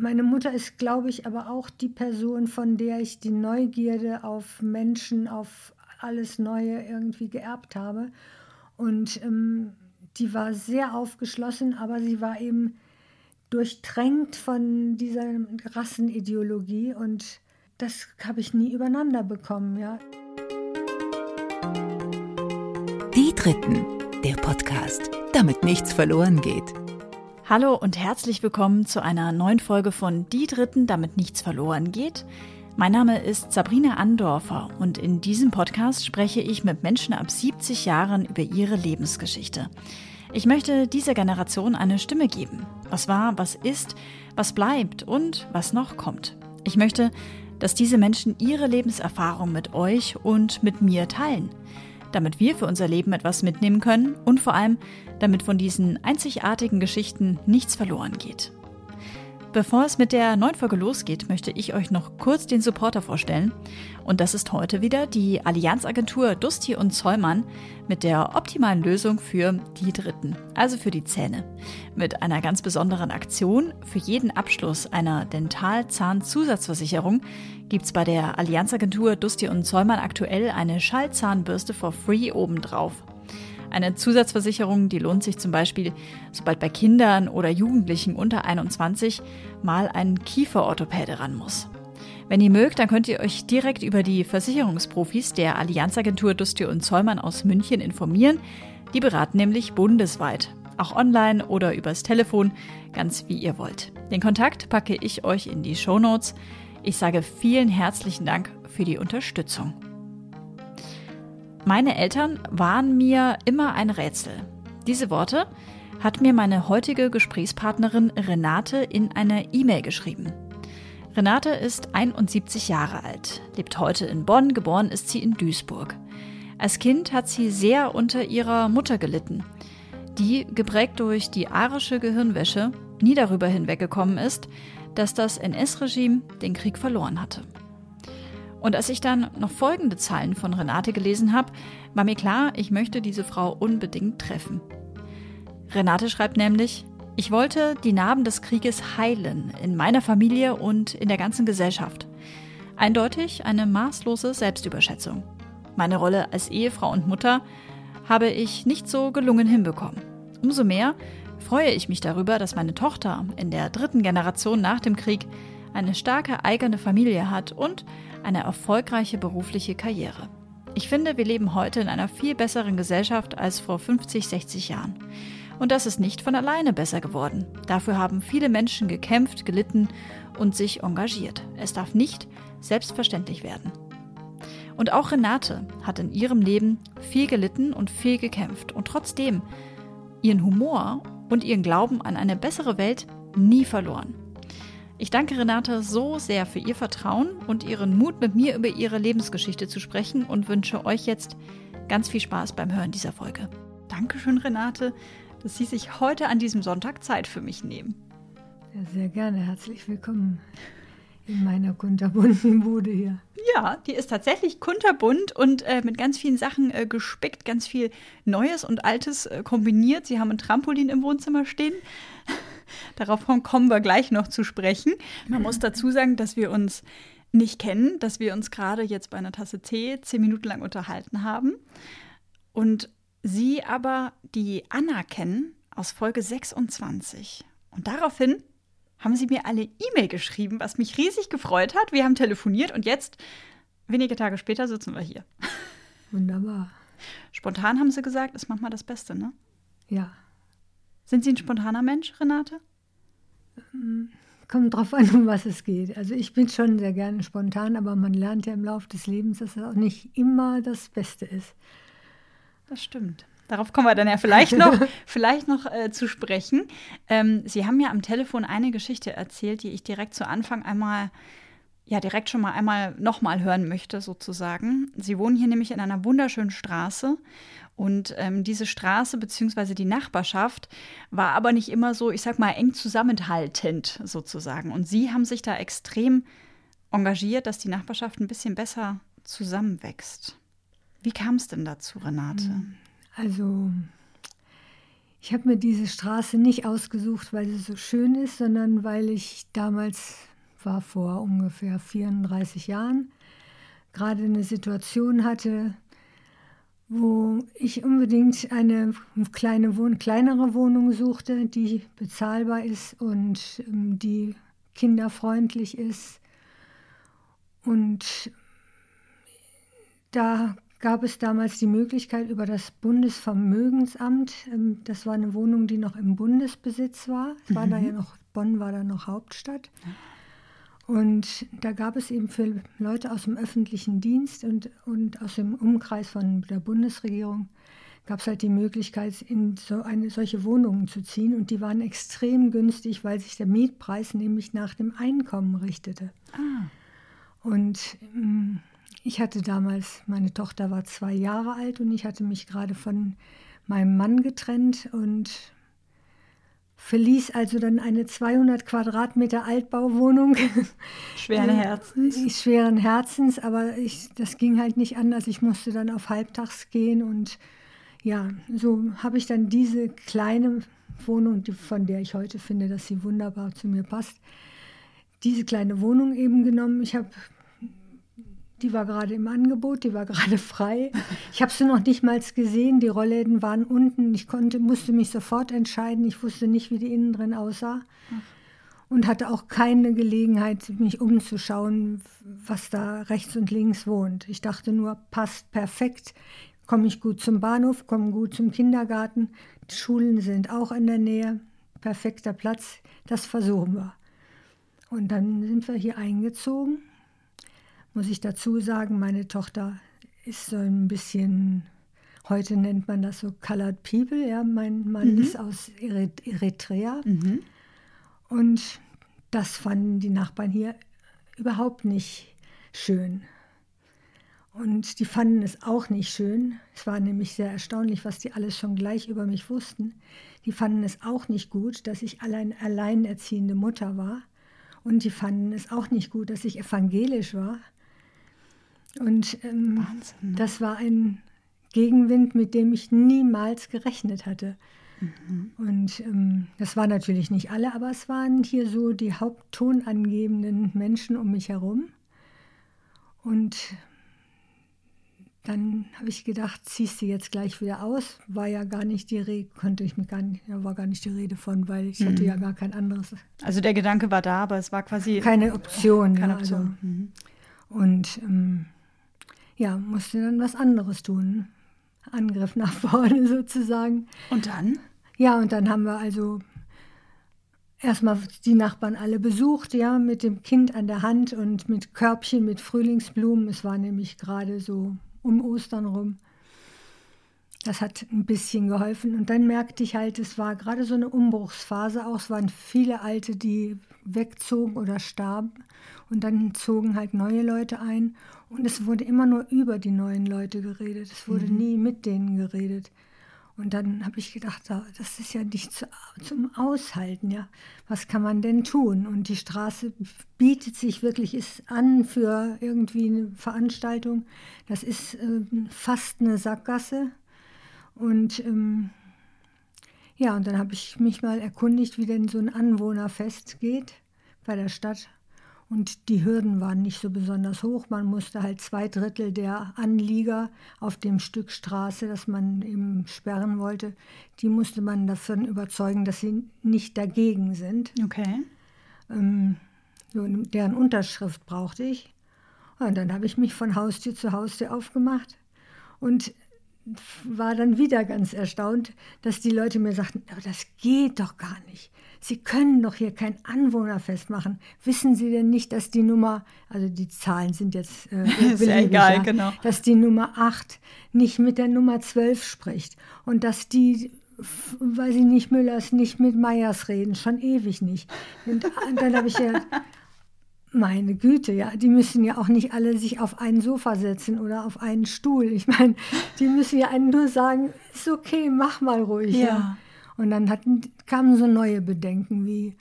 meine Mutter ist, glaube ich, aber auch die Person, von der ich die Neugierde auf Menschen, auf alles Neue irgendwie geerbt habe. Und ähm, die war sehr aufgeschlossen, aber sie war eben durchtränkt von dieser Rassenideologie und das habe ich nie übereinander bekommen, ja. Die Dritten, der Podcast, damit nichts verloren geht. Hallo und herzlich willkommen zu einer neuen Folge von Die Dritten, damit nichts verloren geht. Mein Name ist Sabrina Andorfer und in diesem Podcast spreche ich mit Menschen ab 70 Jahren über ihre Lebensgeschichte. Ich möchte dieser Generation eine Stimme geben. Was war, was ist, was bleibt und was noch kommt. Ich möchte, dass diese Menschen ihre Lebenserfahrung mit euch und mit mir teilen damit wir für unser Leben etwas mitnehmen können und vor allem, damit von diesen einzigartigen Geschichten nichts verloren geht. Bevor es mit der neuen Folge losgeht, möchte ich euch noch kurz den Supporter vorstellen. Und das ist heute wieder die Allianzagentur Dusti und Zollmann mit der optimalen Lösung für die Dritten, also für die Zähne. Mit einer ganz besonderen Aktion für jeden Abschluss einer Dental-Zahn-Zusatzversicherung gibt es bei der Allianzagentur Dusti und Zollmann aktuell eine Schallzahnbürste for free obendrauf. Eine Zusatzversicherung, die lohnt sich zum Beispiel, sobald bei Kindern oder Jugendlichen unter 21 mal ein Kieferorthopäde ran muss. Wenn ihr mögt, dann könnt ihr euch direkt über die Versicherungsprofis der Allianzagentur Dustio und Zollmann aus München informieren. Die beraten nämlich bundesweit, auch online oder übers Telefon, ganz wie ihr wollt. Den Kontakt packe ich euch in die Show Notes. Ich sage vielen herzlichen Dank für die Unterstützung. Meine Eltern waren mir immer ein Rätsel. Diese Worte hat mir meine heutige Gesprächspartnerin Renate in einer E-Mail geschrieben. Renate ist 71 Jahre alt, lebt heute in Bonn, geboren ist sie in Duisburg. Als Kind hat sie sehr unter ihrer Mutter gelitten, die, geprägt durch die arische Gehirnwäsche, nie darüber hinweggekommen ist, dass das NS-Regime den Krieg verloren hatte. Und als ich dann noch folgende Zeilen von Renate gelesen habe, war mir klar, ich möchte diese Frau unbedingt treffen. Renate schreibt nämlich, ich wollte die Narben des Krieges heilen, in meiner Familie und in der ganzen Gesellschaft. Eindeutig eine maßlose Selbstüberschätzung. Meine Rolle als Ehefrau und Mutter habe ich nicht so gelungen hinbekommen. Umso mehr freue ich mich darüber, dass meine Tochter in der dritten Generation nach dem Krieg eine starke eigene Familie hat und eine erfolgreiche berufliche Karriere. Ich finde, wir leben heute in einer viel besseren Gesellschaft als vor 50, 60 Jahren. Und das ist nicht von alleine besser geworden. Dafür haben viele Menschen gekämpft, gelitten und sich engagiert. Es darf nicht selbstverständlich werden. Und auch Renate hat in ihrem Leben viel gelitten und viel gekämpft und trotzdem ihren Humor und ihren Glauben an eine bessere Welt nie verloren. Ich danke Renate so sehr für ihr Vertrauen und ihren Mut, mit mir über ihre Lebensgeschichte zu sprechen und wünsche euch jetzt ganz viel Spaß beim Hören dieser Folge. Dankeschön, Renate, dass Sie sich heute an diesem Sonntag Zeit für mich nehmen. Ja, sehr gerne. Herzlich willkommen in meiner kunterbunten Bude hier. Ja, die ist tatsächlich kunterbunt und äh, mit ganz vielen Sachen äh, gespickt, ganz viel Neues und Altes äh, kombiniert. Sie haben ein Trampolin im Wohnzimmer stehen. Darauf kommen wir gleich noch zu sprechen. Man muss dazu sagen, dass wir uns nicht kennen, dass wir uns gerade jetzt bei einer Tasse Tee zehn Minuten lang unterhalten haben. Und Sie aber die Anna kennen aus Folge 26. Und daraufhin haben Sie mir eine E-Mail geschrieben, was mich riesig gefreut hat. Wir haben telefoniert und jetzt, wenige Tage später, sitzen wir hier. Wunderbar. Spontan haben Sie gesagt, ist manchmal das Beste, ne? Ja. Sind Sie ein spontaner Mensch, Renate? Ähm, kommt drauf an, um was es geht. Also ich bin schon sehr gerne spontan, aber man lernt ja im Laufe des Lebens, dass es auch nicht immer das Beste ist. Das stimmt. Darauf kommen wir dann ja vielleicht noch, vielleicht noch äh, zu sprechen. Ähm, Sie haben ja am Telefon eine Geschichte erzählt, die ich direkt zu Anfang einmal, ja, direkt schon mal einmal nochmal hören möchte, sozusagen. Sie wohnen hier nämlich in einer wunderschönen Straße und ähm, diese Straße bzw. die Nachbarschaft war aber nicht immer so, ich sag mal, eng zusammenhaltend sozusagen. Und Sie haben sich da extrem engagiert, dass die Nachbarschaft ein bisschen besser zusammenwächst. Wie kam es denn dazu, Renate? Also, Ich habe mir diese Straße nicht ausgesucht, weil sie so schön ist, sondern weil ich damals, war vor ungefähr 34 Jahren, gerade eine Situation hatte, wo ich unbedingt eine kleine Wohn kleinere Wohnung suchte, die bezahlbar ist und ähm, die kinderfreundlich ist. Und da gab es damals die Möglichkeit über das Bundesvermögensamt, ähm, das war eine Wohnung, die noch im Bundesbesitz war. Es war mhm. da ja noch, Bonn war da noch Hauptstadt. Und da gab es eben für Leute aus dem öffentlichen Dienst und, und aus dem Umkreis von der Bundesregierung, gab es halt die Möglichkeit, in so eine, solche Wohnungen zu ziehen. Und die waren extrem günstig, weil sich der Mietpreis nämlich nach dem Einkommen richtete. Ah. Und ähm, ich hatte damals, meine Tochter war zwei Jahre alt und ich hatte mich gerade von meinem Mann getrennt und verließ also dann eine 200 Quadratmeter Altbauwohnung. Schweren Herzens. Schweren Herzens, aber ich, das ging halt nicht anders. Ich musste dann auf Halbtags gehen und ja, so habe ich dann diese kleine Wohnung, von der ich heute finde, dass sie wunderbar zu mir passt, diese kleine Wohnung eben genommen. Ich habe die war gerade im Angebot, die war gerade frei. Ich habe sie noch nicht mal gesehen. Die Rollläden waren unten. Ich konnte, musste mich sofort entscheiden. Ich wusste nicht, wie die innen drin aussah. Und hatte auch keine Gelegenheit, mich umzuschauen, was da rechts und links wohnt. Ich dachte nur, passt perfekt. Komme ich gut zum Bahnhof, komme gut zum Kindergarten. Die Schulen sind auch in der Nähe. Perfekter Platz. Das versuchen wir. Und dann sind wir hier eingezogen muss ich dazu sagen, meine Tochter ist so ein bisschen, heute nennt man das so Colored People. Ja, mein Mann mhm. ist aus Eritrea. Mhm. Und das fanden die Nachbarn hier überhaupt nicht schön. Und die fanden es auch nicht schön. Es war nämlich sehr erstaunlich, was die alles schon gleich über mich wussten. Die fanden es auch nicht gut, dass ich allein alleinerziehende Mutter war. Und die fanden es auch nicht gut, dass ich evangelisch war. Und ähm, Wahnsinn, ne? das war ein Gegenwind, mit dem ich niemals gerechnet hatte. Mhm. Und ähm, das waren natürlich nicht alle, aber es waren hier so die haupttonangebenden Menschen um mich herum. Und dann habe ich gedacht, ziehst du jetzt gleich wieder aus? War ja gar nicht die Rede, konnte ich mir gar nicht, war gar nicht die Rede von, weil ich mhm. hatte ja gar kein anderes. Also der Gedanke war da, aber es war quasi keine Option. Keine ja, Option. Also. Mhm. Und ähm, ja, musste dann was anderes tun. Angriff nach vorne sozusagen. Und dann? Ja, und dann haben wir also erstmal die Nachbarn alle besucht, ja, mit dem Kind an der Hand und mit Körbchen mit Frühlingsblumen. Es war nämlich gerade so um Ostern rum. Das hat ein bisschen geholfen. Und dann merkte ich halt, es war gerade so eine Umbruchsphase auch. Es waren viele Alte, die wegzogen oder starben. Und dann zogen halt neue Leute ein. Und es wurde immer nur über die neuen Leute geredet. Es wurde mhm. nie mit denen geredet. Und dann habe ich gedacht, das ist ja nicht zu, zum Aushalten, ja. Was kann man denn tun? Und die Straße bietet sich wirklich ist an für irgendwie eine Veranstaltung. Das ist äh, fast eine Sackgasse. Und ähm, ja, und dann habe ich mich mal erkundigt, wie denn so ein Anwohnerfest geht bei der Stadt. Und die Hürden waren nicht so besonders hoch. Man musste halt zwei Drittel der Anlieger auf dem Stück Straße, das man eben sperren wollte, die musste man davon überzeugen, dass sie nicht dagegen sind. Okay. Ähm, so, deren Unterschrift brauchte ich. Und dann habe ich mich von Haustür zu Haustür aufgemacht und war dann wieder ganz erstaunt, dass die Leute mir sagten, aber das geht doch gar nicht. Sie können doch hier kein Anwohnerfest machen. Wissen Sie denn nicht, dass die Nummer, also die Zahlen sind jetzt äh, ist ja egal, ja, genau. dass die Nummer 8 nicht mit der Nummer 12 spricht und dass die weiß ich nicht, Müllers nicht mit Meyers reden, schon ewig nicht. Und dann habe ich ja, meine Güte, ja, die müssen ja auch nicht alle sich auf ein Sofa setzen oder auf einen Stuhl. Ich meine, die müssen ja einen nur sagen, ist okay, mach mal ruhig. ja. ja. Und dann hatten, kamen so neue Bedenken wie,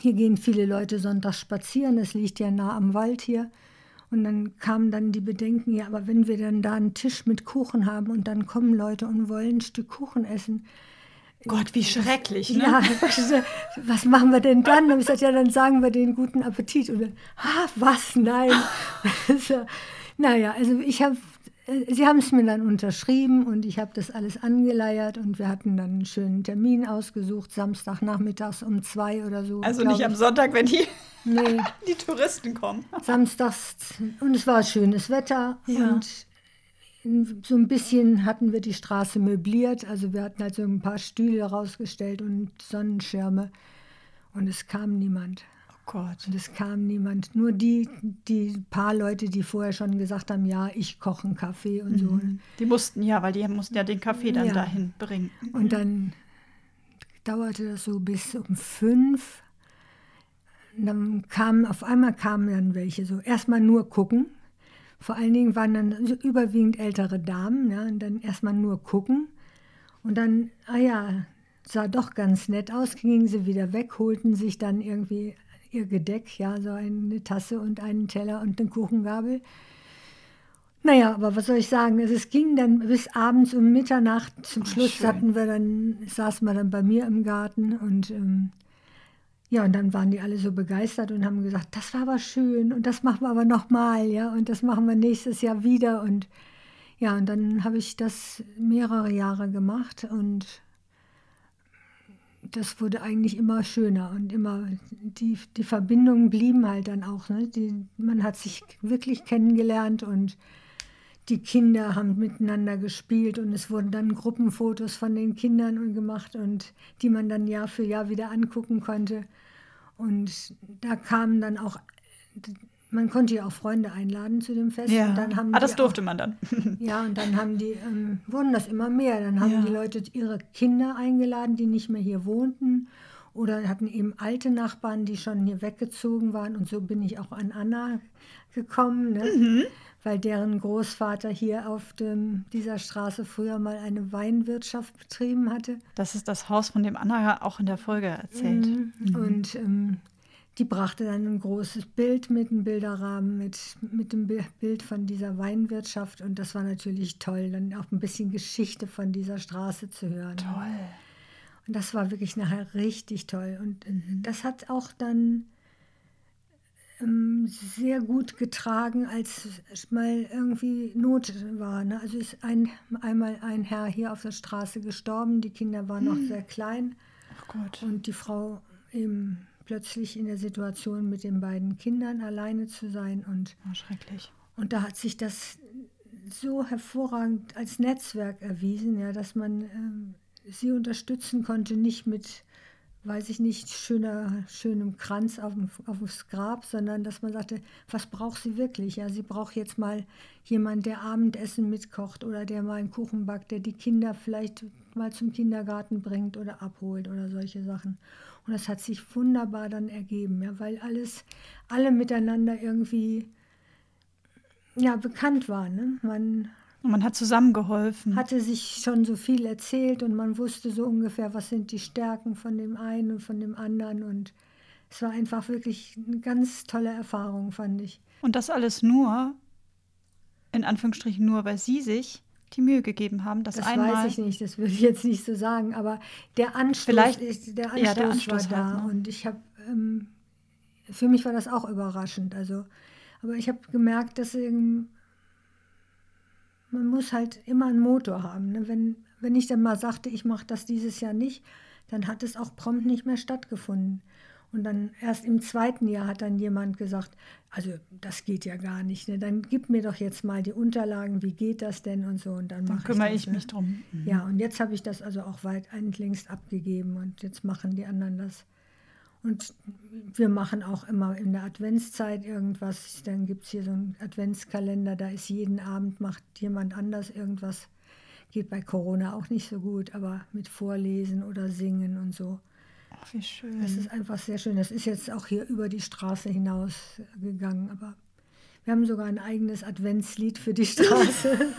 hier gehen viele Leute sonntags spazieren, es liegt ja nah am Wald hier. Und dann kamen dann die Bedenken, ja, aber wenn wir dann da einen Tisch mit Kuchen haben und dann kommen Leute und wollen ein Stück Kuchen essen, Gott, wie schrecklich, ne? Ja, was machen wir denn dann? Und ich sagte, ja, dann sagen wir den guten Appetit. Und dann, ah, was? Nein. so, naja, also ich habe, äh, sie haben es mir dann unterschrieben und ich habe das alles angeleiert und wir hatten dann einen schönen Termin ausgesucht, Samstagnachmittags um zwei oder so. Also nicht am Sonntag, wenn die, nee. die Touristen kommen. Samstags und es war schönes Wetter Ja. und so ein bisschen hatten wir die Straße möbliert. Also wir hatten halt so ein paar Stühle rausgestellt und Sonnenschirme. Und es kam niemand. Oh Gott. Und es kam niemand. Nur die, die paar Leute, die vorher schon gesagt haben, ja, ich koche einen Kaffee und so. Die mussten ja, weil die mussten ja den Kaffee dann Ja. dahin bringen. Und dann dauerte das so bis um fünf. Und dann kamen, auf einmal kamen dann welche so, erstmal nur gucken. Vor allen Dingen waren dann überwiegend ältere Damen, ja, und dann erstmal nur gucken. Und dann, ah ja, sah doch ganz nett aus, gingen sie wieder weg, holten sich dann irgendwie ihr Gedeck, ja, so eine Tasse und einen Teller und eine Kuchengabel. Naja, aber was soll ich sagen? Also es ging dann bis abends um Mitternacht. Zum Schluss schön. hatten wir dann, saßen wir dann bei mir im Garten und ähm, ja, und dann waren die alle so begeistert und haben gesagt, das war aber schön und das machen wir aber nochmal, ja, und das machen wir nächstes Jahr wieder. Und ja, und dann habe ich das mehrere Jahre gemacht und das wurde eigentlich immer schöner und immer, die, die Verbindungen blieben halt dann auch. Ne? Die, man hat sich wirklich kennengelernt und die Kinder haben miteinander gespielt und es wurden dann Gruppenfotos von den Kindern gemacht und die man dann Jahr für Jahr wieder angucken konnte. Und da kamen dann auch, man konnte ja auch Freunde einladen zu dem Fest. Und dann haben ah, das durfte auch, man dann. Ja, und dann haben die, ähm, wurden das immer mehr. Dann haben Ja. die Leute ihre Kinder eingeladen, die nicht mehr hier wohnten. Oder hatten eben alte Nachbarn, die schon hier weggezogen waren. Und so bin ich auch an Anna gekommen, ne? Mhm. Weil deren Großvater hier auf dem, dieser Straße früher mal eine Weinwirtschaft betrieben hatte. Das ist das Haus, von dem Anna auch in der Folge erzählt. Mhm. Und ähm, die brachte dann ein großes Bild mit, einem Bilderrahmen mit, mit dem Bi- Bild von dieser Weinwirtschaft. Und das war natürlich toll, dann auch ein bisschen Geschichte von dieser Straße zu hören. Toll. Und das war wirklich nachher richtig toll. Und äh, Mhm. das hat auch dann ähm, sehr gut getragen, als es mal irgendwie Not war. Ne? Also ist ein, einmal ein Herr hier auf der Straße gestorben, die Kinder waren Mhm. noch sehr klein. Oh Gott. Und die Frau eben plötzlich in der Situation, mit den beiden Kindern alleine zu sein. Und, Oh, schrecklich. und da hat sich das so hervorragend als Netzwerk erwiesen, ja, dass man ähm, sie unterstützen konnte, nicht mit, weiß ich nicht, schöner, schönem Kranz auf dem, auf das Grab, sondern dass man sagte, was braucht sie wirklich? Ja, sie braucht jetzt mal jemanden, der Abendessen mitkocht oder der mal einen Kuchen backt, der die Kinder vielleicht mal zum Kindergarten bringt oder abholt oder solche Sachen. Und das hat sich wunderbar dann ergeben, ja, weil alles, alle miteinander irgendwie ja, bekannt waren. Ne? Man man hat zusammengeholfen. hatte sich schon so viel erzählt und man wusste so ungefähr, was sind die Stärken von dem einen und von dem anderen. Und es war einfach wirklich eine ganz tolle Erfahrung, fand ich. Und das alles nur, in Anführungsstrichen nur, weil sie sich die Mühe gegeben haben, das, Das einmal. weiß ich nicht, das würde ich jetzt nicht so sagen, aber der Anstoß, Vielleicht- ist, der ja, Anstoß, der Anstoß war da halt, ne? und ich habe, ähm, für mich war das auch überraschend, also, aber ich habe gemerkt, dass eben, man muss halt immer einen Motor haben. Ne? Wenn, wenn ich dann mal sagte, ich mache das dieses Jahr nicht, dann hat es auch prompt nicht mehr stattgefunden. Und dann erst im zweiten Jahr hat dann jemand gesagt, also das geht ja gar nicht. Ne? Dann gib mir doch jetzt mal die Unterlagen, wie geht das denn und so. Und dann, Dann kümmere das, ich ne? mich drum. Mhm. Ja, und jetzt habe ich das also auch weit längst abgegeben und jetzt machen die anderen das. Und wir machen auch immer in der Adventszeit irgendwas. Dann gibt es hier so einen Adventskalender, da ist jeden Abend macht jemand anders irgendwas. Geht bei Corona auch nicht so gut, aber mit Vorlesen oder Singen und so. Ach, wie schön. Das ist einfach sehr schön. Das ist jetzt auch hier über die Straße hinaus gegangen, aber wir haben sogar ein eigenes Adventslied für die Straße.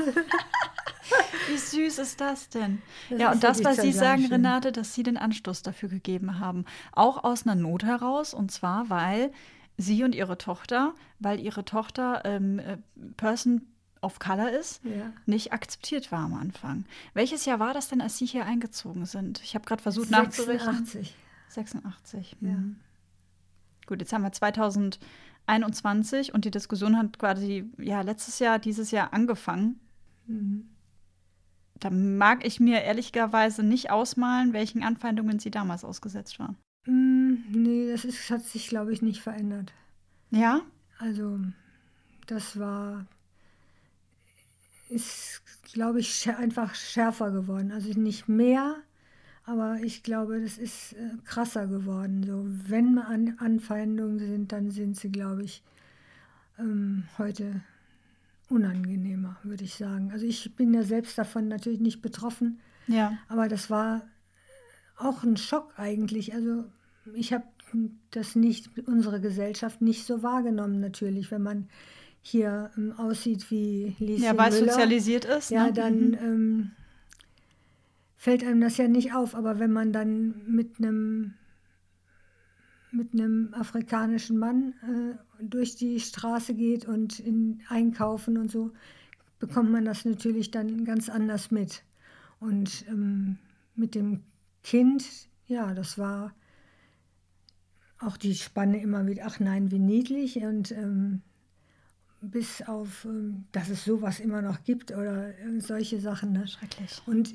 Wie süß ist das denn? Das ja, und das, was Sie sagen, schön. Renate, dass Sie den Anstoß dafür gegeben haben. Auch aus einer Not heraus, und zwar, weil Sie und Ihre Tochter, weil Ihre Tochter ähm, äh, Person of Color ist, Ja. nicht akzeptiert war am Anfang. Welches Jahr war das denn, als Sie hier eingezogen sind? Ich habe gerade versucht nachzurechnen. 86. 86. Ja. mhm. Gut, jetzt haben wir 2021 und die Diskussion hat quasi ja letztes Jahr, dieses Jahr angefangen. Mhm. Da mag ich mir ehrlicherweise nicht ausmalen, welchen Anfeindungen Sie damals ausgesetzt waren. Mm, Nee, das ist, hat sich, glaube ich, nicht verändert. Ja? Also, das war, ist, glaube ich, einfach schärfer geworden. Also nicht mehr, aber ich glaube, das ist äh, krasser geworden. So, wenn An Anfeindungen sind, dann sind sie, glaube ich, ähm, heute unangenehmer, würde ich sagen. Also ich bin ja selbst davon natürlich nicht betroffen, Ja. aber das war auch ein Schock eigentlich. Also ich habe das nicht, unsere Gesellschaft nicht so wahrgenommen natürlich, wenn man hier ähm, aussieht wie Lieschen Ja, weil es Müller. sozialisiert ist. Ja, ne? dann Mhm. ähm, fällt einem das ja nicht auf. Aber wenn man dann mit einem mit einem afrikanischen Mann äh, durch die Straße geht und in einkaufen und so, bekommt man das natürlich dann ganz anders mit. Und ähm, mit dem Kind, ja, das war auch die Spanne immer wieder, ach nein, wie niedlich und ähm, bis auf, ähm, dass es sowas immer noch gibt oder äh, solche Sachen. Ne? Schrecklich. Und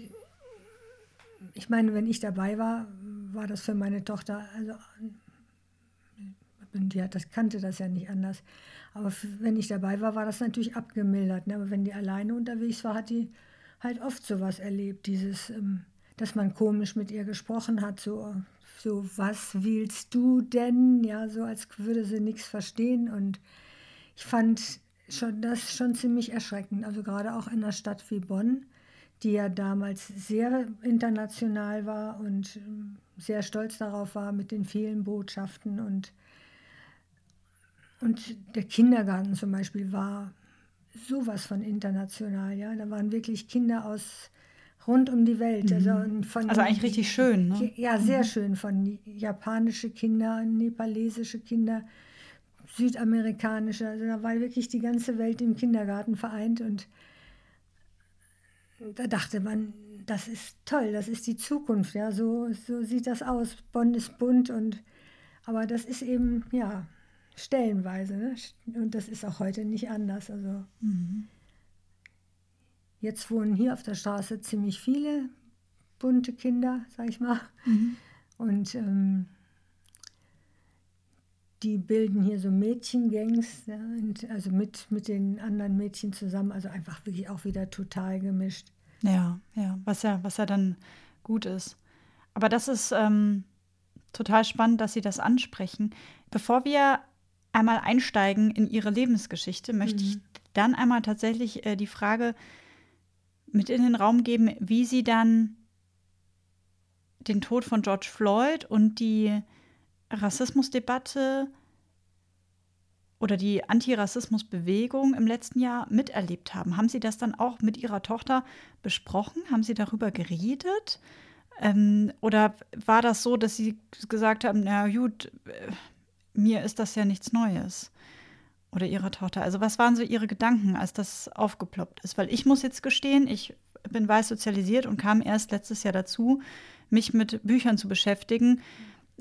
ich meine, wenn ich dabei war, war das für meine Tochter, also die hat das, kannte das ja nicht anders. Aber wenn ich dabei war, war das natürlich abgemildert. Ne? Aber wenn die alleine unterwegs war, hat die halt oft sowas erlebt, dieses, ähm, dass man komisch mit ihr gesprochen hat, so, so, was willst du denn? Ja, so als würde sie nichts verstehen. Und ich fand schon das schon ziemlich erschreckend. Also gerade auch in einer Stadt wie Bonn, die ja damals sehr international war und ähm, sehr stolz darauf war mit den vielen Botschaften und und der Kindergarten zum Beispiel war sowas von international, ja. Da waren wirklich Kinder aus rund um die Welt. Also, und von, Also eigentlich richtig schön, ne? Ja, sehr schön. Von japanische Kinder, nepalesische Kinder, südamerikanische. Also da war wirklich die ganze Welt im Kindergarten vereint und da dachte man, das ist toll, das ist die Zukunft, ja, so, so sieht das aus. Bonn ist bunt und aber das ist eben, ja, stellenweise, ne? Und das ist auch heute nicht anders. Also jetzt wohnen hier auf der Straße ziemlich viele bunte Kinder, sag ich mal. Und ähm, die bilden hier so Mädchengangs, ja, und also mit, mit den anderen Mädchen zusammen, also einfach wirklich auch wieder total gemischt. Ja, ja, was ja, was ja dann gut ist. Aber das ist ähm, total spannend, dass Sie das ansprechen. Bevor wir einmal einsteigen in Ihre Lebensgeschichte, möchte ich dann einmal tatsächlich äh, die Frage mit in den Raum geben, wie Sie dann den Tod von George Floyd und die Rassismusdebatte oder die Antirassismusbewegung im letzten Jahr miterlebt haben. Haben Sie das dann auch mit Ihrer Tochter besprochen? Haben Sie darüber geredet? Ähm, oder war das so, dass Sie gesagt haben, na gut, äh, mir ist das ja nichts Neues? Oder Ihrer Tochter? Also was waren so Ihre Gedanken, als das aufgeploppt ist? Weil ich muss jetzt gestehen, ich bin weiß sozialisiert und kam erst letztes Jahr dazu, mich mit Büchern zu beschäftigen,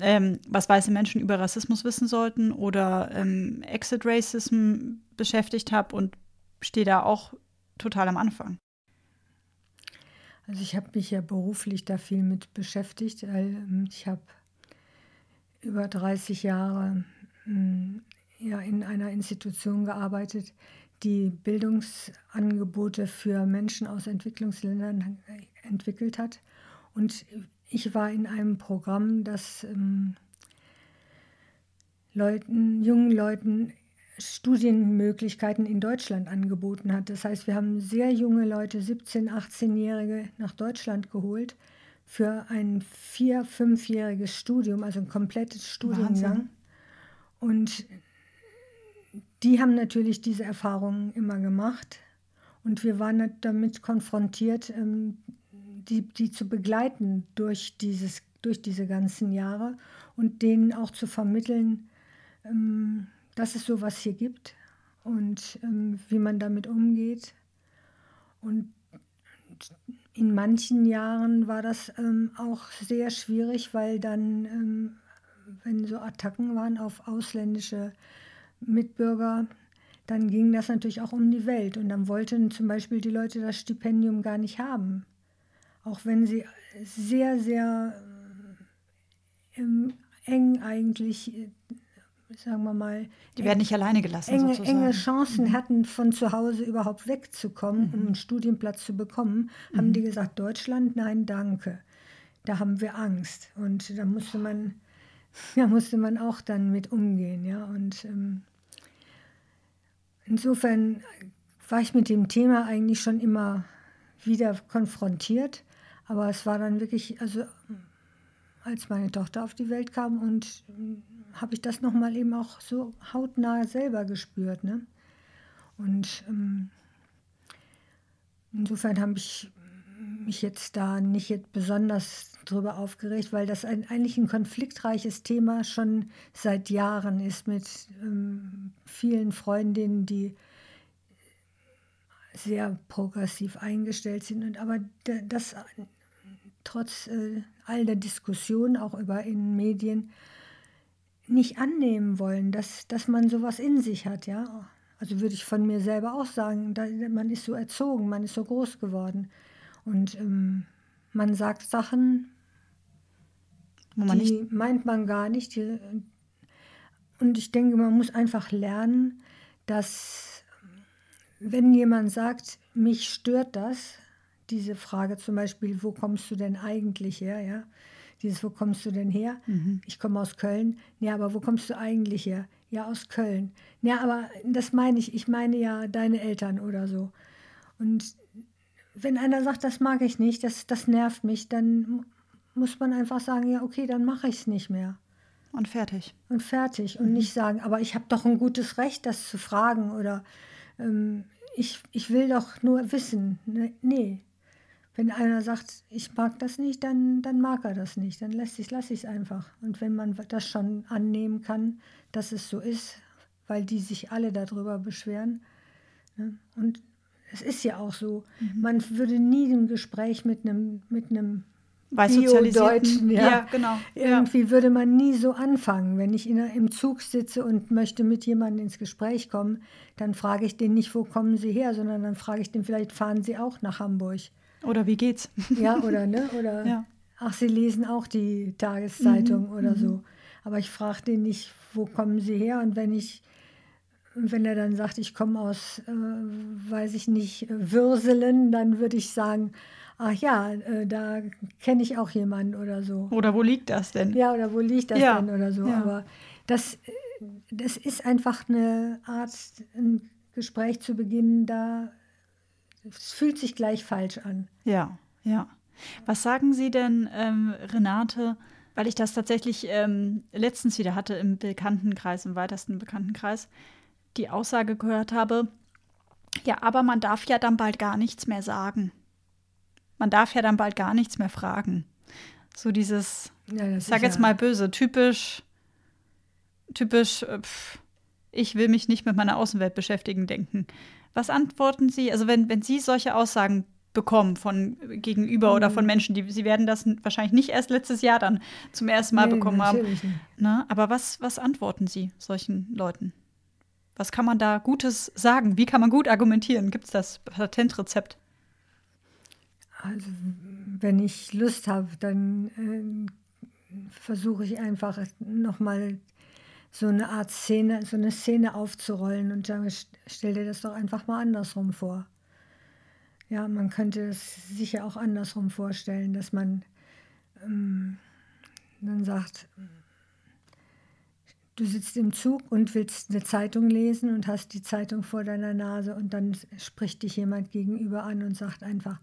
ähm, was weiße Menschen über Rassismus wissen sollten oder ähm, Exit Racism beschäftigt habe und stehe da auch total am Anfang. Also ich habe mich ja beruflich da viel mit beschäftigt, ähm, ich habe über 30 Jahre ähm, ja, in einer Institution gearbeitet, die Bildungsangebote für Menschen aus Entwicklungsländern äh, entwickelt hat. Und ich war in einem Programm, das ähm, Leuten, jungen Leuten Studienmöglichkeiten in Deutschland angeboten hat. Das heißt, wir haben sehr junge Leute, 17-, 18-Jährige nach Deutschland geholt für ein vier-, fünfjähriges Studium, also ein komplettes Studiengang. Wahnsinn. Und die haben natürlich diese Erfahrungen immer gemacht. Und wir waren damit konfrontiert, ähm, die, die zu begleiten durch, dieses, durch diese ganzen Jahre und denen auch zu vermitteln, ähm, dass es sowas hier gibt und ähm, wie man damit umgeht. Und in manchen Jahren war das ähm, auch sehr schwierig, weil dann, ähm, wenn so Attacken waren auf ausländische Mitbürger, dann ging das natürlich auch um die Welt. Und dann wollten zum Beispiel die Leute das Stipendium gar nicht haben. Auch wenn sie sehr, sehr ähm, eng eigentlich, äh, sagen wir mal. Die werden nicht alleine gelassen. Enge, sozusagen. enge Chancen mhm. hatten, von zu Hause überhaupt wegzukommen, mhm. um einen Studienplatz zu bekommen, haben mhm. die gesagt: Deutschland, nein, danke. Da haben wir Angst. Und da musste man, da musste man auch dann mit umgehen. Ja? Und ähm, insofern war ich mit dem Thema eigentlich schon immer wieder konfrontiert. Aber es war dann wirklich, also als meine Tochter auf die Welt kam und äh, habe ich das nochmal eben auch so hautnah selber gespürt. Ne? Und ähm, insofern habe ich mich jetzt da nicht jetzt besonders drüber aufgeregt, weil das ein, eigentlich ein konfliktreiches Thema schon seit Jahren ist mit ähm, vielen Freundinnen, die sehr progressiv eingestellt sind. Und aber das trotz äh, all der Diskussion auch über in Medien nicht annehmen wollen, dass, dass man sowas in sich hat, ja. Also würde ich von mir selber auch sagen, da, man ist so erzogen, man ist so groß geworden. Und ähm, man sagt Sachen, man die meint man gar nicht. Die, und ich denke, man muss einfach lernen, dass wenn jemand sagt, mich stört das, diese Frage zum Beispiel, wo kommst du denn eigentlich her? Ja? Dieses, wo kommst du denn her? Mhm. Ich komme aus Köln. Ja, aber wo kommst du eigentlich her? Ja, aus Köln. Ja, aber das meine ich, ich meine ja deine Eltern oder so. Und wenn einer sagt, das mag ich nicht, das, das nervt mich, dann muss man einfach sagen, ja, okay, dann mache ich es nicht mehr. Und fertig. Und fertig. Und mhm. nicht sagen, aber ich habe doch ein gutes Recht, das zu fragen oder ähm, ich, ich will doch nur wissen. Ne, nee, wenn einer sagt, ich mag das nicht, dann, dann mag er das nicht. Dann lässt sich, lasse ich es einfach. Und wenn man das schon annehmen kann, dass es so ist, weil die sich alle darüber beschweren. Ne? Und es ist ja auch so, mhm. man würde nie ein Gespräch mit einem, mit einem Bio-Deutschen, ja, ja, genau. Irgendwie ja. würde man nie so anfangen. Wenn ich in, im Zug sitze und möchte mit jemandem ins Gespräch kommen, dann frage ich den nicht, wo kommen Sie her, sondern dann frage ich den, vielleicht fahren Sie auch nach Hamburg. Oder wie geht's? Ja, oder ne? Oder ja. ach, sie lesen auch die Tageszeitung mhm. oder mhm. so. Aber ich frage den nicht, wo kommen sie her? Und wenn ich, wenn er dann sagt, ich komme aus, äh, weiß ich nicht, Würselen, dann würde ich sagen, ach ja, äh, da kenne ich auch jemanden oder so. Oder wo liegt das denn? Ja, oder wo liegt das ja. denn oder so. Ja. Aber das, das ist einfach eine Art, ein Gespräch zu beginnen, da es fühlt sich gleich falsch an. Ja, ja. Was sagen Sie denn, ähm, Renate, weil ich das tatsächlich ähm, letztens wieder hatte im Bekanntenkreis, im weitesten Bekanntenkreis, die Aussage gehört habe, ja, aber man darf ja dann bald gar nichts mehr sagen. Man darf ja dann bald gar nichts mehr fragen. So dieses, ja, ich sag jetzt ja mal böse, typisch, typisch, äh, pff, ich will mich nicht mit meiner Außenwelt beschäftigen, denken. Was antworten Sie, also wenn, wenn Sie solche Aussagen bekommen von gegenüber mhm. oder von mhm. Menschen, die Sie werden das wahrscheinlich nicht erst letztes Jahr dann zum ersten Mal nee, bekommen haben. Na, aber was, was antworten Sie solchen Leuten? Was kann man da Gutes sagen? Wie kann man gut argumentieren? Gibt es das Patentrezept? Also, wenn ich Lust habe, dann äh, versuche ich einfach nochmal so eine Art Szene, so eine Szene aufzurollen und sagen, stell dir das doch einfach mal andersrum vor. Ja, man könnte es sicher auch andersrum vorstellen, dass man ähm, dann sagt, du sitzt im Zug und willst eine Zeitung lesen und hast die Zeitung vor deiner Nase und dann spricht dich jemand gegenüber an und sagt einfach,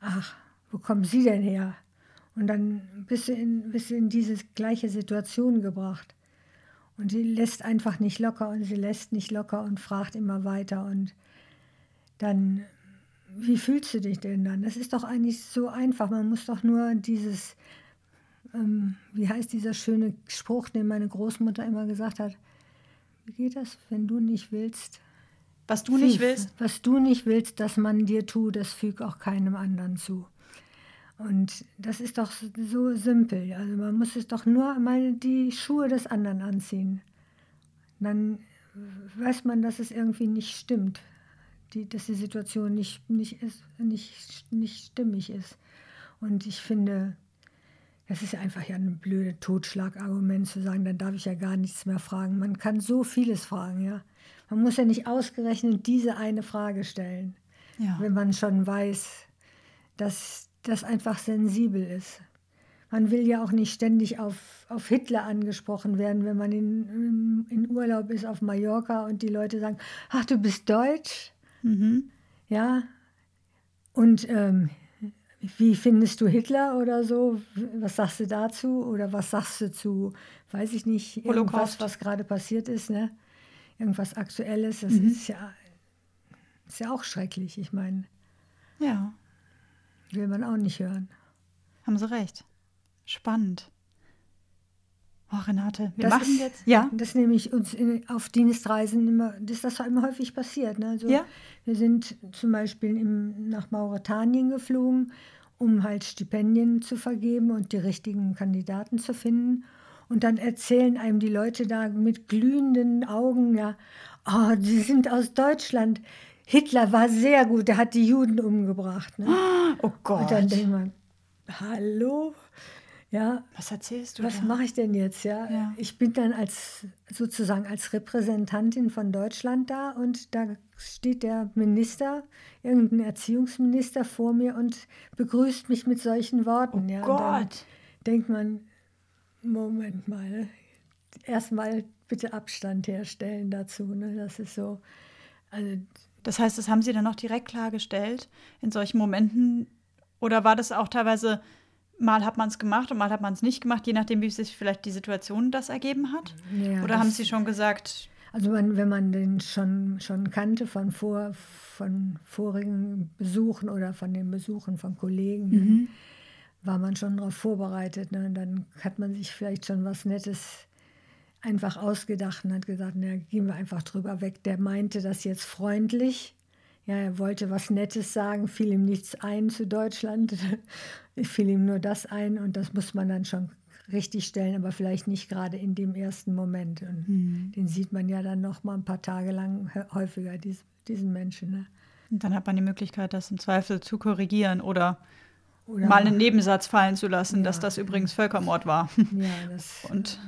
ach, wo kommen Sie denn her? Und dann bist du in, bist du in diese gleiche Situation gebracht. Und sie lässt einfach nicht locker und sie lässt nicht locker und fragt immer weiter. Und dann, wie fühlst du dich denn dann? Das ist doch eigentlich so einfach. Man muss doch nur dieses, ähm, wie heißt dieser schöne Spruch, den meine Großmutter immer gesagt hat, wie geht das, wenn du nicht willst? Was du nicht willst? Was du nicht willst, dass man dir tut, das füg auch keinem anderen zu. Und das ist doch so simpel. Also man muss es doch nur mal die Schuhe des anderen anziehen. Dann weiß man, dass es irgendwie nicht stimmt. Die, dass die Situation nicht, nicht, ist, nicht, nicht stimmig ist. Und ich finde, das ist einfach ja ein blödes Totschlagargument zu sagen, dann darf ich ja gar nichts mehr fragen. Man kann so vieles fragen, ja. Man muss ja nicht ausgerechnet diese eine Frage stellen, ja. wenn man schon weiß, dass das einfach sensibel ist. Man will ja auch nicht ständig auf, auf Hitler angesprochen werden, wenn man in, in Urlaub ist auf Mallorca und die Leute sagen, ach, du bist deutsch. Mhm. Ja. Und ähm, wie findest du Hitler oder so? Was sagst du dazu? Oder was sagst du zu, weiß ich nicht, irgendwas, Holocaust. was gerade passiert ist, ne? Irgendwas Aktuelles. Das mhm. ist, ja, ist ja auch schrecklich, ich meine. Ja. Will man auch nicht hören. Haben Sie recht. Spannend. Oh, Renate, wir das machen jetzt. Ja. Das nehme ich uns in, auf Dienstreisen immer, das, das immer häufig passiert. Ne? Also ja. Wir sind zum Beispiel im, nach Mauretanien geflogen, um halt Stipendien zu vergeben und die richtigen Kandidaten zu finden. Und dann erzählen einem die Leute da mit glühenden Augen, ja, oh, sie sind aus Deutschland. Hitler war sehr gut, er hat die Juden umgebracht. Ne? Oh Gott. Und dann denkt man, hallo? Ja, was erzählst du? Was mache ich denn jetzt? Ja? ja, ich bin dann als sozusagen als Repräsentantin von Deutschland da und da steht der Minister, irgendein Erziehungsminister vor mir und begrüßt mich mit solchen Worten. Oh ja, Gott! denkt man, Moment mal, erstmal bitte Abstand herstellen dazu. Ne? Das ist so. Also, das heißt, das haben Sie dann auch direkt klargestellt in solchen Momenten? Oder war das auch teilweise Mal hat man es gemacht und mal hat man es nicht gemacht, je nachdem, wie sich vielleicht die Situation das ergeben hat? Ja, Oder haben Sie schon gesagt? Also man, wenn man den schon, schon kannte von, vor, von vorigen Besuchen oder von den Besuchen von Kollegen, mhm. war man schon darauf vorbereitet. Ne? Und dann hat man sich vielleicht schon was Nettes einfach ausgedacht und hat gesagt, na, gehen wir einfach drüber weg. Der meinte das jetzt freundlich ja, er wollte was Nettes sagen, fiel ihm nichts ein zu Deutschland, fiel ihm nur das ein und das muss man dann schon richtig stellen, aber vielleicht nicht gerade in dem ersten Moment. Und mhm. den sieht man ja dann noch mal ein paar Tage lang häufiger, diesen Menschen. Ne? Und dann hat man die Möglichkeit, das im Zweifel zu korrigieren oder, oder mal einen Nebensatz fallen zu lassen, ja. dass das übrigens Völkermord war. Ja, das, und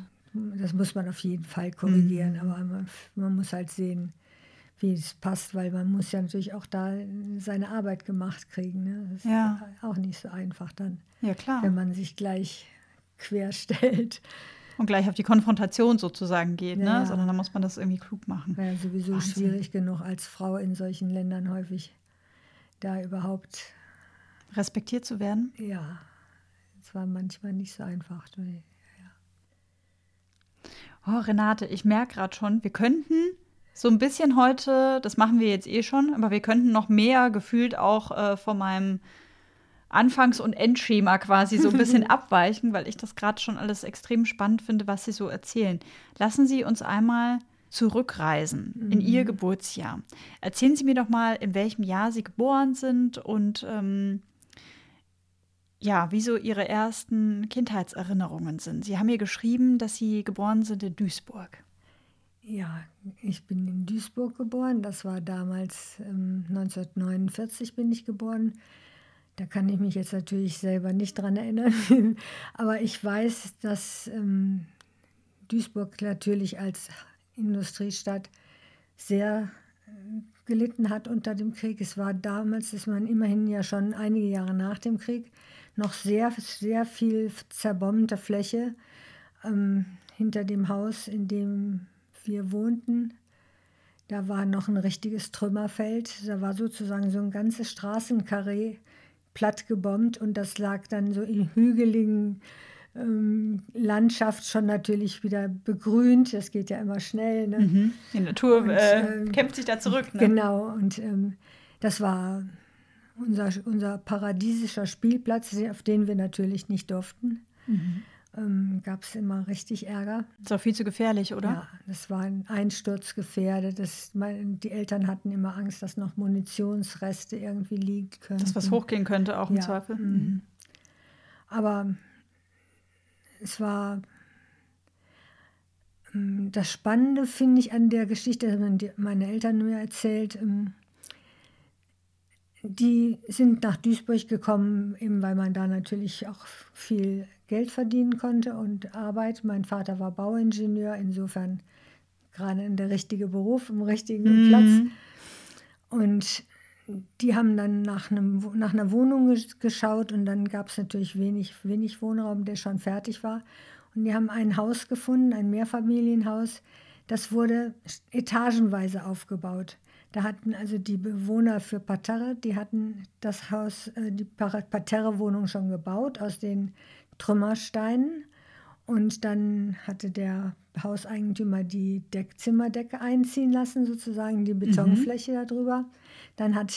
das muss man auf jeden Fall korrigieren, mhm. aber man, man muss halt sehen, wie es passt, weil man muss ja natürlich auch da seine Arbeit gemacht kriegen. Ne? Das ja. ist auch nicht so einfach dann, ja, klar. wenn man sich gleich quer stellt. Und gleich auf die Konfrontation sozusagen geht, ne? ja. ne? sondern dann muss man das irgendwie klug machen. Ja, sowieso Wahnsinn. schwierig genug als Frau in solchen Ländern häufig da überhaupt respektiert zu werden. Ja, es war manchmal nicht so einfach. Ja. Oh, Renate, ich merke gerade schon, wir könnten so ein bisschen heute, das machen wir jetzt eh schon, aber wir könnten noch mehr gefühlt auch äh, von meinem Anfangs- und Endschema quasi so ein bisschen abweichen, weil ich das gerade schon alles extrem spannend finde, was Sie so erzählen. Lassen Sie uns einmal zurückreisen mhm. in Ihr Geburtsjahr. Erzählen Sie mir doch mal, in welchem Jahr Sie geboren sind und ähm, ja, wie so Ihre ersten Kindheitserinnerungen sind. Sie haben mir geschrieben, dass Sie geboren sind in Duisburg. Ja, ich bin in Duisburg geboren. Das war damals ähm, 1949 bin ich geboren. Da kann ich mich jetzt natürlich selber nicht dran erinnern. Aber ich weiß, dass ähm, Duisburg natürlich als Industriestadt sehr äh, gelitten hat unter dem Krieg. Es war damals, ist man immerhin ja schon einige Jahre nach dem Krieg, noch sehr, sehr viel zerbombte Fläche ähm, hinter dem Haus, in dem wir wohnten, da war noch ein richtiges Trümmerfeld. Da war sozusagen so ein ganzes Straßenkarree platt gebombt und das lag dann so in hügeligen ähm, Landschaft schon natürlich wieder begrünt. Das geht ja immer schnell. Ne? Mhm. Die Natur und, äh, ähm, kämpft sich da zurück. Ne? Genau, und ähm, das war unser, unser paradiesischer Spielplatz, auf den wir natürlich nicht durften. Mhm. ähm, gab es immer richtig Ärger. Ist auch viel zu gefährlich, oder? Ja, das war ein Einsturzgefährdet. Das, mein, die Eltern hatten immer Angst, dass noch Munitionsreste irgendwie liegen können. Dass was hochgehen könnte, auch im ja, Zweifel. mhm. Aber es war ähm, das Spannende, finde ich, an der Geschichte, die- meine Eltern mir erzählt, ähm, die sind nach Duisburg gekommen, eben weil man da natürlich auch viel Geld verdienen konnte und Arbeit. Mein Vater war Bauingenieur, insofern gerade in der richtige Beruf, im richtigen Platz. Mhm. Und die haben dann nach, einem, nach einer Wohnung ges- geschaut und dann gab es natürlich wenig, wenig Wohnraum, der schon fertig war. Und die haben ein Haus gefunden, ein Mehrfamilienhaus. Das wurde etagenweise aufgebaut. Da hatten also die Bewohner für Parterre, die hatten das Haus, äh, die Par- Parterre-Wohnung schon gebaut aus den Trümmersteinen. Und dann hatte der Hauseigentümer die Deck Zimmerdecke einziehen lassen, sozusagen die Betonfläche darüber. Dann hat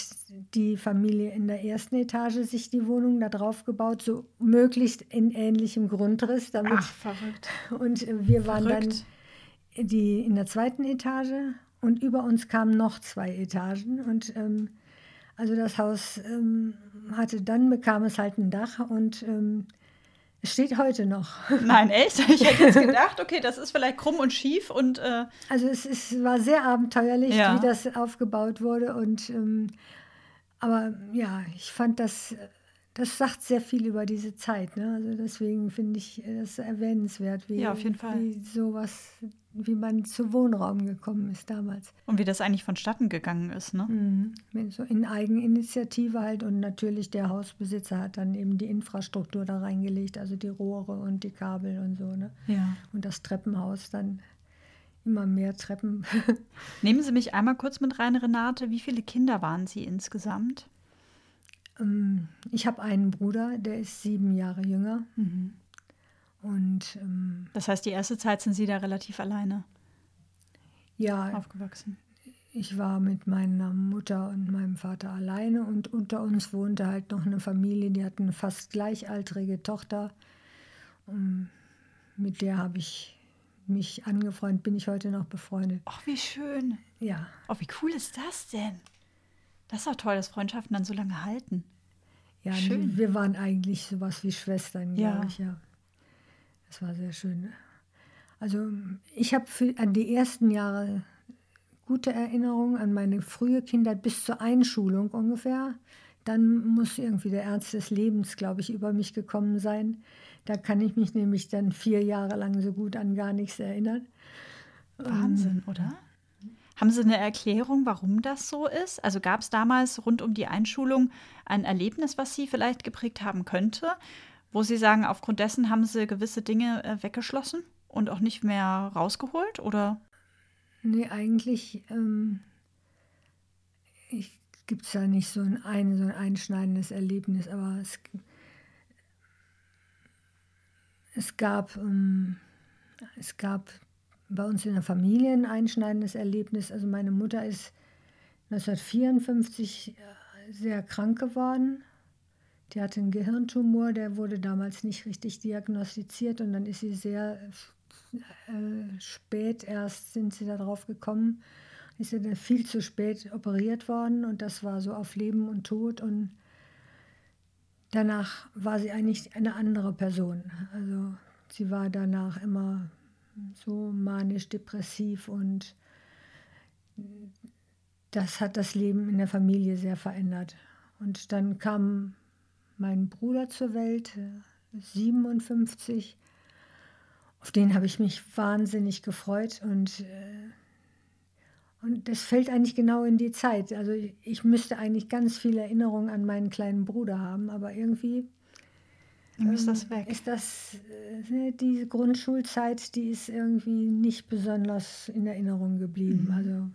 die Familie in der ersten Etage sich die Wohnung da drauf gebaut, so möglichst in ähnlichem Grundriss. Damit, Ach, verrückt. und wir waren Verrückt. dann die in der zweiten Etage und über uns kamen noch zwei Etagen. Und ähm, also das Haus ähm, hatte dann bekam es halt ein Dach und ähm, es steht heute noch. Nein, echt? Ich hätte jetzt gedacht, okay, das ist vielleicht krumm und schief und äh, Also es, es war sehr abenteuerlich, Ja. wie das aufgebaut wurde. Und ähm, aber ja, ich fand das, das sagt sehr viel über diese Zeit. Ne? Also deswegen finde ich das erwähnenswert, wie, Ja, wie sowas, wie man zu Wohnraum gekommen ist damals. und wie das eigentlich vonstatten gegangen ist, ne? Mhm. So in Eigeninitiative halt und natürlich der Hausbesitzer hat dann eben die Infrastruktur da reingelegt, also die Rohre und die Kabel und so. Ne? Ja. Und das Treppenhaus dann immer mehr Treppen. Nehmen Sie mich einmal kurz mit rein, Renate. Wie viele Kinder waren Sie insgesamt? Ähm, Ich habe einen Bruder, der ist sieben Jahre jünger. Und ähm, Das heißt, die erste Zeit sind Sie da relativ alleine ja, aufgewachsen. ich war mit meiner Mutter und meinem Vater alleine und unter uns wohnte halt noch eine Familie, die hatten eine fast gleichaltrige Tochter. Und mit der habe ich mich angefreundet, bin ich heute noch befreundet. Ach, wie schön. Ja, Oh, wie cool ist das denn? Das ist auch toll, dass Freundschaften dann so lange halten. ja Schön. wir waren eigentlich sowas wie Schwestern, Ja. glaube ich, ja. Das war sehr schön. Also ich habe an die ersten Jahre gute Erinnerungen an meine frühe Kindheit bis zur Einschulung ungefähr. Dann muss irgendwie der Ernst des Lebens, glaube ich, über mich gekommen sein. Da kann ich mich nämlich dann vier Jahre lang so gut an gar nichts erinnern. Wahnsinn, oder? Haben Sie eine Erklärung, warum das so ist? Also gab es damals rund um die Einschulung ein Erlebnis, was Sie vielleicht geprägt haben könnte, wo Sie sagen, aufgrund dessen haben Sie gewisse Dinge äh, weggeschlossen und auch nicht mehr rausgeholt? Oder? Nee, eigentlich ähm, gibt es da nicht so ein, ein, so ein einschneidendes Erlebnis, aber es, es, gab, ähm, es gab bei uns in der Familie ein einschneidendes Erlebnis. Also meine Mutter ist 1954 äh, sehr krank geworden. Die hatte einen Gehirntumor, der wurde damals nicht richtig diagnostiziert und dann ist sie sehr äh, spät erst sind sie darauf gekommen, ist sie dann viel zu spät operiert worden und das war so auf Leben und Tod und danach war sie eigentlich eine andere Person. Also sie war danach immer so manisch-depressiv und das hat das Leben in der Familie sehr verändert. Und dann kam mein Bruder zur Welt, 57. Auf den habe ich mich wahnsinnig gefreut und, äh, und das fällt eigentlich genau in die Zeit. Also ich, ich müsste eigentlich ganz viele Erinnerungen an meinen kleinen Bruder haben, aber irgendwie Ihm ist das ähm, weg. Ist das, äh, diese Grundschulzeit, die ist irgendwie nicht besonders in Erinnerung geblieben. Mhm. Also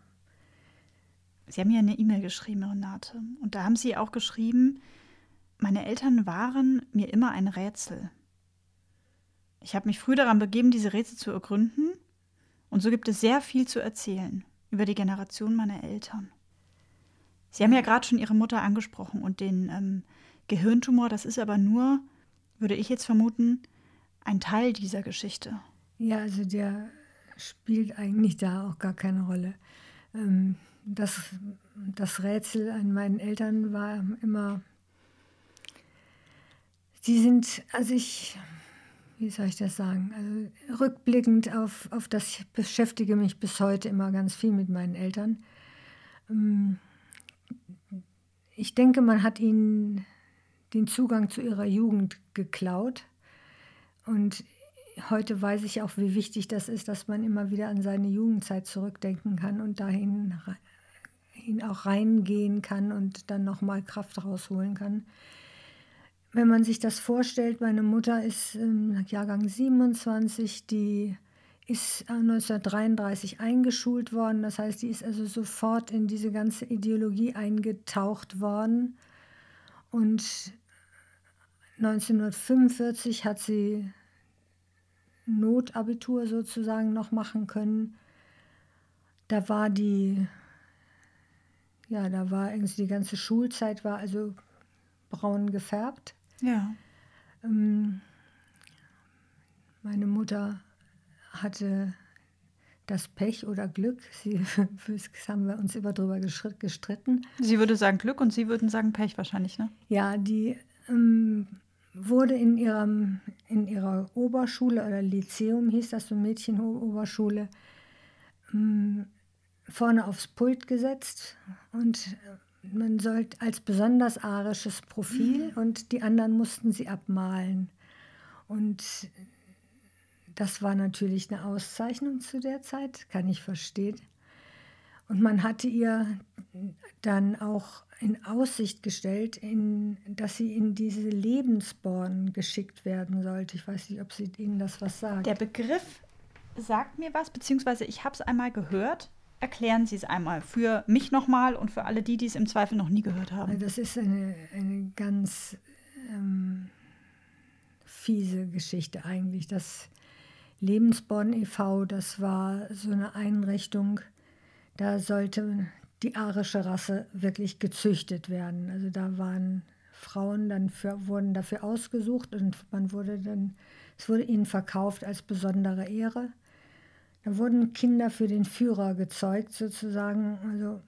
Sie haben ja eine E-Mail geschrieben, Renate. Und da haben Sie auch geschrieben, meine Eltern waren mir immer ein Rätsel. Ich habe mich früh daran begeben, diese Rätsel zu ergründen. Und so gibt es sehr viel zu erzählen über die Generation meiner Eltern. Sie haben ja gerade schon Ihre Mutter angesprochen und den ähm, Gehirntumor, das ist aber nur, würde ich jetzt vermuten, ein Teil dieser Geschichte? Ja, also der spielt eigentlich da auch gar keine Rolle. Ähm, das, das Rätsel an meinen Eltern war immer, sie sind, also ich, wie soll ich das sagen, also rückblickend auf, auf das ich beschäftige mich bis heute immer ganz viel mit meinen Eltern. Ähm, ich denke, man hat ihnen den Zugang zu ihrer Jugend geklaut. Und heute weiß ich auch, wie wichtig das ist, dass man immer wieder an seine Jugendzeit zurückdenken kann und dahin hin auch reingehen kann und dann nochmal Kraft rausholen kann. Wenn man sich das vorstellt, meine Mutter ist im Jahrgang 27, die ist 1933 eingeschult worden. Das heißt, die ist also sofort in diese ganze Ideologie eingetaucht worden. Und 1945 hat sie Notabitur sozusagen noch machen können. Da war die, ja, da war irgendwie die ganze Schulzeit war also braun gefärbt. Ja. Ähm, meine Mutter hatte das Pech oder Glück, sie, das haben wir uns immer drüber gestritten. Sie würde sagen Glück und Sie würden sagen Pech wahrscheinlich, ne? Ja, die ähm, wurde in, ihrem, in ihrer Oberschule oder Lyzeum, hieß das so Mädchenoberschule, ähm, vorne aufs Pult gesetzt und man sollte als besonders arisches Profil mhm. und die anderen mussten sie abmalen. Und das war natürlich eine Auszeichnung zu der Zeit, kann ich verstehen. Und man hatte ihr dann auch in Aussicht gestellt, in, dass sie in diese Lebensborn geschickt werden sollte. Ich weiß nicht, ob sie Ihnen das was sagt. Der Begriff sagt mir was, beziehungsweise ich habe es einmal gehört. Erklären Sie es einmal für mich nochmal und für alle die, die es im Zweifel noch nie gehört haben. Das ist eine, eine ganz ähm, fiese Geschichte eigentlich. Das Lebensborn e.V., das war so eine Einrichtung, da sollte die arische Rasse wirklich gezüchtet werden. Also da waren Frauen dann für, wurden dafür ausgesucht und man wurde dann, es wurde ihnen verkauft als besondere Ehre. Da wurden Kinder für den Führer gezeugt sozusagen. Also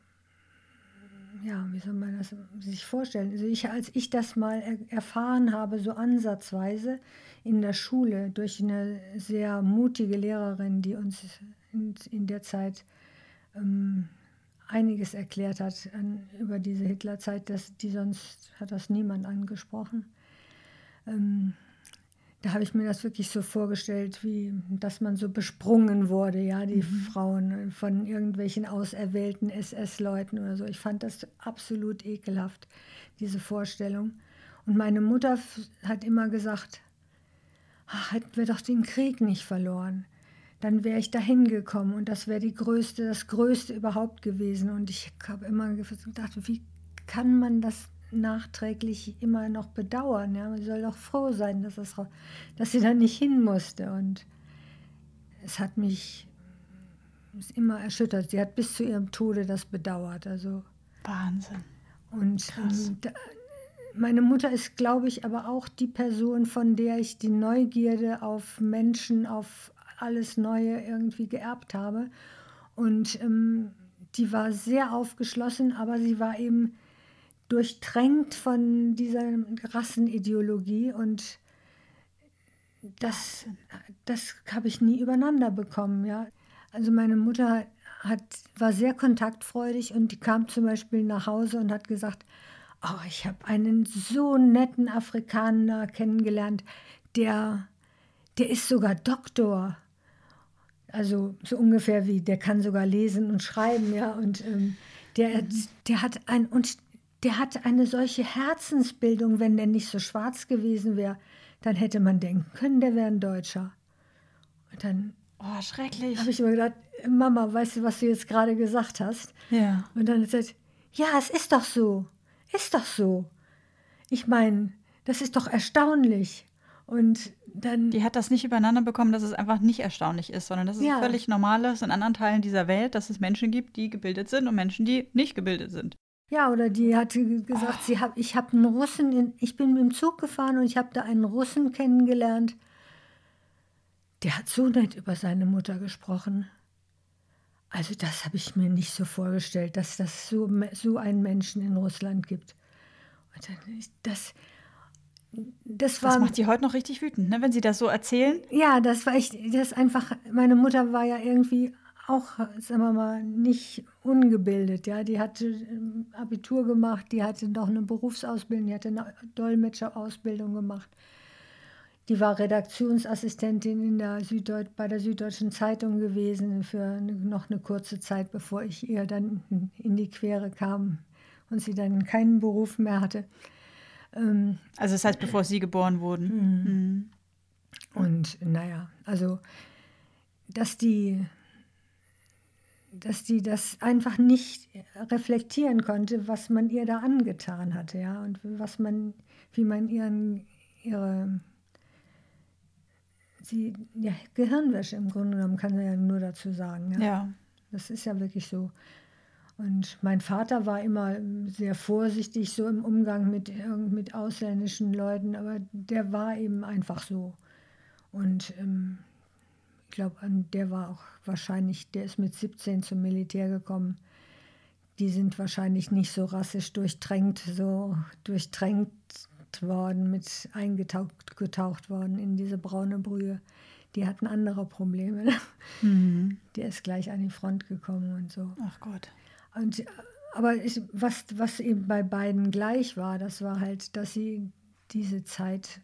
ja, wie soll man das sich vorstellen? Also ich, als ich das mal er erfahren habe, so ansatzweise in der Schule durch eine sehr mutige Lehrerin, die uns in, in der Zeit ähm, einiges erklärt hat an, über diese Hitlerzeit, die sonst hat das niemand angesprochen. Ähm, da habe ich mir das wirklich so vorgestellt, wie dass man so besprungen wurde, ja, die mhm. Frauen von irgendwelchen auserwählten SS-Leuten oder so. Ich fand das absolut ekelhaft, diese Vorstellung. Und meine Mutter hat immer gesagt, ach, hätten wir doch den Krieg nicht verloren. Dann wäre ich dahin gekommen und das wäre die größte, das Größte überhaupt gewesen. Und ich habe immer gedacht, wie kann man das nachträglich immer noch bedauern. Ja? Man soll doch froh sein, dass, es, dass sie da nicht hin musste. Und es hat mich immer erschüttert. Sie hat bis zu ihrem Tode das bedauert. Also Wahnsinn. Und da, meine Mutter ist, glaube ich, aber auch die Person, von der ich die Neugierde auf Menschen, auf alles Neue irgendwie geerbt habe. Und ähm, die war sehr aufgeschlossen, aber sie war eben durchtränkt von dieser Rassenideologie und das, das habe ich nie übereinander bekommen. Ja. Also meine Mutter hat, war sehr kontaktfreudig und die kam zum Beispiel nach Hause und hat gesagt, oh, ich habe einen so netten Afrikaner kennengelernt, der, der ist sogar Doktor. Also so ungefähr wie, der kann sogar lesen und schreiben, ja. Und ähm, der, der hat ein, und der hatte eine solche Herzensbildung, wenn der nicht so schwarz gewesen wäre, dann hätte man denken können, der wäre ein Deutscher. Und dann oh, schrecklich. habe ich immer gedacht, Mama, weißt du, was du jetzt gerade gesagt hast? Ja. Und dann hat sie gesagt, ja, es ist doch so. Ist doch so. Ich meine, das ist doch erstaunlich. Und dann. Die hat das nicht übereinander bekommen, dass es einfach nicht erstaunlich ist, sondern dass es ja. völlig normal ist in anderen Teilen dieser Welt, dass es Menschen gibt, die gebildet sind und Menschen, die nicht gebildet sind. Ja, oder die hatte gesagt, oh. sie hab, ich habe einen Russen, in, ich bin mit dem Zug gefahren und ich habe da einen Russen kennengelernt. der hat so nett über seine Mutter gesprochen. Also das habe ich mir nicht so vorgestellt, dass das so, so einen Menschen in Russland gibt. Und dann, das, das war. Das macht sie heute noch richtig wütend, ne, wenn sie das so erzählen. Ja, das war echt, das einfach, meine Mutter war ja irgendwie auch, sagen wir mal, nicht ungebildet. Ja, die hatte ähm, Abitur gemacht, die hatte noch eine Berufsausbildung, die hatte eine Dolmetscherausbildung gemacht. Die war Redaktionsassistentin in der Süddeut bei der Süddeutschen Zeitung gewesen für noch eine kurze Zeit, bevor ich ihr dann in die Quere kam und sie dann keinen Beruf mehr hatte. Ähm, also das heißt, bevor Sie geboren wurden. Mhm. Mhm. Und naja, also dass die, dass die das einfach nicht reflektieren konnte, was man ihr da angetan hatte, ja, und was man, wie man ihren, ihre sie, ja, Gehirnwäsche im Grunde genommen kann man ja nur dazu sagen. Ja. ja. Das ist ja wirklich so. Und mein Vater war immer sehr vorsichtig so im Umgang mit, mit ausländischen Leuten, aber der war eben einfach so. Und ähm, glaube, der war auch wahrscheinlich, der ist mit 17 zum Militär gekommen. Die sind wahrscheinlich nicht so rassisch durchtränkt, so durchtränkt worden, mit eingetaucht getaucht worden in diese braune Brühe. Die hatten andere Probleme. Mhm. Der ist gleich an die Front gekommen und so. Ach Gott. Und, aber ich, was, was eben bei beiden gleich war, das war halt, dass sie diese Zeit,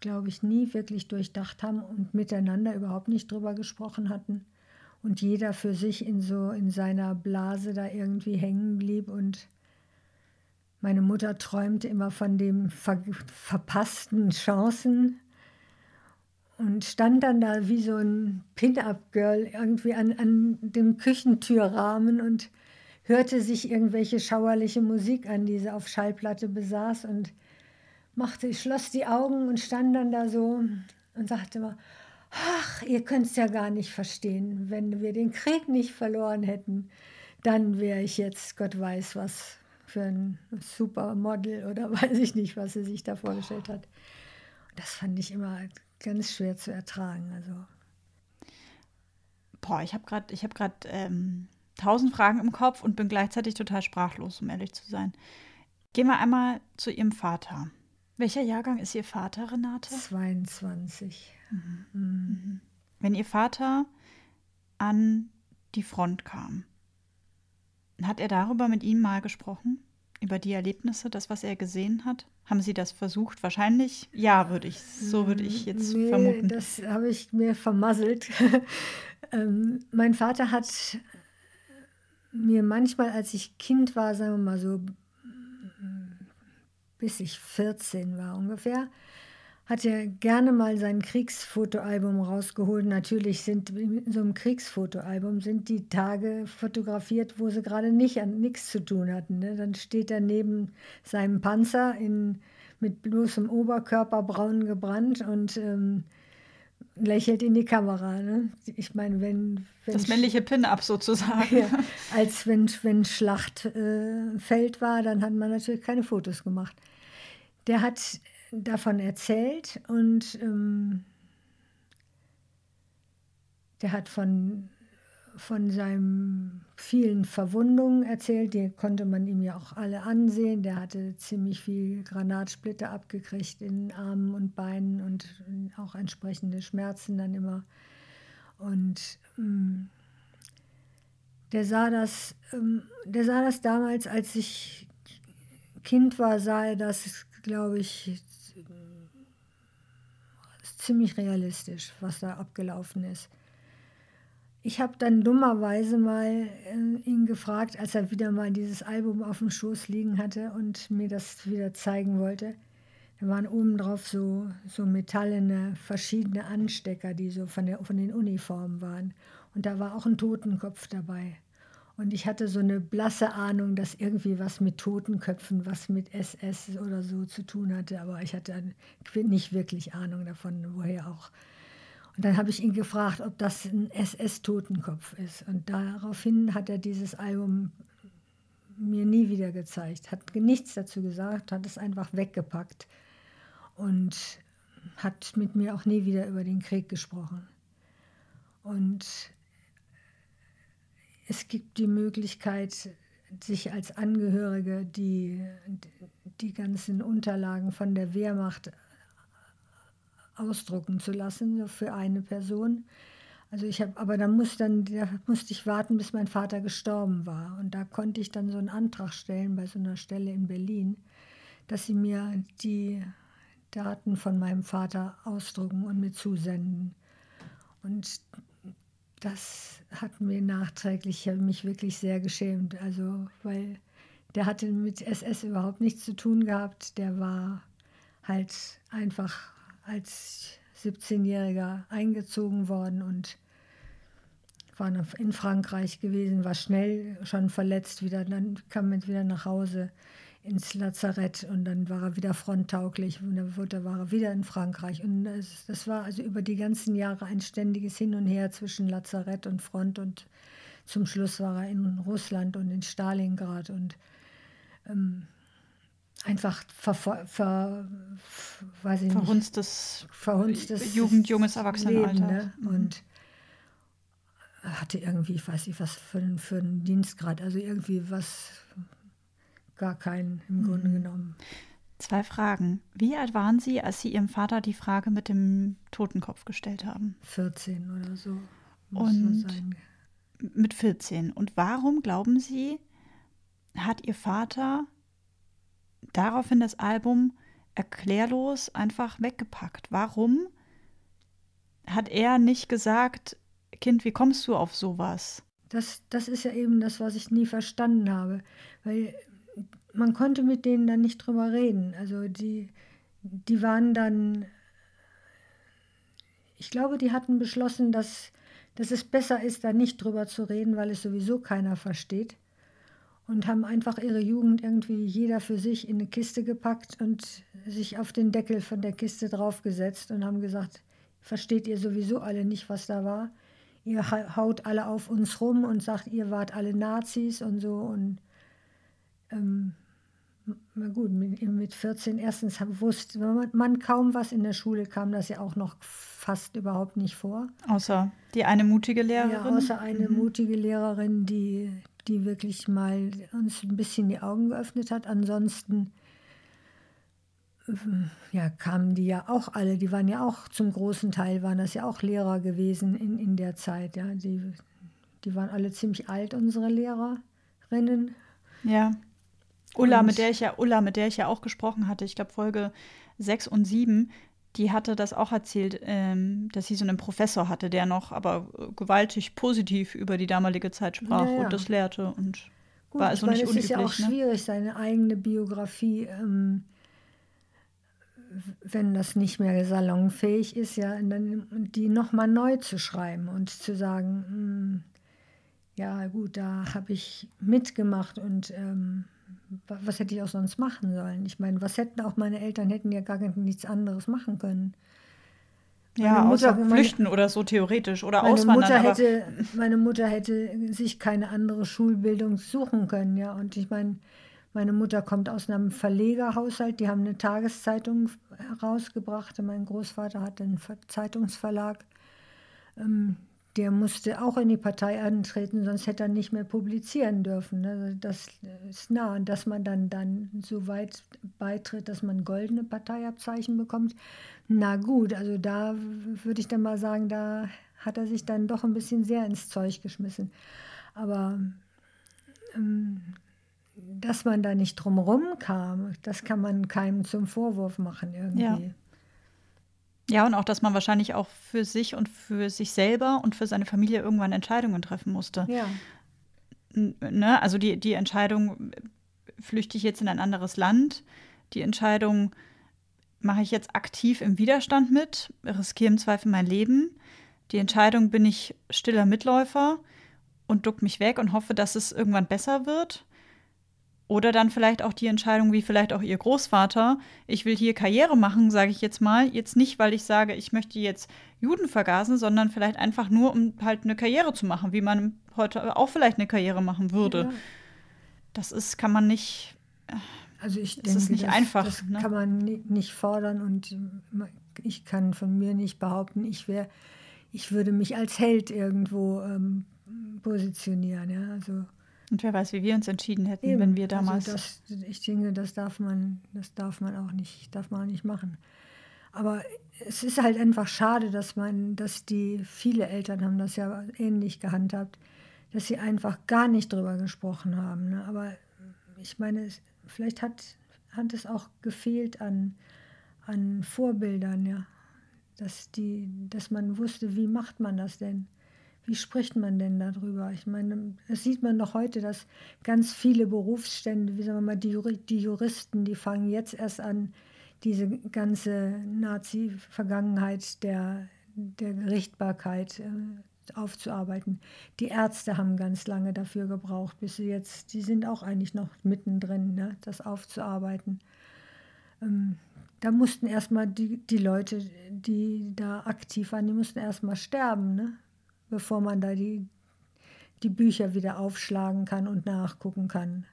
glaube ich, nie wirklich durchdacht haben und miteinander überhaupt nicht drüber gesprochen hatten. Und jeder für sich in so in seiner Blase da irgendwie hängen blieb und meine Mutter träumte immer von den ver verpassten Chancen und stand dann da wie so ein Pin-Up-Girl irgendwie an, an dem Küchentürrahmen und hörte sich irgendwelche schauerliche Musik an, die sie auf Schallplatte besaß und machte, schloss die Augen und stand dann da so und sagte immer, ach, ihr könnt es ja gar nicht verstehen, wenn wir den Krieg nicht verloren hätten, dann wäre ich jetzt, Gott weiß was, für ein Supermodel oder weiß ich nicht, was sie sich da vorgestellt hat. Das fand ich immer ganz schwer zu ertragen. Also. Boah, ich habe gerade hab ähm, tausend Fragen im Kopf und bin gleichzeitig total sprachlos, um ehrlich zu sein. Gehen wir einmal zu Ihrem Vater. Welcher Jahrgang ist Ihr Vater, Renate? 22. Mhm. Mhm. Mhm. Wenn Ihr Vater an die Front kam, hat er darüber mit Ihnen mal gesprochen? Über die Erlebnisse, das, was er gesehen hat? Haben Sie das versucht? Wahrscheinlich ja, würde ich, so würde ich jetzt nee, vermuten. Das habe ich mir vermasselt. ähm, mein Vater hat mir manchmal, als ich Kind war, sagen wir mal so, bis ich 14 war ungefähr, hat er gerne mal sein Kriegsfotoalbum rausgeholt. Natürlich sind in so einem Kriegsfotoalbum sind die Tage fotografiert, wo sie gerade nicht an nichts zu tun hatten. Ne? Dann steht er neben seinem Panzer in, mit bloßem Oberkörper braun gebrannt und ähm, lächelt in die Kamera. Ne? Ich meine, wenn, wenn das männliche Pin-up sozusagen. Ja, als wenn wenn Schlachtfeld äh, war, dann hat man natürlich keine Fotos gemacht. Der hat davon erzählt und ähm, der hat von, von seinen vielen Verwundungen erzählt. Die konnte man ihm ja auch alle ansehen. Der hatte ziemlich viel Granatsplitter abgekriegt in Armen und Beinen und auch entsprechende Schmerzen dann immer. Und ähm, der sah das, ähm, der sah das damals, als ich Kind war, sah er das, glaube ich, ziemlich realistisch, was da abgelaufen ist. Ich habe dann dummerweise mal äh, ihn gefragt, als er wieder mal dieses Album auf dem Schoß liegen hatte und mir das wieder zeigen wollte. Da waren oben drauf so, so metallene, verschiedene Anstecker, die so von, der, von den Uniformen waren. Und da war auch ein Totenkopf dabei. Und ich hatte so eine blasse Ahnung, dass irgendwie was mit Totenköpfen, was mit SS oder so zu tun hatte. Aber ich hatte nicht wirklich Ahnung davon, woher auch. Und dann habe ich ihn gefragt, ob das ein SS-Totenkopf ist. Und daraufhin hat er dieses Album mir nie wieder gezeigt, hat nichts dazu gesagt, hat es einfach weggepackt. Und hat mit mir auch nie wieder über den Krieg gesprochen. Und es gibt die Möglichkeit, sich als Angehörige die, die ganzen Unterlagen von der Wehrmacht ausdrucken zu lassen für eine Person. Also ich habe, aber da muss dann, da musste ich warten, bis mein Vater gestorben war. Und da konnte ich dann so einen Antrag stellen bei so einer Stelle in Berlin, dass sie mir die Daten von meinem Vater ausdrucken und mir zusenden. Und das hat mir nachträglich mich wirklich sehr geschämt. Also, weil der hatte mit SS überhaupt nichts zu tun gehabt. Der war halt einfach als 17-Jähriger eingezogen worden und war in Frankreich gewesen, war schnell schon verletzt wieder, dann kam er wieder nach Hause ins Lazarett und dann war er wieder fronttauglich und dann wurde, war er wieder in Frankreich. Und das, das, war also über die ganzen Jahre ein ständiges Hin und Her zwischen Lazarett und Front und zum Schluss war er in Russland und in Stalingrad und ähm, einfach ver, ver, ver, verhunstes, verhunstes Jugend, junges Erwachsenenalter. Ne? Mhm. Und hatte irgendwie, ich weiß nicht, was für, für einen Dienstgrad, also irgendwie was gar keinen im mhm. Grunde genommen. Zwei Fragen. Wie alt waren Sie, als Sie Ihrem Vater die Frage mit dem Totenkopf gestellt haben? 14 oder so. Und mit 14. Und warum glauben Sie, hat Ihr Vater daraufhin das Album erklärlos einfach weggepackt? Warum hat er nicht gesagt, Kind, wie kommst du auf sowas? Das, das ist ja eben das, was ich nie verstanden habe. Weil man konnte mit denen dann nicht drüber reden. Also die, die waren dann, ich glaube, die hatten beschlossen, dass, dass es besser ist, da nicht drüber zu reden, weil es sowieso keiner versteht. Und haben einfach ihre Jugend irgendwie jeder für sich in eine Kiste gepackt und sich auf den Deckel von der Kiste draufgesetzt und haben gesagt, versteht ihr sowieso alle nicht, was da war. Ihr haut alle auf uns rum und sagt, ihr wart alle Nazis und so. Und ähm, na gut, mit 14 erstens wusste man kaum was. In der Schule kam das ja auch noch fast überhaupt nicht vor. Außer die eine mutige Lehrerin? Ja, außer eine mhm. mutige Lehrerin, die, die wirklich mal uns ein bisschen die Augen geöffnet hat. Ansonsten ja, kamen die ja auch alle, die waren ja auch zum großen Teil, waren das ja auch Lehrer gewesen in, in der Zeit. Ja. Die, die waren alle ziemlich alt, unsere Lehrerinnen. Ja. Ulla, mit der ich ja, Ulla, mit der ich ja auch gesprochen hatte, ich glaube Folge 6 und 7, die hatte das auch erzählt, ähm, dass sie so einen Professor hatte, der noch aber gewaltig positiv über die damalige Zeit sprach ja, ja. und das lehrte und Gut, war also ich meine, nicht unüblich. Es ist ja auch ne? schwierig, seine eigene Biografie, ähm, wenn das nicht mehr salonfähig ist, ja, dann die nochmal neu zu schreiben und zu sagen, mh, hm, ja gut, da habe ich mitgemacht und ähm, was hätte ich auch sonst machen sollen? Ich meine, was hätten auch meine Eltern hätten ja gar nichts anderes machen können. Meine ja, Mutter, außer flüchten meine, oder so theoretisch oder meine auswandern. Mutter hätte, meine Mutter hätte sich keine andere Schulbildung suchen können, ja. Und ich meine, meine Mutter kommt aus einem Verlegerhaushalt, die haben eine Tageszeitung herausgebracht. Mein Großvater hat einen Zeitungsverlag. Der musste auch in die Partei antreten, sonst hätte er nicht mehr publizieren dürfen. Also das ist nah. Und dass man dann, dann so weit beitritt, dass man goldene Parteiabzeichen bekommt, na gut, also da würde ich dann mal sagen, da hat er sich dann doch ein bisschen sehr ins Zeug geschmissen. Aber ähm, dass man da nicht drumherum kam, das kann man keinem zum Vorwurf machen irgendwie. Ja. Ja, und auch, dass man wahrscheinlich auch für sich und für sich selber und für seine Familie irgendwann Entscheidungen treffen musste. Ja. Ne? Also die, die Entscheidung, flüchte ich jetzt in ein anderes Land? Die Entscheidung, mache ich jetzt aktiv im Widerstand mit, riskiere im Zweifel mein Leben? Die Entscheidung, bin ich stiller Mitläufer und duck mich weg und hoffe, dass es irgendwann besser wird? Oder dann vielleicht auch die Entscheidung, wie vielleicht auch ihr Großvater, ich will hier Karriere machen, sage ich jetzt mal. Jetzt nicht, weil ich sage, ich möchte jetzt Juden vergasen, sondern vielleicht einfach nur, um halt eine Karriere zu machen, wie man heute auch vielleicht eine Karriere machen würde. Ja. Das ist, kann man nicht. Also ich das denke, ist nicht das, einfach. Das ne? kann man nicht fordern und ich kann von mir nicht behaupten, ich wäre, ich würde mich als Held irgendwo ähm, positionieren. Ja, also und wer weiß, wie wir uns entschieden hätten, Eben. wenn wir also damals. Also das, ich denke, das darf man, das darf man auch nicht, darf man auch nicht machen. Aber es ist halt einfach schade, dass man, dass die viele Eltern haben das ja ähnlich gehandhabt, dass sie einfach gar nicht drüber gesprochen haben. Ne? Aber ich meine, vielleicht hat, hat es auch gefehlt an, an Vorbildern, ja. Dass, die, dass man wusste, wie macht man das denn? Wie spricht man denn darüber? Ich meine, das sieht man doch heute, dass ganz viele Berufsstände, wie sagen wir mal, die, die Juristen, die fangen jetzt erst an, diese ganze Nazi-Vergangenheit der, der Gerichtbarkeit äh, aufzuarbeiten. Die Ärzte haben ganz lange dafür gebraucht, bis sie jetzt, die sind auch eigentlich noch mittendrin, ne, das aufzuarbeiten. Ähm, da mussten erstmal die, die Leute, die da aktiv waren, die mussten erstmal sterben. Ne? Bevor man da die, die Bücher wieder aufschlagen kann und nachgucken kann.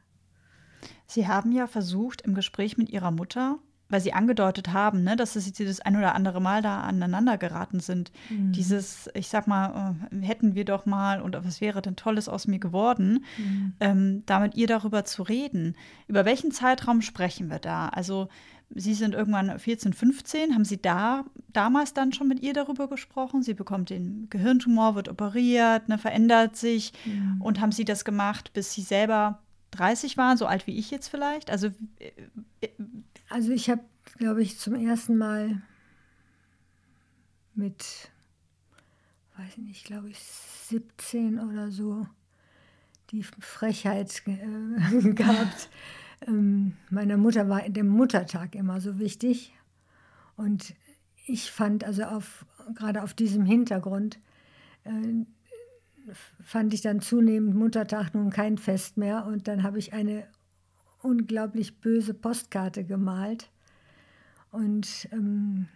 Sie haben ja versucht, im Gespräch mit Ihrer Mutter, weil Sie angedeutet haben, ne, dass Sie das ein oder andere Mal da aneinander geraten sind. Mhm. Dieses, ich sag mal, äh, hätten wir doch mal und was wäre denn Tolles aus mir geworden, mhm. ähm, damit ihr darüber zu reden. Über welchen Zeitraum sprechen wir da? Also Sie sind irgendwann 14, 15. Haben Sie da damals dann schon mit ihr darüber gesprochen? Sie bekommt den Gehirntumor, wird operiert, ne, verändert sich. Mhm. Und haben Sie das gemacht, bis Sie selber 30 waren, so alt wie ich jetzt vielleicht? Also, äh, äh, also ich habe, glaube ich, zum ersten Mal mit, weiß ich nicht, glaube ich, 17 oder so die Frechheit äh, gehabt ähm, meiner Mutter war der Muttertag immer so wichtig. Und ich fand also auf, gerade auf diesem Hintergrund, äh, fand ich dann zunehmend Muttertag nun kein Fest mehr. Und dann habe ich eine unglaublich böse Postkarte gemalt. Und ähm,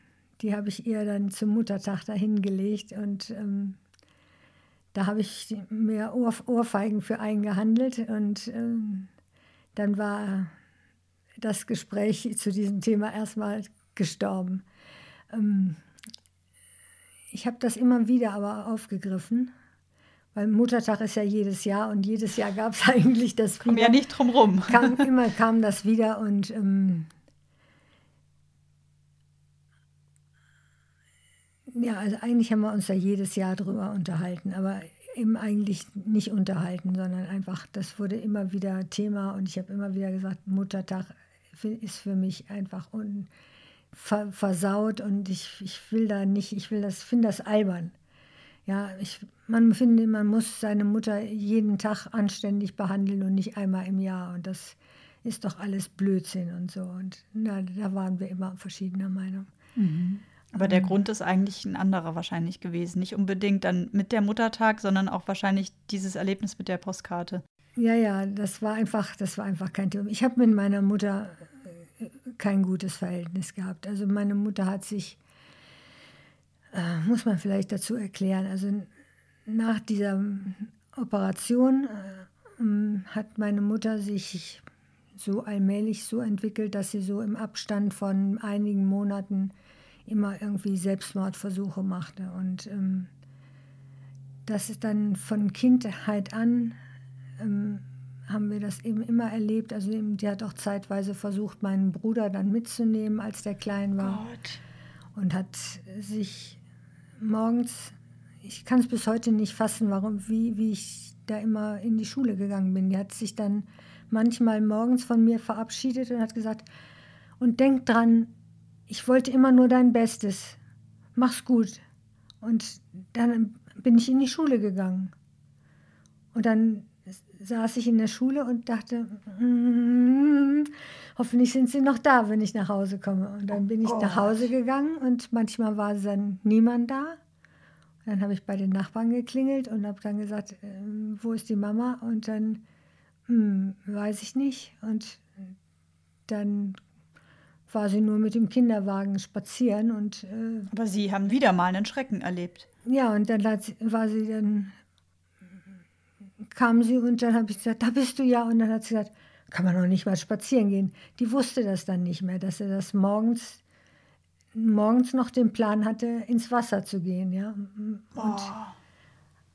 die habe ich ihr dann zum Muttertag dahingelegt. Und ähm, da habe ich mir Ohr, Ohrfeigen für eingehandelt. Und ähm, dann war das Gespräch zu diesem Thema erstmal gestorben. Ähm, ich habe das immer wieder aber aufgegriffen, weil Muttertag ist ja jedes Jahr und jedes Jahr gab es eigentlich das wieder. Komm ja nicht drum rum. Kam, immer kam das wieder und ähm, ja, also eigentlich haben wir uns da jedes Jahr drüber unterhalten, aber eben eigentlich nicht unterhalten, sondern einfach, das wurde immer wieder Thema und ich habe immer wieder gesagt, Muttertag ist für mich einfach un, ver, versaut und ich, ich will da nicht, ich will das, finde das albern. Ja, ich, man finde, man muss seine Mutter jeden Tag anständig behandeln und nicht einmal im Jahr und das ist doch alles Blödsinn und so und na, da waren wir immer verschiedener Meinung. Mhm. Aber der ähm. Grund ist eigentlich ein anderer wahrscheinlich gewesen. Nicht unbedingt dann mit der Muttertag, sondern auch wahrscheinlich dieses Erlebnis mit der Postkarte. Ja, ja, das war einfach, das war einfach kein Thema. Ich habe mit meiner Mutter äh, kein gutes Verhältnis gehabt. Also meine Mutter hat sich, äh, muss man vielleicht dazu erklären, also nach dieser Operation äh, hat meine Mutter sich so allmählich so entwickelt, dass sie so im Abstand von einigen Monaten immer irgendwie Selbstmordversuche machte. Und ähm, das ist dann von Kindheit an, ähm, haben wir das eben immer erlebt. Also eben, die hat auch zeitweise versucht, meinen Bruder dann mitzunehmen, als der klein war. Gott. Und hat sich morgens, ich kann es bis heute nicht fassen, warum, wie, wie ich da immer in die Schule gegangen bin. Die hat sich dann manchmal morgens von mir verabschiedet und hat gesagt, und denk dran, ich wollte immer nur dein Bestes. Mach's gut. Und dann bin ich in die Schule gegangen. Und dann saß ich in der Schule und dachte, mm, hoffentlich sind sie noch da, wenn ich nach Hause komme. Und dann bin ich oh nach Hause gegangen und manchmal war dann niemand da. Und dann habe ich bei den Nachbarn geklingelt und habe dann gesagt, äh, wo ist die Mama? Und dann hm, weiß ich nicht. Und dann war sie nur mit dem Kinderwagen spazieren und äh, aber Sie haben wieder mal einen Schrecken erlebt. Ja, und dann war sie dann kam sie und dann habe ich gesagt, da bist du ja und dann hat sie gesagt, kann man noch nicht mal spazieren gehen. Die wusste das dann nicht mehr, dass er das morgens morgens noch den Plan hatte, ins Wasser zu gehen, ja. Und Oh.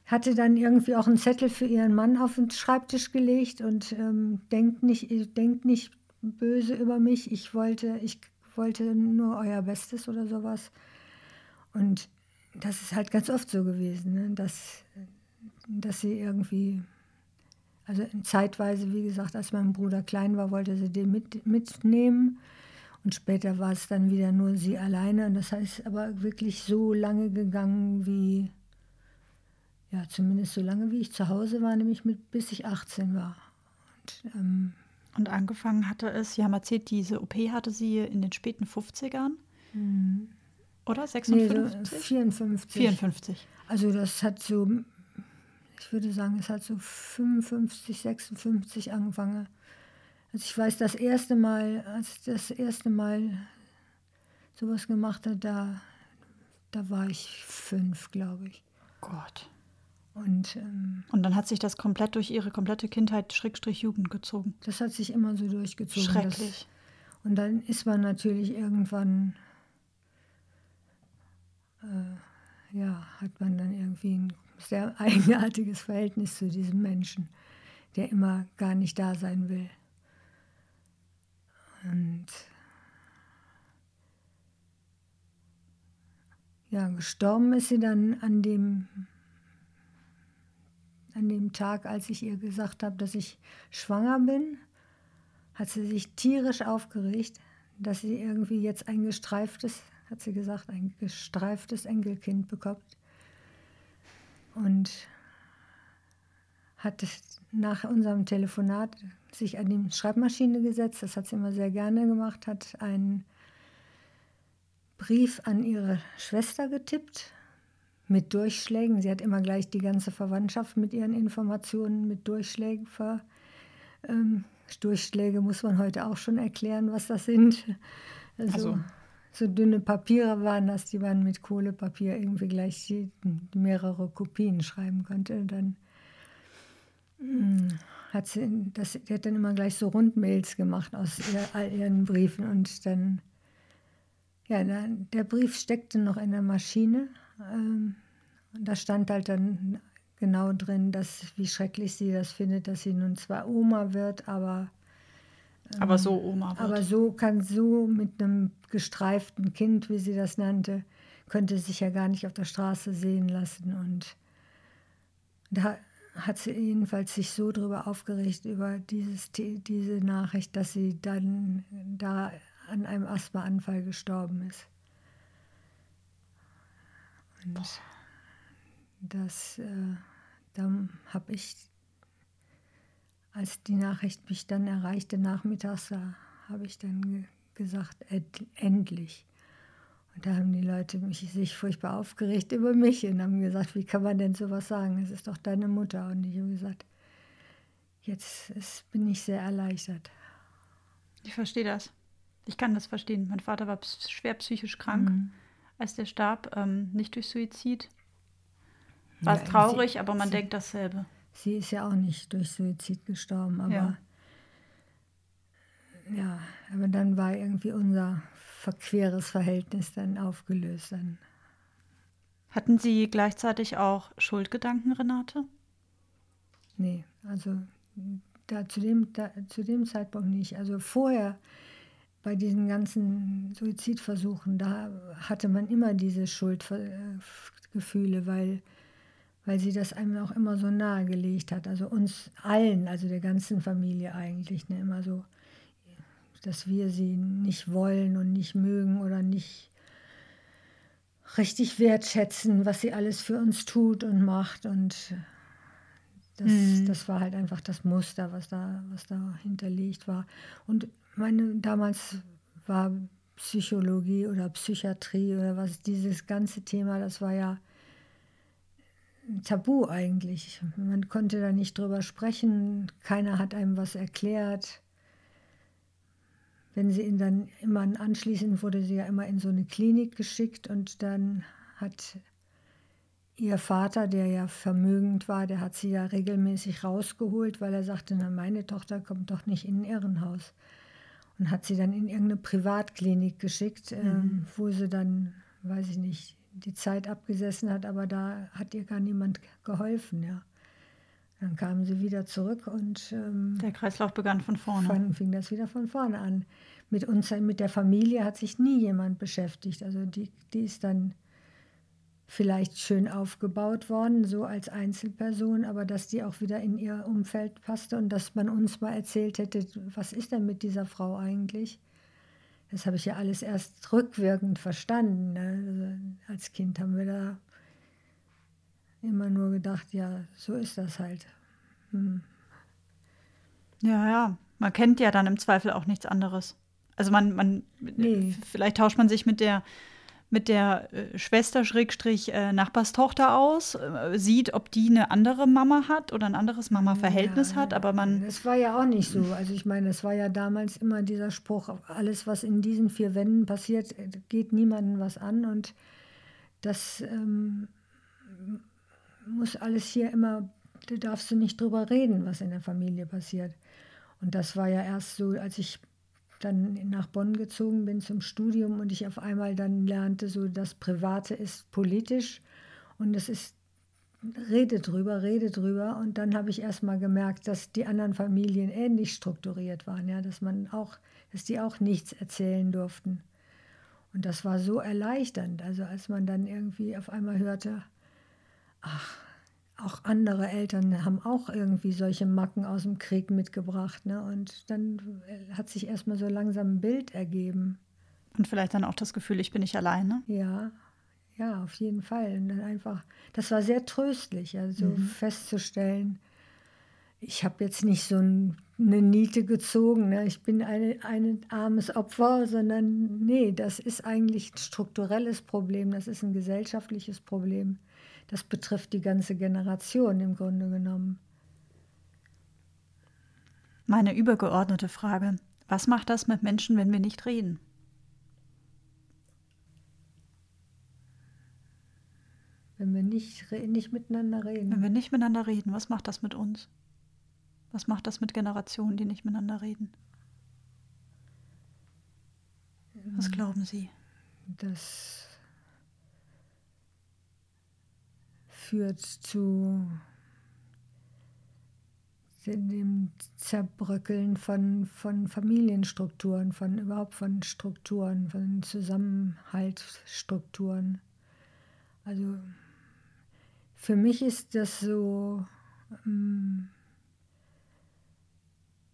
hatte dann irgendwie auch einen Zettel für ihren Mann auf den Schreibtisch gelegt und ähm, denkt nicht, denkt nicht böse über mich. Ich wollte, ich wollte nur euer Bestes oder sowas. Und das ist halt ganz oft so gewesen, ne? dass, dass sie irgendwie, also zeitweise, wie gesagt, als mein Bruder klein war, wollte sie den mit, mitnehmen. Und später war es dann wieder nur sie alleine. Und das heißt aber wirklich so lange gegangen, wie, ja, zumindest so lange, wie ich zu Hause war, nämlich mit, bis ich 18 war. Und, ähm, Und angefangen hatte es, Sie haben erzählt, diese OP hatte sie in den späten 50ern. Oder? Mhm. nee, so 56? 54. 54. Also das hat so, ich würde sagen, es hat so 55, 56 angefangen. Also ich weiß, das erste Mal, als ich das erste Mal sowas gemacht hat, da, da war ich fünf, glaube ich. Gott. Und ähm, Und dann hat sich das komplett durch ihre komplette Kindheit, Schrägstrich Jugend gezogen. das hat sich immer so durchgezogen. Schrecklich. Das, und dann ist man natürlich irgendwann, äh, ja, hat man dann irgendwie ein sehr eigenartiges Verhältnis zu diesem Menschen, der immer gar nicht da sein will. Und ja, gestorben ist sie dann an dem, an dem Tag, als ich ihr gesagt habe, dass ich schwanger bin, hat sie sich tierisch aufgeregt, dass sie irgendwie jetzt ein gestreiftes, hat sie gesagt, ein gestreiftes Enkelkind bekommt. Und hat nach unserem Telefonat sich an die Schreibmaschine gesetzt, das hat sie immer sehr gerne gemacht, hat einen Brief an ihre Schwester getippt mit Durchschlägen. Sie hat immer gleich die ganze Verwandtschaft mit ihren Informationen mit Durchschlägen ver. Ähm, Durchschläge muss man heute auch schon erklären, was das sind. Also, Also- so dünne Papiere waren das, die man mit Kohlepapier irgendwie gleich mehrere Kopien schreiben konnte. Und dann mm, hat sie, das, die hat dann immer gleich so Rundmails gemacht aus ihr, all ihren Briefen und dann ja, dann, der Brief steckte noch in der Maschine. Ähm, und da stand halt dann genau drin, dass, wie schrecklich sie das findet, dass sie nun zwar Oma wird, aber, Aber so Oma wird. aber so kann so mit einem gestreiften Kind, wie sie das nannte, könnte sich ja gar nicht auf der Straße sehen lassen. Und da hat sie jedenfalls sich so drüber aufgeregt über dieses, diese Nachricht, dass sie dann da an einem Asthmaanfall gestorben ist. Und das, äh, dann habe ich, als die Nachricht mich dann erreichte nachmittags, da habe ich dann ge gesagt, "End- endlich. Und da haben die Leute mich, sich furchtbar aufgeregt über mich und haben gesagt, wie kann man denn sowas sagen? Es ist doch deine Mutter. Und ich habe gesagt, jetzt ist, bin ich sehr erleichtert. Ich verstehe das. Ich kann das verstehen. Mein Vater war schwer psychisch krank, Mhm. Als der starb. Ähm, nicht durch Suizid. War Ja, traurig, sie- aber man sie- denkt dasselbe. Sie ist ja auch nicht durch Suizid gestorben, aber Ja. ja, aber dann war irgendwie unser verqueres Verhältnis dann aufgelöst. Dann. Hatten Sie gleichzeitig auch Schuldgedanken, Renate? Nee, also da, zu, dem, da, zu dem Zeitpunkt nicht. Also vorher bei diesen ganzen Suizidversuchen, da hatte man immer diese Schuldgefühle, weil, weil sie das einem auch immer so nahegelegt hat. Also uns allen, also der ganzen Familie eigentlich, ne, immer so, dass wir sie nicht wollen und nicht mögen oder nicht richtig wertschätzen, was sie alles für uns tut und macht. Und das, Mhm. das war halt einfach das Muster, was da, was da hinterlegt war. Und meine, damals war Psychologie oder Psychiatrie oder was, dieses ganze Thema, das war ja Tabu eigentlich. Man konnte da nicht drüber sprechen, keiner hat einem was erklärt. Wenn sie ihn dann immer anschließend wurde sie ja immer in so eine Klinik geschickt und dann hat ihr Vater, der ja vermögend war, der hat sie ja regelmäßig rausgeholt, weil er sagte, na meine Tochter kommt doch nicht in ein Irrenhaus. Und hat sie dann in irgendeine Privatklinik geschickt, ähm, Mhm. wo sie dann, weiß ich nicht, die Zeit abgesessen hat, aber da hat ihr gar niemand geholfen, ja. Dann kamen sie wieder zurück und ähm, Der Kreislauf begann von vorne. dann fing das wieder von vorne an. Mit uns, mit der Familie hat sich nie jemand beschäftigt. Also die, die ist dann vielleicht schön aufgebaut worden, so als Einzelperson, aber dass die auch wieder in ihr Umfeld passte und dass man uns mal erzählt hätte, was ist denn mit dieser Frau eigentlich? Das habe ich ja alles erst rückwirkend verstanden. Ne? Also als Kind haben wir da immer nur gedacht, ja, so ist das halt. Hm. Ja, ja. Man kennt ja dann im Zweifel auch nichts anderes. Also man, man Nee. vielleicht tauscht man sich mit der mit der äh, Schwester Schrägstrich äh, Nachbarstochter aus, äh, sieht, ob die eine andere Mama hat oder ein anderes Mama-Verhältnis Ja, hat, aber man Das war ja auch nicht so. Also ich meine, es war ja damals immer dieser Spruch, alles, was in diesen vier Wänden passiert, geht niemandem was an. Und das ähm, muss alles hier immer, da darfst du nicht drüber reden, was in der Familie passiert. Und das war ja erst so, als ich dann nach Bonn gezogen bin zum Studium und ich auf einmal dann lernte, so das Private ist politisch und es ist rede drüber, rede drüber. Und dann habe ich erst mal gemerkt, dass die anderen Familien ähnlich strukturiert waren, ja, dass man auch, dass die auch nichts erzählen durften. Und das war so erleichternd. Also als man dann irgendwie auf einmal hörte, ach, auch andere Eltern haben auch irgendwie solche Macken aus dem Krieg mitgebracht. Ne? Und dann äh, hat sich erst mal so langsam ein Bild ergeben. und vielleicht dann auch das Gefühl, ich bin nicht alleine. Ja, ja, auf jeden Fall. Und dann einfach, das war sehr tröstlich, also festzustellen, ich habe jetzt nicht so ein, eine Niete gezogen, ne? ich bin eine, ein armes Opfer, sondern nee, das ist eigentlich ein strukturelles Problem, das ist ein gesellschaftliches Problem. Das betrifft die ganze Generation im Grunde genommen. Meine übergeordnete Frage, was macht das mit Menschen, wenn wir nicht reden? Wenn wir nicht, nicht miteinander reden. Wenn wir nicht miteinander reden, was macht das mit uns? Was macht das mit Generationen, die nicht miteinander reden? Was glauben Sie? Das führt zu dem Zerbröckeln von, von Familienstrukturen, von überhaupt von Strukturen, von Zusammenhaltsstrukturen. Also für mich ist das so ähm,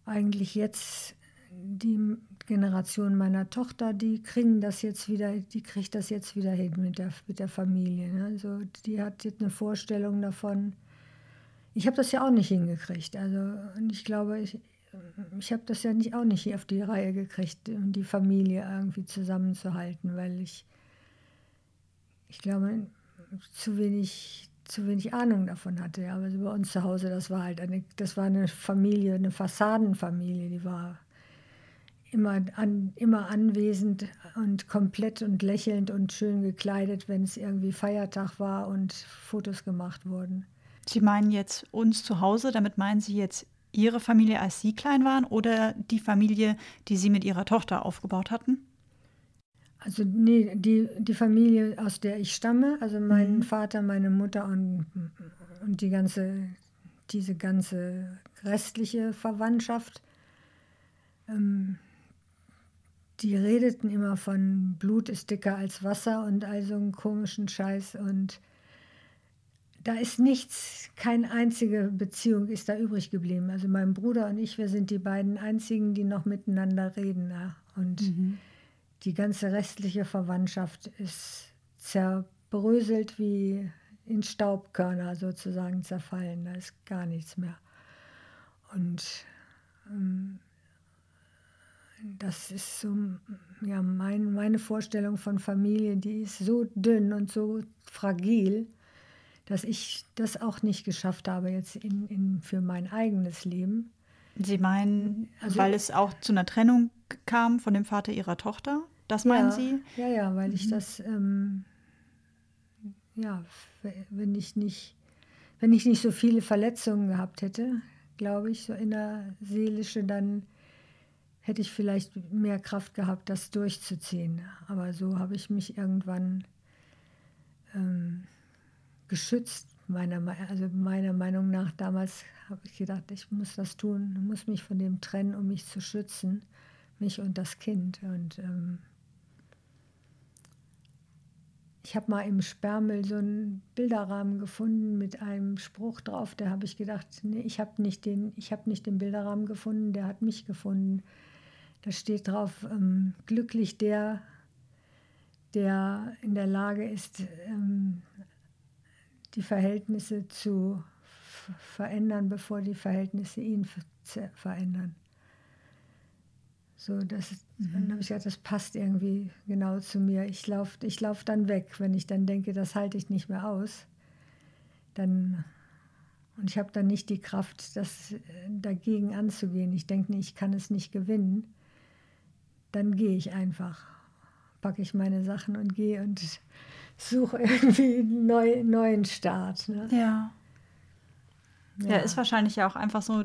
eigentlich jetzt die Generation meiner Tochter, die kriegen das jetzt wieder, die kriegt das jetzt wieder hin mit der, mit der Familie. Ne? Also die hat jetzt eine Vorstellung davon. Ich habe das ja auch nicht hingekriegt. Also und ich glaube, ich, ich habe das ja nicht, auch nicht auf die Reihe gekriegt, die Familie irgendwie zusammenzuhalten, weil ich, ich glaube, zu wenig, zu wenig Ahnung davon hatte. Aber also bei uns zu Hause, das war halt eine, das war eine Familie, eine Fassadenfamilie, die war immer, an, immer anwesend und komplett und lächelnd und schön gekleidet, wenn es irgendwie Feiertag war und Fotos gemacht wurden. Sie meinen jetzt uns zu Hause, damit meinen Sie jetzt Ihre Familie, als Sie klein waren, oder die Familie, die Sie mit Ihrer Tochter aufgebaut hatten? Also nee, die, die Familie, aus der ich stamme, also mein Mhm. Vater, meine Mutter und, und die ganze, diese ganze restliche Verwandtschaft, ähm, die redeten immer von Blut ist dicker als Wasser und all so einen komischen Scheiß und da ist nichts, keine einzige Beziehung ist da übrig geblieben. Also mein Bruder und ich, wir sind die beiden einzigen, die noch miteinander reden. Ja. Und die ganze restliche Verwandtschaft ist zerbröselt wie in Staubkörner sozusagen zerfallen. Da ist gar nichts mehr. Und ähm, das ist so, ja, mein, meine Vorstellung von Familie, die ist so dünn und so fragil, dass ich das auch nicht geschafft habe jetzt in, in, für mein eigenes Leben. Sie meinen, Also- weil es auch zu einer Trennung kam von dem Vater Ihrer Tochter? Das meinen ja, Sie? Ja, ja, weil ich das, ähm, ja, wenn ich nicht, wenn ich nicht so viele Verletzungen gehabt hätte, glaube ich, so innerseelische, dann hätte ich vielleicht mehr Kraft gehabt, das durchzuziehen. Aber so habe ich mich irgendwann ähm, geschützt. Meiner, also meiner Meinung nach damals habe ich gedacht, ich muss das tun, muss mich von dem trennen, um mich zu schützen, mich und das Kind. Und ähm, ich habe mal im Sperrmüll so einen Bilderrahmen gefunden mit einem Spruch drauf. Da habe ich gedacht, nee, ich habe nicht, hab nicht den Bilderrahmen gefunden, der hat mich gefunden. Da steht drauf, ähm, glücklich der, der in der Lage ist, ähm, die Verhältnisse zu verändern, bevor die Verhältnisse ihn verändern. So, das, mhm. dann habe ich gesagt, das passt irgendwie genau zu mir. Ich laufe ich lauf dann weg, wenn ich dann denke, das halte ich nicht mehr aus. Dann, und ich habe dann nicht die Kraft, das äh, dagegen anzugehen. Ich denke, ich kann es nicht gewinnen dann gehe ich einfach, packe ich meine Sachen und gehe und suche irgendwie einen neu, neuen Start. Ne? Ja. ja. Ja, ist wahrscheinlich ja auch einfach so,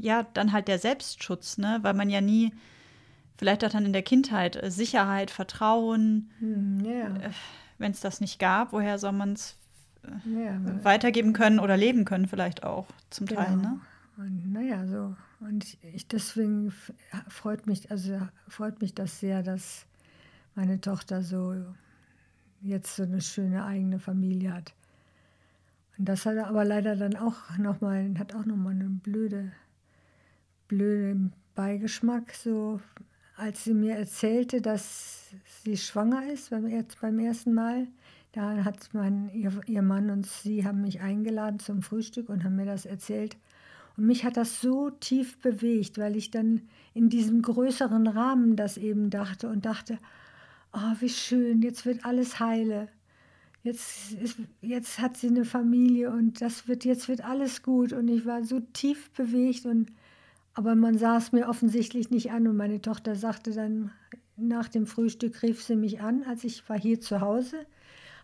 ja, dann halt der Selbstschutz, ne? Weil man ja nie, vielleicht auch dann in der Kindheit, äh, Sicherheit, Vertrauen, hm, ja. Äh, wenn es das nicht gab, woher soll man es äh, ja, weitergeben können oder leben können, vielleicht auch zum genau. Teil, ne? Und naja, so und ich deswegen freut mich, also freut mich das sehr, dass meine Tochter so jetzt so eine schöne eigene Familie hat. Und das hat aber leider dann auch nochmal, hat auch nochmal einen blöde, blöden Beigeschmack, so als sie mir erzählte, dass sie schwanger ist beim, beim ersten Mal. Da hat mein, ihr, ihr Mann und sie haben mich eingeladen zum Frühstück und haben mir das erzählt. Und mich hat das so tief bewegt, weil ich dann in diesem größeren Rahmen das eben dachte und dachte, oh, wie schön, jetzt wird alles heile. Jetzt, ist, jetzt hat sie eine Familie und das wird, jetzt wird alles gut. Und ich war so tief bewegt und aber man sah es mir offensichtlich nicht an und meine Tochter sagte dann nach dem Frühstück rief sie mich an, als ich war hier zu Hause,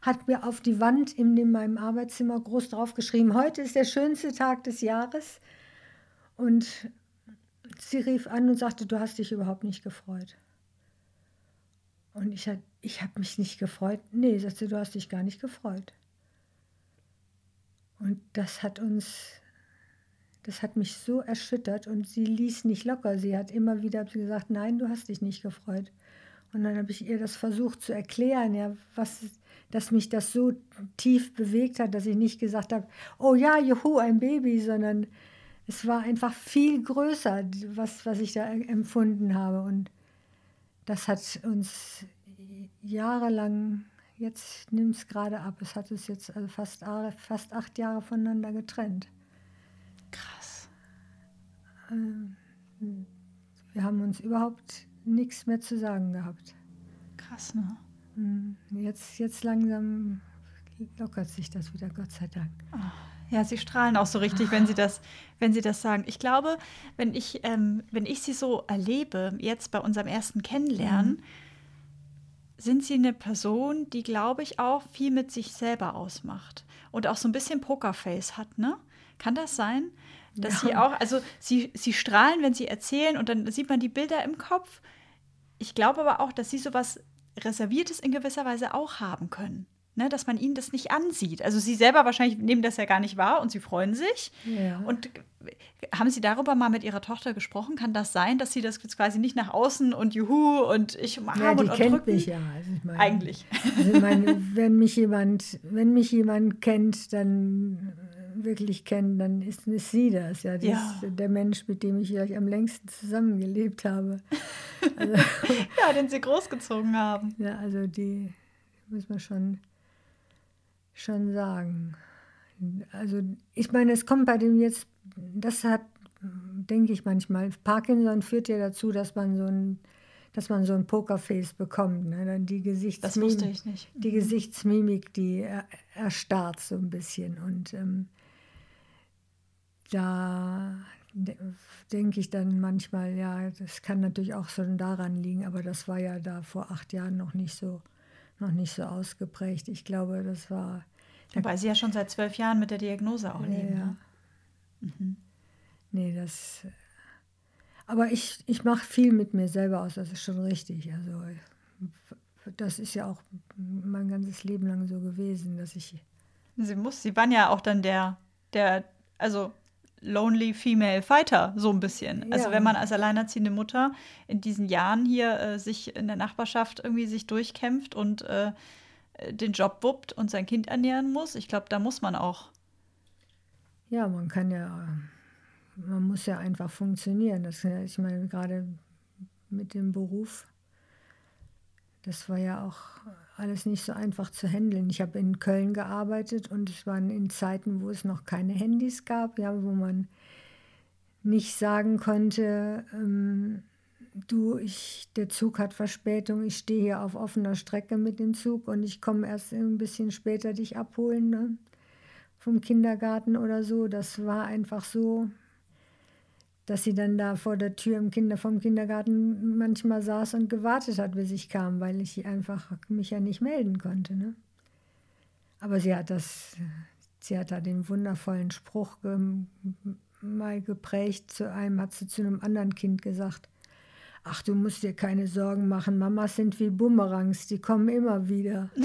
hat mir auf die Wand in, in meinem Arbeitszimmer groß drauf geschrieben, heute ist der schönste Tag des Jahres. Und sie rief an und sagte, du hast dich überhaupt nicht gefreut. Und ich, ich habe mich nicht gefreut. Nee, sagte du hast dich gar nicht gefreut. Und das hat uns, das hat mich so erschüttert und sie ließ nicht locker. Sie hat immer wieder gesagt, nein, du hast dich nicht gefreut. Und dann habe ich ihr das versucht zu erklären, ja, was, dass mich das so tief bewegt hat, dass ich nicht gesagt habe, oh ja, juhu, ein Baby, sondern es war einfach viel größer, was, was ich da empfunden habe. Und das hat uns jahrelang, jetzt nimmt es gerade ab, es hat uns jetzt also fast, fast acht Jahre voneinander getrennt. Krass. Ähm, wir haben uns überhaupt nichts mehr zu sagen gehabt. Krass, ne? Hm, jetzt, jetzt langsam lockert sich das wieder, Gott sei Dank. Oh. Ja, sie strahlen auch so richtig, wenn sie das, wenn sie das sagen. Ich glaube, wenn ich, ähm, wenn ich sie so erlebe, jetzt bei unserem ersten Kennenlernen, mhm. sind sie eine Person, die, glaube ich, auch viel mit sich selber ausmacht und auch so ein bisschen Pokerface hat, ne? Kann das sein? Dass ja. sie auch, also sie, sie strahlen, wenn sie erzählen und dann sieht man die Bilder im Kopf. Ich glaube aber auch, dass sie sowas Reserviertes in gewisser Weise auch haben können ne, dass man ihnen das nicht ansieht. Also sie selber wahrscheinlich nehmen das ja gar nicht wahr und sie freuen sich. Ja. Und haben Sie darüber mal mit Ihrer Tochter gesprochen? Kann das sein, dass sie das jetzt quasi nicht nach außen und Juhu und ich umarme ja, die und kennt drücken? mich ja. Also ich meine, Eigentlich. Also ich meine, wenn mich jemand, wenn mich jemand kennt, dann wirklich kennt, dann ist, ist sie das. Ja, das ja. ist der Mensch, mit dem ich vielleicht am längsten zusammengelebt habe. Also, ja, den Sie großgezogen haben. Ja, also die muss man schon schon sagen. Also ich meine, es kommt bei dem jetzt, das hat, denke ich manchmal, Parkinson führt ja dazu, dass man so ein, dass man so ein Pokerface bekommt. Ne? Dann die ich nicht. Die mhm. Gesichtsmimik, die erstarrt so ein bisschen. Und ähm, da denke ich dann manchmal, ja, das kann natürlich auch schon daran liegen, aber das war ja da vor acht Jahren noch nicht so noch nicht so ausgeprägt. Ich glaube, das war. Wobei Sie ja schon seit zwölf Jahren mit der Diagnose auch leben. Ja. Ne? Mhm. Nee, das. Aber ich, ich mache viel mit mir selber aus, das ist schon richtig. Also das ist ja auch mein ganzes Leben lang so gewesen, dass ich. Sie muss, sie waren ja auch dann der, der, also Lonely Female Fighter, so ein bisschen. Also wenn man als alleinerziehende Mutter in diesen Jahren hier äh, sich in der Nachbarschaft irgendwie sich durchkämpft und äh, den Job wuppt und sein Kind ernähren muss, ich glaube, da muss man auch. Ja, man kann ja man muss ja einfach funktionieren. Das, ich meine, gerade mit dem Beruf, das war ja auch alles nicht so einfach zu handeln. Ich habe in Köln gearbeitet und es waren in Zeiten, wo es noch keine Handys gab, ja, wo man nicht sagen konnte, ähm, du, ich, der Zug hat Verspätung, ich stehe hier auf offener Strecke mit dem Zug und ich komme erst ein bisschen später dich abholen ne, vom Kindergarten oder so. Das war einfach so, dass sie dann da vor der Tür im Kinder, vom Kindergarten manchmal saß und gewartet hat, bis ich kam, weil ich einfach mich ja nicht melden konnte. Ne? Aber sie hat das, sie hat da den wundervollen Spruch ge mal geprägt. Zu einem hat sie zu einem anderen Kind gesagt: Ach, du musst dir keine Sorgen machen. Mamas sind wie Bumerangs, die kommen immer wieder.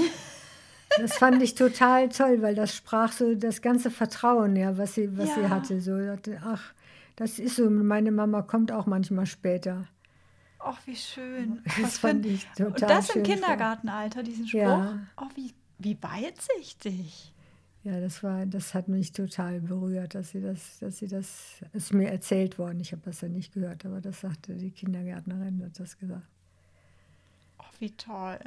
Das fand ich total toll, weil das sprach so das ganze Vertrauen, ja, was sie, was ja. sie hatte. So, ach, das ist so, meine Mama kommt auch manchmal später. Ach, wie schön. Das Was fand ich total Und das im Kindergartenalter, diesen Spruch. Ja. Oh, wie, wie weitsichtig. Ja, das war, das hat mich total berührt, dass sie das, dass sie das, ist mir erzählt worden. Ich habe das ja nicht gehört, aber das sagte die Kindergärtnerin, hat das gesagt. Oh, wie toll.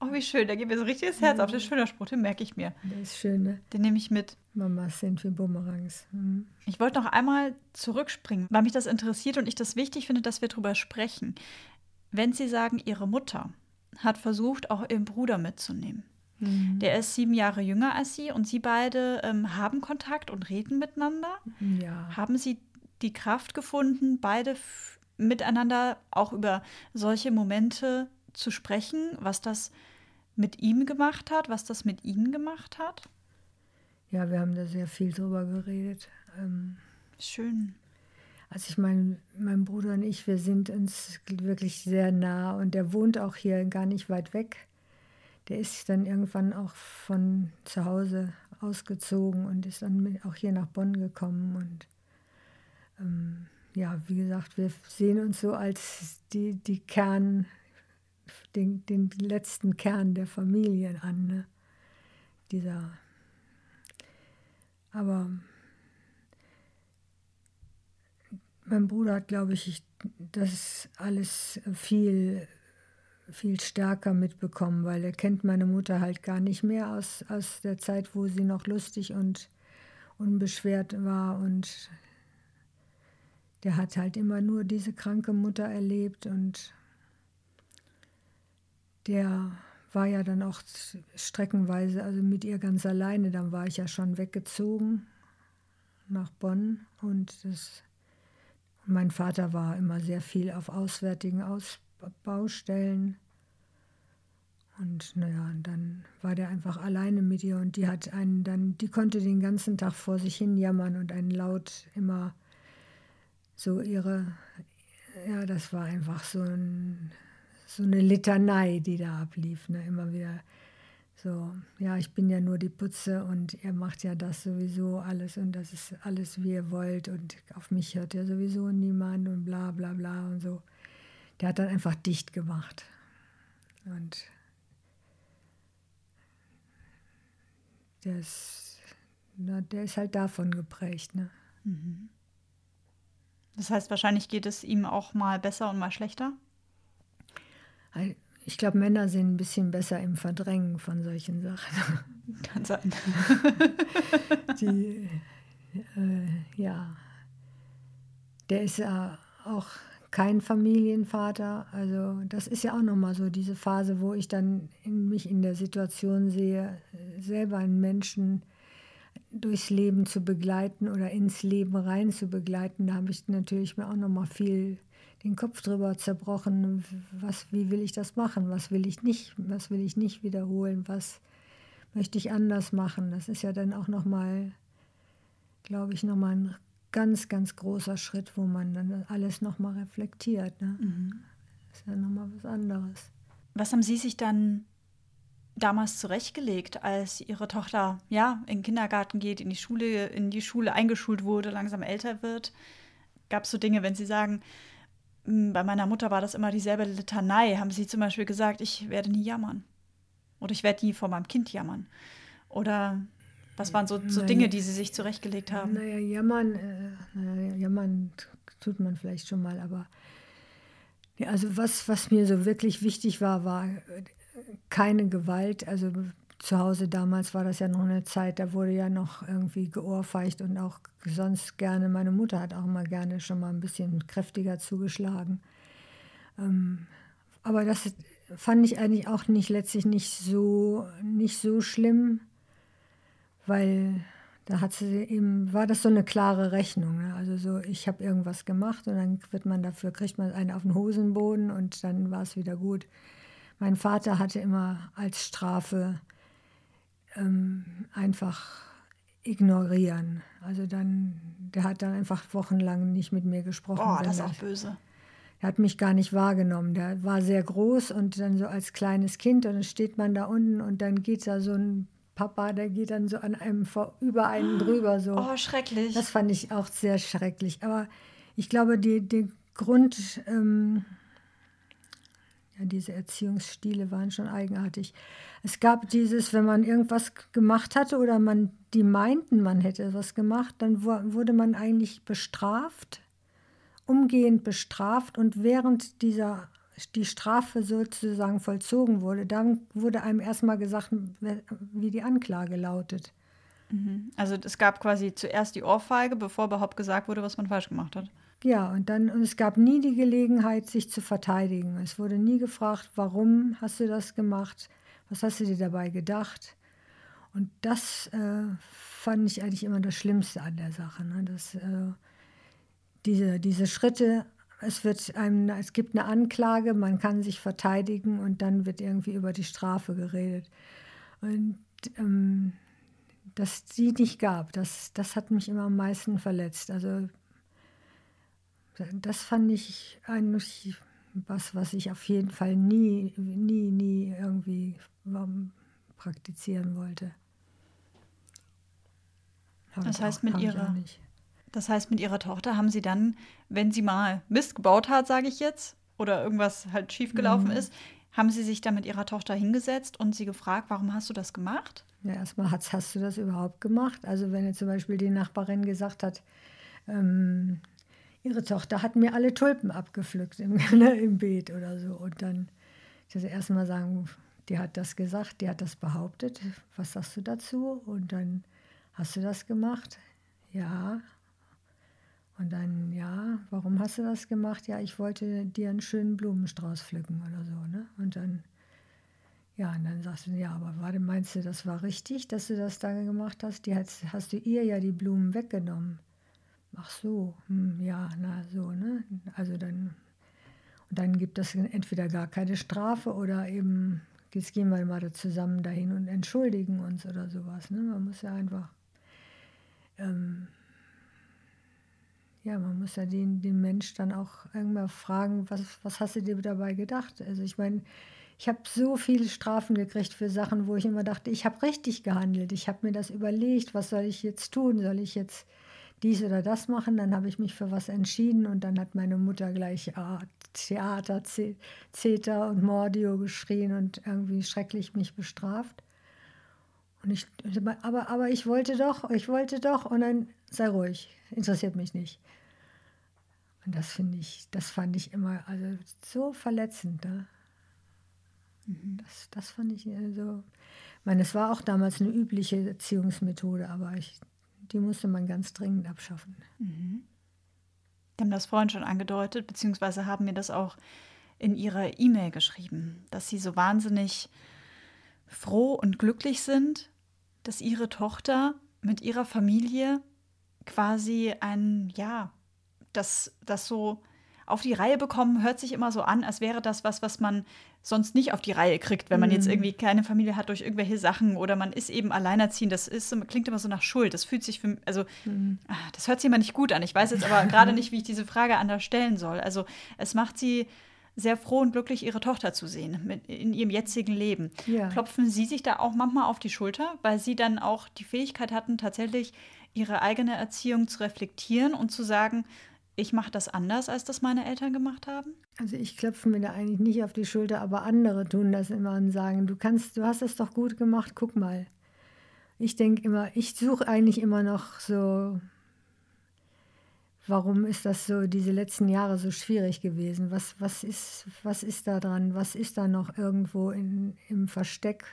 Oh, wie schön. Da geht mir so richtig das Herz ja. auf. Das ist ein schöner Spruch, den merke ich mir. Der ist schön, ne? Den nehme ich mit. Mamas sind wie Bumerangs. Mhm. Ich wollte noch einmal zurückspringen, weil mich das interessiert und ich das wichtig finde, dass wir darüber sprechen. Wenn Sie sagen, Ihre Mutter hat versucht, auch Ihren Bruder mitzunehmen. Mhm. Der ist sieben Jahre jünger als Sie und Sie beide ähm, haben Kontakt und reden miteinander. Ja. Haben Sie die Kraft gefunden, beide miteinander auch über solche Momente zu sprechen, was das mit ihm gemacht hat, was das mit Ihnen gemacht hat? Ja, wir haben da sehr viel drüber geredet. Ähm, Schön. Also ich meine, mein Bruder und ich, wir sind uns wirklich sehr nah und der wohnt auch hier gar nicht weit weg. Der ist dann irgendwann auch von zu Hause ausgezogen und ist dann auch hier nach Bonn gekommen. Und ähm, ja, wie gesagt, wir sehen uns so als die, die Kern, den, den letzten Kern der Familie an. Ne? Dieser. Aber mein Bruder hat, glaube ich, das alles viel, viel stärker mitbekommen, weil er kennt meine Mutter halt gar nicht mehr aus, aus der Zeit, wo sie noch lustig und unbeschwert war. Und der hat halt immer nur diese kranke Mutter erlebt und der war ja dann auch streckenweise, also mit ihr ganz alleine, dann war ich ja schon weggezogen nach Bonn und das, mein Vater war immer sehr viel auf auswärtigen Ausbaustellen. Und naja, dann war der einfach alleine mit ihr und die hat einen dann, die konnte den ganzen Tag vor sich hin jammern und einen laut immer so ihre, ja, das war einfach so ein so eine Litanei, die da ablief. Ne? Immer wieder so, ja, ich bin ja nur die Putze und ihr macht ja das sowieso alles und das ist alles, wie ihr wollt und auf mich hört ja sowieso niemand und bla bla bla und so. Der hat dann einfach dicht gemacht. Und der ist, na, der ist halt davon geprägt. Ne? Mhm. Das heißt, wahrscheinlich geht es ihm auch mal besser und mal schlechter? Ich glaube, Männer sind ein bisschen besser im Verdrängen von solchen Sachen. Kann sein. Die, äh, ja, der ist ja auch kein Familienvater. Also das ist ja auch nochmal so diese Phase, wo ich dann in mich in der Situation sehe, selber einen Menschen durchs Leben zu begleiten oder ins Leben rein zu begleiten. Da habe ich natürlich mir auch nochmal viel den Kopf drüber zerbrochen, was, wie will ich das machen, was will ich nicht, was will ich nicht wiederholen, was möchte ich anders machen. Das ist ja dann auch nochmal, glaube ich, nochmal ein ganz, ganz großer Schritt, wo man dann alles nochmal reflektiert. Ne? Mhm. Das ist ja nochmal was anderes. Was haben Sie sich dann damals zurechtgelegt, als Ihre Tochter ja in den Kindergarten geht, in die Schule, in die Schule eingeschult wurde, langsam älter wird? Gab es so Dinge, wenn Sie sagen, "Hm, bei meiner Mutter war das immer dieselbe Litanei, haben Sie zum Beispiel gesagt, ich werde nie jammern. Oder ich werde nie vor meinem Kind jammern. Oder was waren so, so. Dinge, die Sie sich zurechtgelegt haben? Naja, jammern, äh, naja, jammern tut man vielleicht schon mal, aber ja, also was, was mir so wirklich wichtig war, war äh, keine Gewalt. Also zu Hause damals war das ja noch eine Zeit, da wurde ja noch irgendwie geohrfeicht und auch sonst gerne, meine Mutter hat auch immer gerne schon mal ein bisschen kräftiger zugeschlagen. Ähm, aber das fand ich eigentlich auch nicht letztlich nicht so, nicht so schlimm weil da hat sie eben, war das so eine klare Rechnung. Ne? Also so, ich habe irgendwas gemacht und dann wird man dafür, kriegt man einen auf den Hosenboden und dann war es wieder gut. Mein Vater hatte immer als Strafe ähm, einfach ignorieren. Also dann, der hat dann einfach wochenlang nicht mit mir gesprochen. Boah, das ist auch böse. er hat mich gar nicht wahrgenommen. Der war sehr groß und dann so als kleines Kind und dann steht man da unten und dann geht da so ein Papa, der geht dann so an einem vor, über einen drüber so. Oh, schrecklich. Das fand ich auch sehr schrecklich. Aber ich glaube, die, die Grund, ähm, ja, diese Erziehungsstile waren schon eigenartig. Es gab dieses, wenn man irgendwas gemacht hatte oder man die meinten, man hätte was gemacht, dann wu- wurde man eigentlich bestraft, umgehend bestraft und während dieser die Strafe sozusagen vollzogen wurde, dann wurde einem erstmal gesagt, wie die Anklage lautet. Also es gab quasi zuerst die Ohrfeige, bevor überhaupt gesagt wurde, was man falsch gemacht hat. Ja, und dann, und es gab nie die Gelegenheit, sich zu verteidigen. Es wurde nie gefragt, warum hast du das gemacht? Was hast du dir dabei gedacht? Und das äh, fand ich eigentlich immer das Schlimmste an der Sache. Ne? Dass, äh, diese, diese Schritte, es, wird einem, es gibt eine Anklage, man kann sich verteidigen und dann wird irgendwie über die Strafe geredet. Und ähm, dass die nicht gab, das, das hat mich immer am meisten verletzt. Also das fand ich eigentlich was, was ich auf jeden Fall nie, nie, nie irgendwie ähm, praktizieren wollte. Hab Das heißt, auch- mit ihrer-. Das heißt, mit ihrer Tochter haben sie dann, wenn sie mal Mist gebaut hat, sage ich jetzt, oder irgendwas halt schiefgelaufen Mhm. ist, haben sie sich dann mit ihrer Tochter hingesetzt und sie gefragt, warum hast du das gemacht? Ja, erstmal hast, hast du das überhaupt gemacht? Also wenn jetzt zum Beispiel die Nachbarin gesagt hat, ähm, ihre Tochter hat mir alle Tulpen abgepflückt im, ne, im Beet oder so. Und dann ich also erstmal sagen, die hat das gesagt, die hat das behauptet. Was sagst du dazu? Und dann hast du das gemacht? Ja. Und dann, ja, warum hast du das gemacht? Ja, ich wollte dir einen schönen Blumenstrauß pflücken oder so. Ne? Und dann ja, und dann sagst du, ja, aber warte, meinst du, das war richtig, dass du das da gemacht hast? Die hast, hast du ihr ja die Blumen weggenommen. Ach so, hm, ja, na so, ne? Also dann, und dann gibt es entweder gar keine Strafe oder eben, jetzt gehen wir mal zusammen dahin und entschuldigen uns oder sowas. Ne? Man muss ja einfach, ähm, ja, man muss ja den, den Mensch dann auch irgendwann fragen, was, was hast du dir dabei gedacht? Also ich meine, ich habe so viele Strafen gekriegt für Sachen, wo ich immer dachte, ich habe richtig gehandelt. Ich habe mir das überlegt, was soll ich jetzt tun? Soll ich jetzt dies oder das machen? Dann habe ich mich für was entschieden und dann hat meine Mutter gleich ah, Theater, Zeta und Mordio geschrien und irgendwie schrecklich mich bestraft. Und ich, aber, aber ich wollte doch, ich wollte doch und dann sei ruhig, interessiert mich nicht. Und das finde ich, das fand ich immer also so verletzend. Ne? Das, das fand ich so. Ich meine, es war auch damals eine übliche Erziehungsmethode, aber ich, die musste man ganz dringend abschaffen. Die haben das vorhin schon angedeutet, beziehungsweise haben mir das auch in ihrer E-Mail geschrieben, dass sie so wahnsinnig froh und glücklich sind, dass ihre Tochter mit ihrer Familie quasi ein, ja, das, das so auf die Reihe bekommen hört sich immer so an, als wäre das was, was man sonst nicht auf die Reihe kriegt, wenn man jetzt mhm. irgendwie keine Familie hat durch irgendwelche Sachen oder man ist eben alleinerziehend. Das ist, klingt immer so nach Schuld. Das fühlt sich für, also mhm. Ah, das hört sich immer nicht gut an. Ich weiß jetzt aber gerade nicht, wie ich diese Frage anders stellen soll. Also es macht sie sehr froh und glücklich, ihre Tochter zu sehen mit, in ihrem jetzigen Leben. Ja. Klopfen Sie sich da auch manchmal auf die Schulter, weil Sie dann auch die Fähigkeit hatten, tatsächlich Ihre eigene Erziehung zu reflektieren und zu sagen, ich mache das anders, als das meine Eltern gemacht haben? Also ich klopfe mir da eigentlich nicht auf die Schulter, aber andere tun das immer und sagen, du kannst, du hast es doch gut gemacht, guck mal. Ich denke immer, ich suche eigentlich immer noch so warum ist das so diese letzten Jahre so schwierig gewesen? Was, was, ist, was ist da dran? Was ist da noch irgendwo in, im Versteck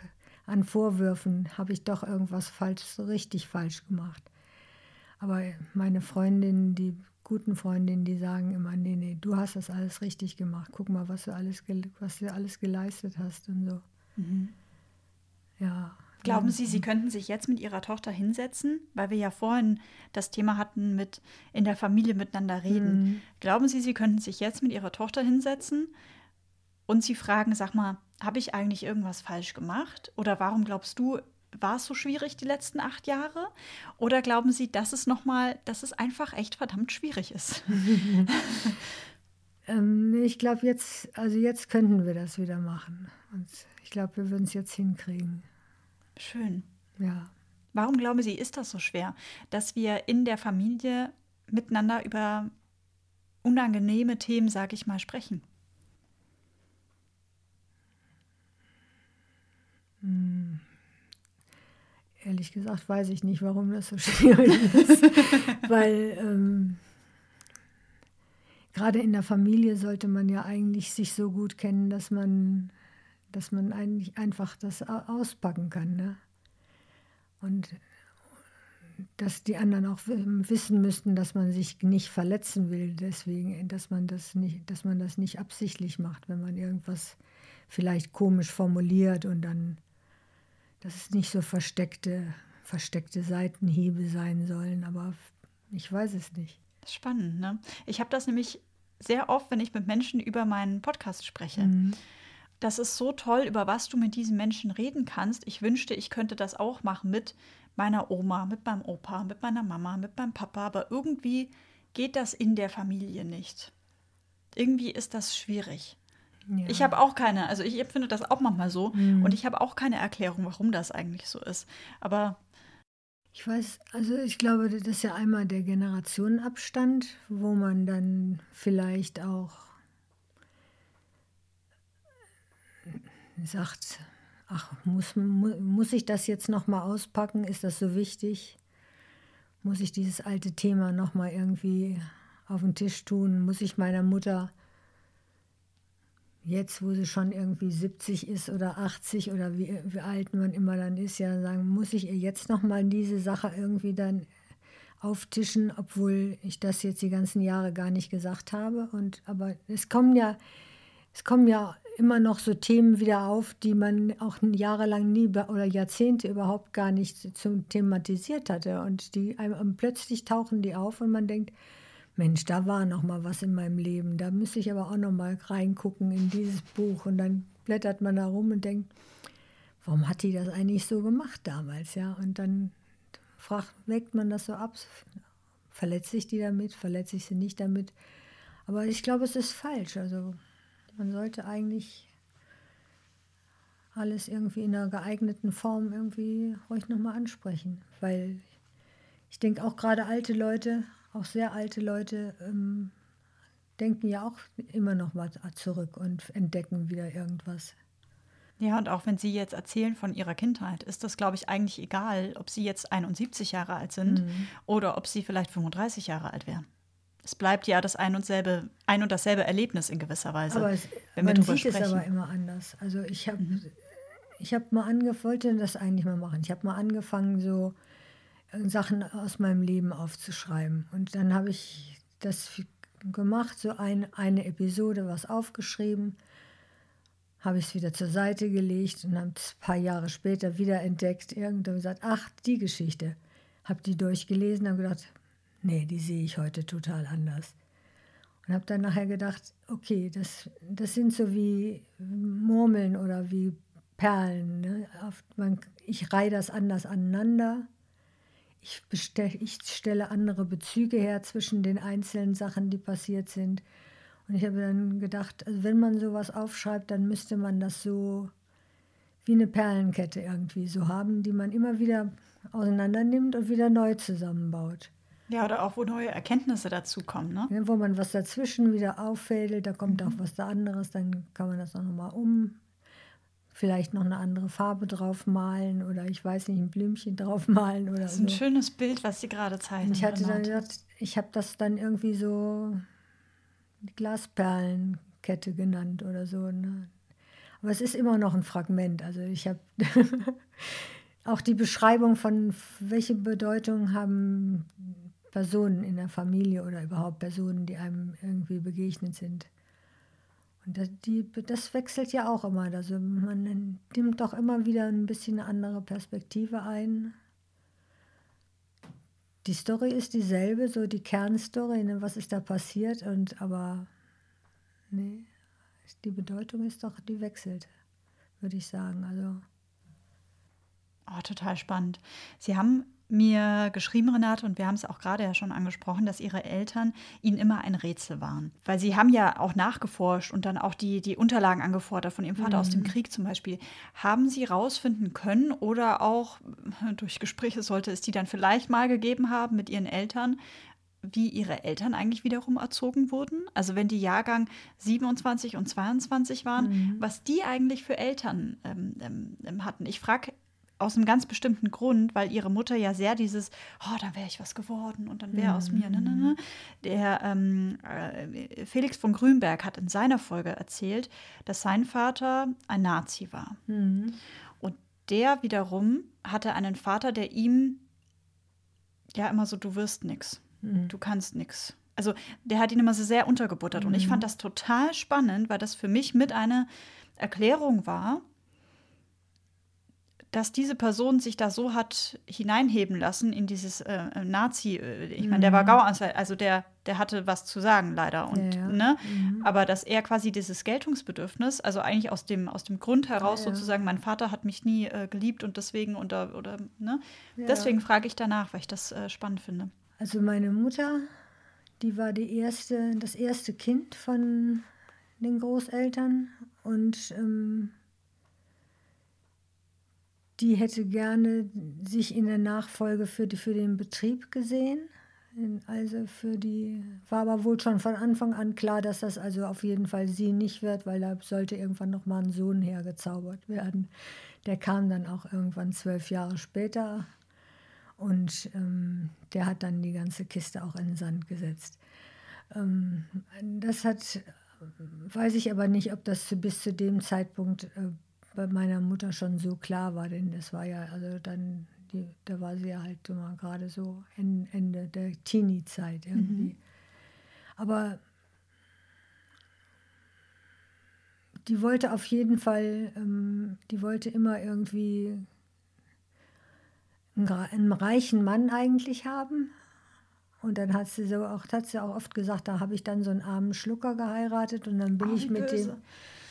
an Vorwürfen? Habe ich doch irgendwas falsch, richtig falsch gemacht? Aber meine Freundinnen, die guten Freundinnen, die sagen immer, nee, nee, du hast das alles richtig gemacht. Guck mal, was du alles, was du alles geleistet hast und so. Mhm. Ja. Glauben Sie, Sie könnten sich jetzt mit Ihrer Tochter hinsetzen, weil wir ja vorhin das Thema hatten mit in der Familie miteinander reden. Mhm. Glauben Sie, Sie könnten sich jetzt mit Ihrer Tochter hinsetzen und sie fragen, sag mal, habe ich eigentlich irgendwas falsch gemacht? Oder warum glaubst du, war es so schwierig die letzten acht Jahre? Oder glauben Sie, dass es nochmal, dass es einfach echt verdammt schwierig ist? ähm, ich glaube, jetzt, also jetzt könnten wir das wieder machen. Und ich glaube, wir würden es jetzt hinkriegen. Schön. Ja. Warum glauben Sie, ist das so schwer, dass wir in der Familie miteinander über unangenehme Themen, sage ich mal, sprechen? Hm. Ehrlich gesagt weiß ich nicht, warum das so schwierig ist. Weil ähm, gerade in der Familie sollte man ja eigentlich sich so gut kennen, dass man dass man eigentlich einfach das auspacken kann. Ne? Und dass die anderen auch wissen müssten, dass man sich nicht verletzen will, deswegen, dass man das nicht, dass man das nicht absichtlich macht, wenn man irgendwas vielleicht komisch formuliert und dann, dass es nicht so versteckte, versteckte Seitenhiebe sein sollen, aber ich weiß es nicht. Spannend, ne? Ich habe das nämlich sehr oft, wenn ich mit Menschen über meinen Podcast spreche. Mhm das ist so toll, über was du mit diesen Menschen reden kannst. Ich wünschte, ich könnte das auch machen mit meiner Oma, mit meinem Opa, mit meiner Mama, mit meinem Papa, aber irgendwie geht das in der Familie nicht. Irgendwie ist das schwierig. Ja. Ich habe auch keine, also ich empfinde das auch manchmal so mhm. und ich habe auch keine Erklärung, warum das eigentlich so ist. Aber ich weiß, also ich glaube, das ist ja einmal der Generationenabstand, wo man dann vielleicht auch sagt, ach, muss, muss ich das jetzt nochmal auspacken? Ist das so wichtig? Muss ich dieses alte Thema nochmal irgendwie auf den Tisch tun? Muss ich meiner Mutter jetzt, wo sie schon irgendwie 70 ist oder 80 oder wie, wie alt man immer dann ist, ja sagen, muss ich ihr jetzt nochmal diese Sache irgendwie dann auftischen, obwohl ich das jetzt die ganzen Jahre gar nicht gesagt habe. Und aber es kommen ja, es kommen ja immer noch so Themen wieder auf, die man auch jahrelang nie oder Jahrzehnte überhaupt gar nicht zum thematisiert hatte. Und die einem plötzlich tauchen die auf und man denkt, Mensch, da war noch mal was in meinem Leben. Da müsste ich aber auch noch mal reingucken in dieses Buch. Und dann blättert man da rum und denkt, warum hat die das eigentlich so gemacht damals, ja? Und dann fragt, weckt man das so ab, verletze ich die damit, verletze ich sie nicht damit. Aber ich glaube, es ist falsch. Also man sollte eigentlich alles irgendwie in einer geeigneten Form irgendwie ruhig nochmal ansprechen, weil ich denke auch gerade alte Leute, auch sehr alte Leute, ähm, denken ja auch immer noch mal zurück und entdecken wieder irgendwas. Ja, und auch wenn Sie jetzt erzählen von Ihrer Kindheit, ist das, glaube ich, eigentlich egal, ob Sie jetzt 71 Jahre alt sind mhm. oder ob Sie vielleicht 35 Jahre alt wären es bleibt ja das ein und, selbe, ein und dasselbe Erlebnis in gewisser Weise. Aber es, wenn man sieht sprechen. es aber immer anders. Also ich habe mhm. ich hab mal angefangen, wollte das eigentlich mal machen. Ich habe mal angefangen, so Sachen aus meinem Leben aufzuschreiben. Und dann habe ich das gemacht, so ein, eine Episode, was aufgeschrieben, habe ich es wieder zur Seite gelegt und habe es ein paar Jahre später wieder entdeckt. Irgendwann gesagt, ach, die Geschichte. Habe die durchgelesen und gedacht, nee, die sehe ich heute total anders. Und habe dann nachher gedacht, okay, das, das sind so wie Murmeln oder wie Perlen. Ne? Man, ich reihe das anders aneinander. Ich, bestell, ich stelle andere Bezüge her zwischen den einzelnen Sachen, die passiert sind. Und ich habe dann gedacht, also wenn man sowas aufschreibt, dann müsste man das so wie eine Perlenkette irgendwie so haben, die man immer wieder auseinander nimmt und wieder neu zusammenbaut. Ja, oder auch, wo neue Erkenntnisse dazukommen, ne? Ja, wo man was dazwischen wieder auffädelt, da kommt mhm. auch was da anderes, dann kann man das auch nochmal um, vielleicht noch eine andere Farbe drauf malen oder ich weiß nicht, ein Blümchen drauf malen oder Das ist ein schönes Bild, was Sie gerade zeigen. ich hatte dann gedacht, ich habe das dann irgendwie so die Glasperlenkette genannt oder so. Ne? Aber es ist immer noch ein Fragment. Also ich habe auch die Beschreibung von, welche Bedeutung haben Personen in der Familie oder überhaupt Personen, die einem irgendwie begegnet sind. Und das, die, das wechselt ja auch immer. Also man nimmt doch immer wieder ein bisschen eine andere Perspektive ein. Die Story ist dieselbe, so die Kernstory, ne, was ist da passiert, und aber nee, die Bedeutung ist doch, die wechselt, würde ich sagen. Also. Oh, total spannend. Sie haben mir geschrieben, Renate, und wir haben es auch gerade ja schon angesprochen, dass ihre Eltern ihnen immer ein Rätsel waren. Weil sie haben ja auch nachgeforscht und dann auch die, die Unterlagen angefordert von ihrem Vater mhm. aus dem mhm. Krieg zum Beispiel. Haben sie rausfinden können oder auch durch Gespräche sollte es die dann vielleicht mal gegeben haben mit ihren Eltern, wie ihre Eltern eigentlich wiederum erzogen wurden? Also wenn die Jahrgang 27 und 22 waren, mhm. was die eigentlich für Eltern ähm, ähm, hatten. Ich frage aus einem ganz bestimmten Grund, weil ihre Mutter ja sehr dieses, oh, dann wäre ich was geworden und dann wäre aus mir, ne, ne, ne. Der ähm, äh, Felix von Grünberg hat in seiner Folge erzählt, dass sein Vater ein Nazi war. Mhm. Und der wiederum hatte einen Vater, der ihm ja immer so, du wirst nix, mhm. du kannst nix. Also der hat ihn immer so sehr untergebuttert. Mhm. Und ich fand das total spannend, weil das für mich mit einer Erklärung war, dass diese Person sich da so hat hineinheben lassen in dieses äh, äh Nazi, äh, ich meine, der war mhm. Gauanwalt, also der, der hatte was zu sagen leider. Und, ja, ja. Ne? Mhm. Aber dass er quasi dieses Geltungsbedürfnis, also eigentlich aus dem, aus dem Grund heraus ja, sozusagen, mein Vater hat mich nie äh, geliebt und deswegen oder, oder ne? Deswegen frage ich danach, weil ich das äh, spannend finde. Also meine Mutter, die war die erste, das erste Kind von den Großeltern und ähm, die hätte gerne sich in der Nachfolge für, die, für den Betrieb gesehen. Also für die, war aber wohl schon von Anfang an klar, dass das also auf jeden Fall sie nicht wird, weil da sollte irgendwann noch mal ein Sohn hergezaubert werden. Der kam dann auch irgendwann zwölf Jahre später und ähm, der hat dann die ganze Kiste auch in den Sand gesetzt. Ähm, das hat, weiß ich aber nicht, ob das bis zu dem Zeitpunkt äh, bei meiner Mutter schon so klar war, denn das war ja, also dann, die, da war sie ja halt immer gerade so Ende der Teenie-Zeit irgendwie. Mhm. Aber die wollte auf jeden Fall, ähm, die wollte immer irgendwie einen, einen, reichen Mann eigentlich haben. Und dann hat sie so auch, hat sie auch oft gesagt, da habe ich dann so einen armen Schlucker geheiratet und dann bin oh, ich mit böse. dem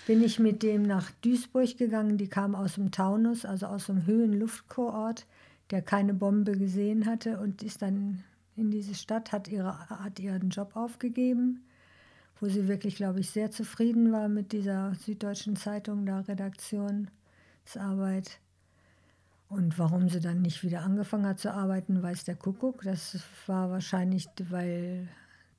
bin ich mit dem nach Duisburg gegangen. Die kam aus dem Taunus, also aus einem Höhenluftkurort, der keine Bombe gesehen hatte und ist dann in diese Stadt, hat, ihre, hat ihren Job aufgegeben, wo sie wirklich, glaube ich, sehr zufrieden war mit dieser Süddeutschen Zeitung, da Redaktionsarbeit. Und warum sie dann nicht wieder angefangen hat zu arbeiten, weiß der Kuckuck. Das war wahrscheinlich, weil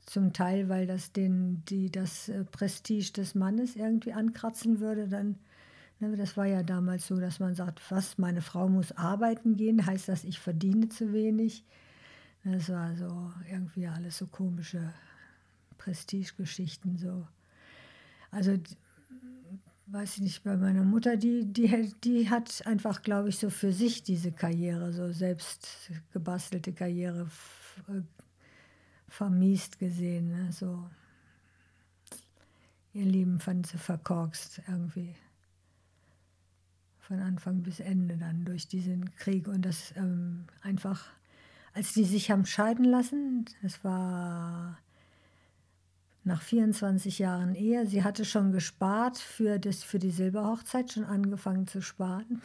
zum Teil, weil das den, die, das äh, Prestige des Mannes irgendwie ankratzen würde, dann, ne, das war ja damals so, dass man sagt, was, meine Frau muss arbeiten gehen, heißt das, ich verdiene zu wenig. Das war so irgendwie alles so komische Prestigegeschichten so. Also weiß ich nicht, bei meiner Mutter, die, die, die hat einfach, glaube ich, so für sich diese Karriere, so selbst gebastelte Karriere äh, vermiest gesehen. Ne? So, ihr Leben fand sie verkorkst irgendwie. Von Anfang bis Ende dann durch diesen Krieg. Und das ähm, einfach, als die sich haben scheiden lassen, das war nach 24 Jahren Ehe. Sie hatte schon gespart für, das, für die Silberhochzeit, schon angefangen zu sparen.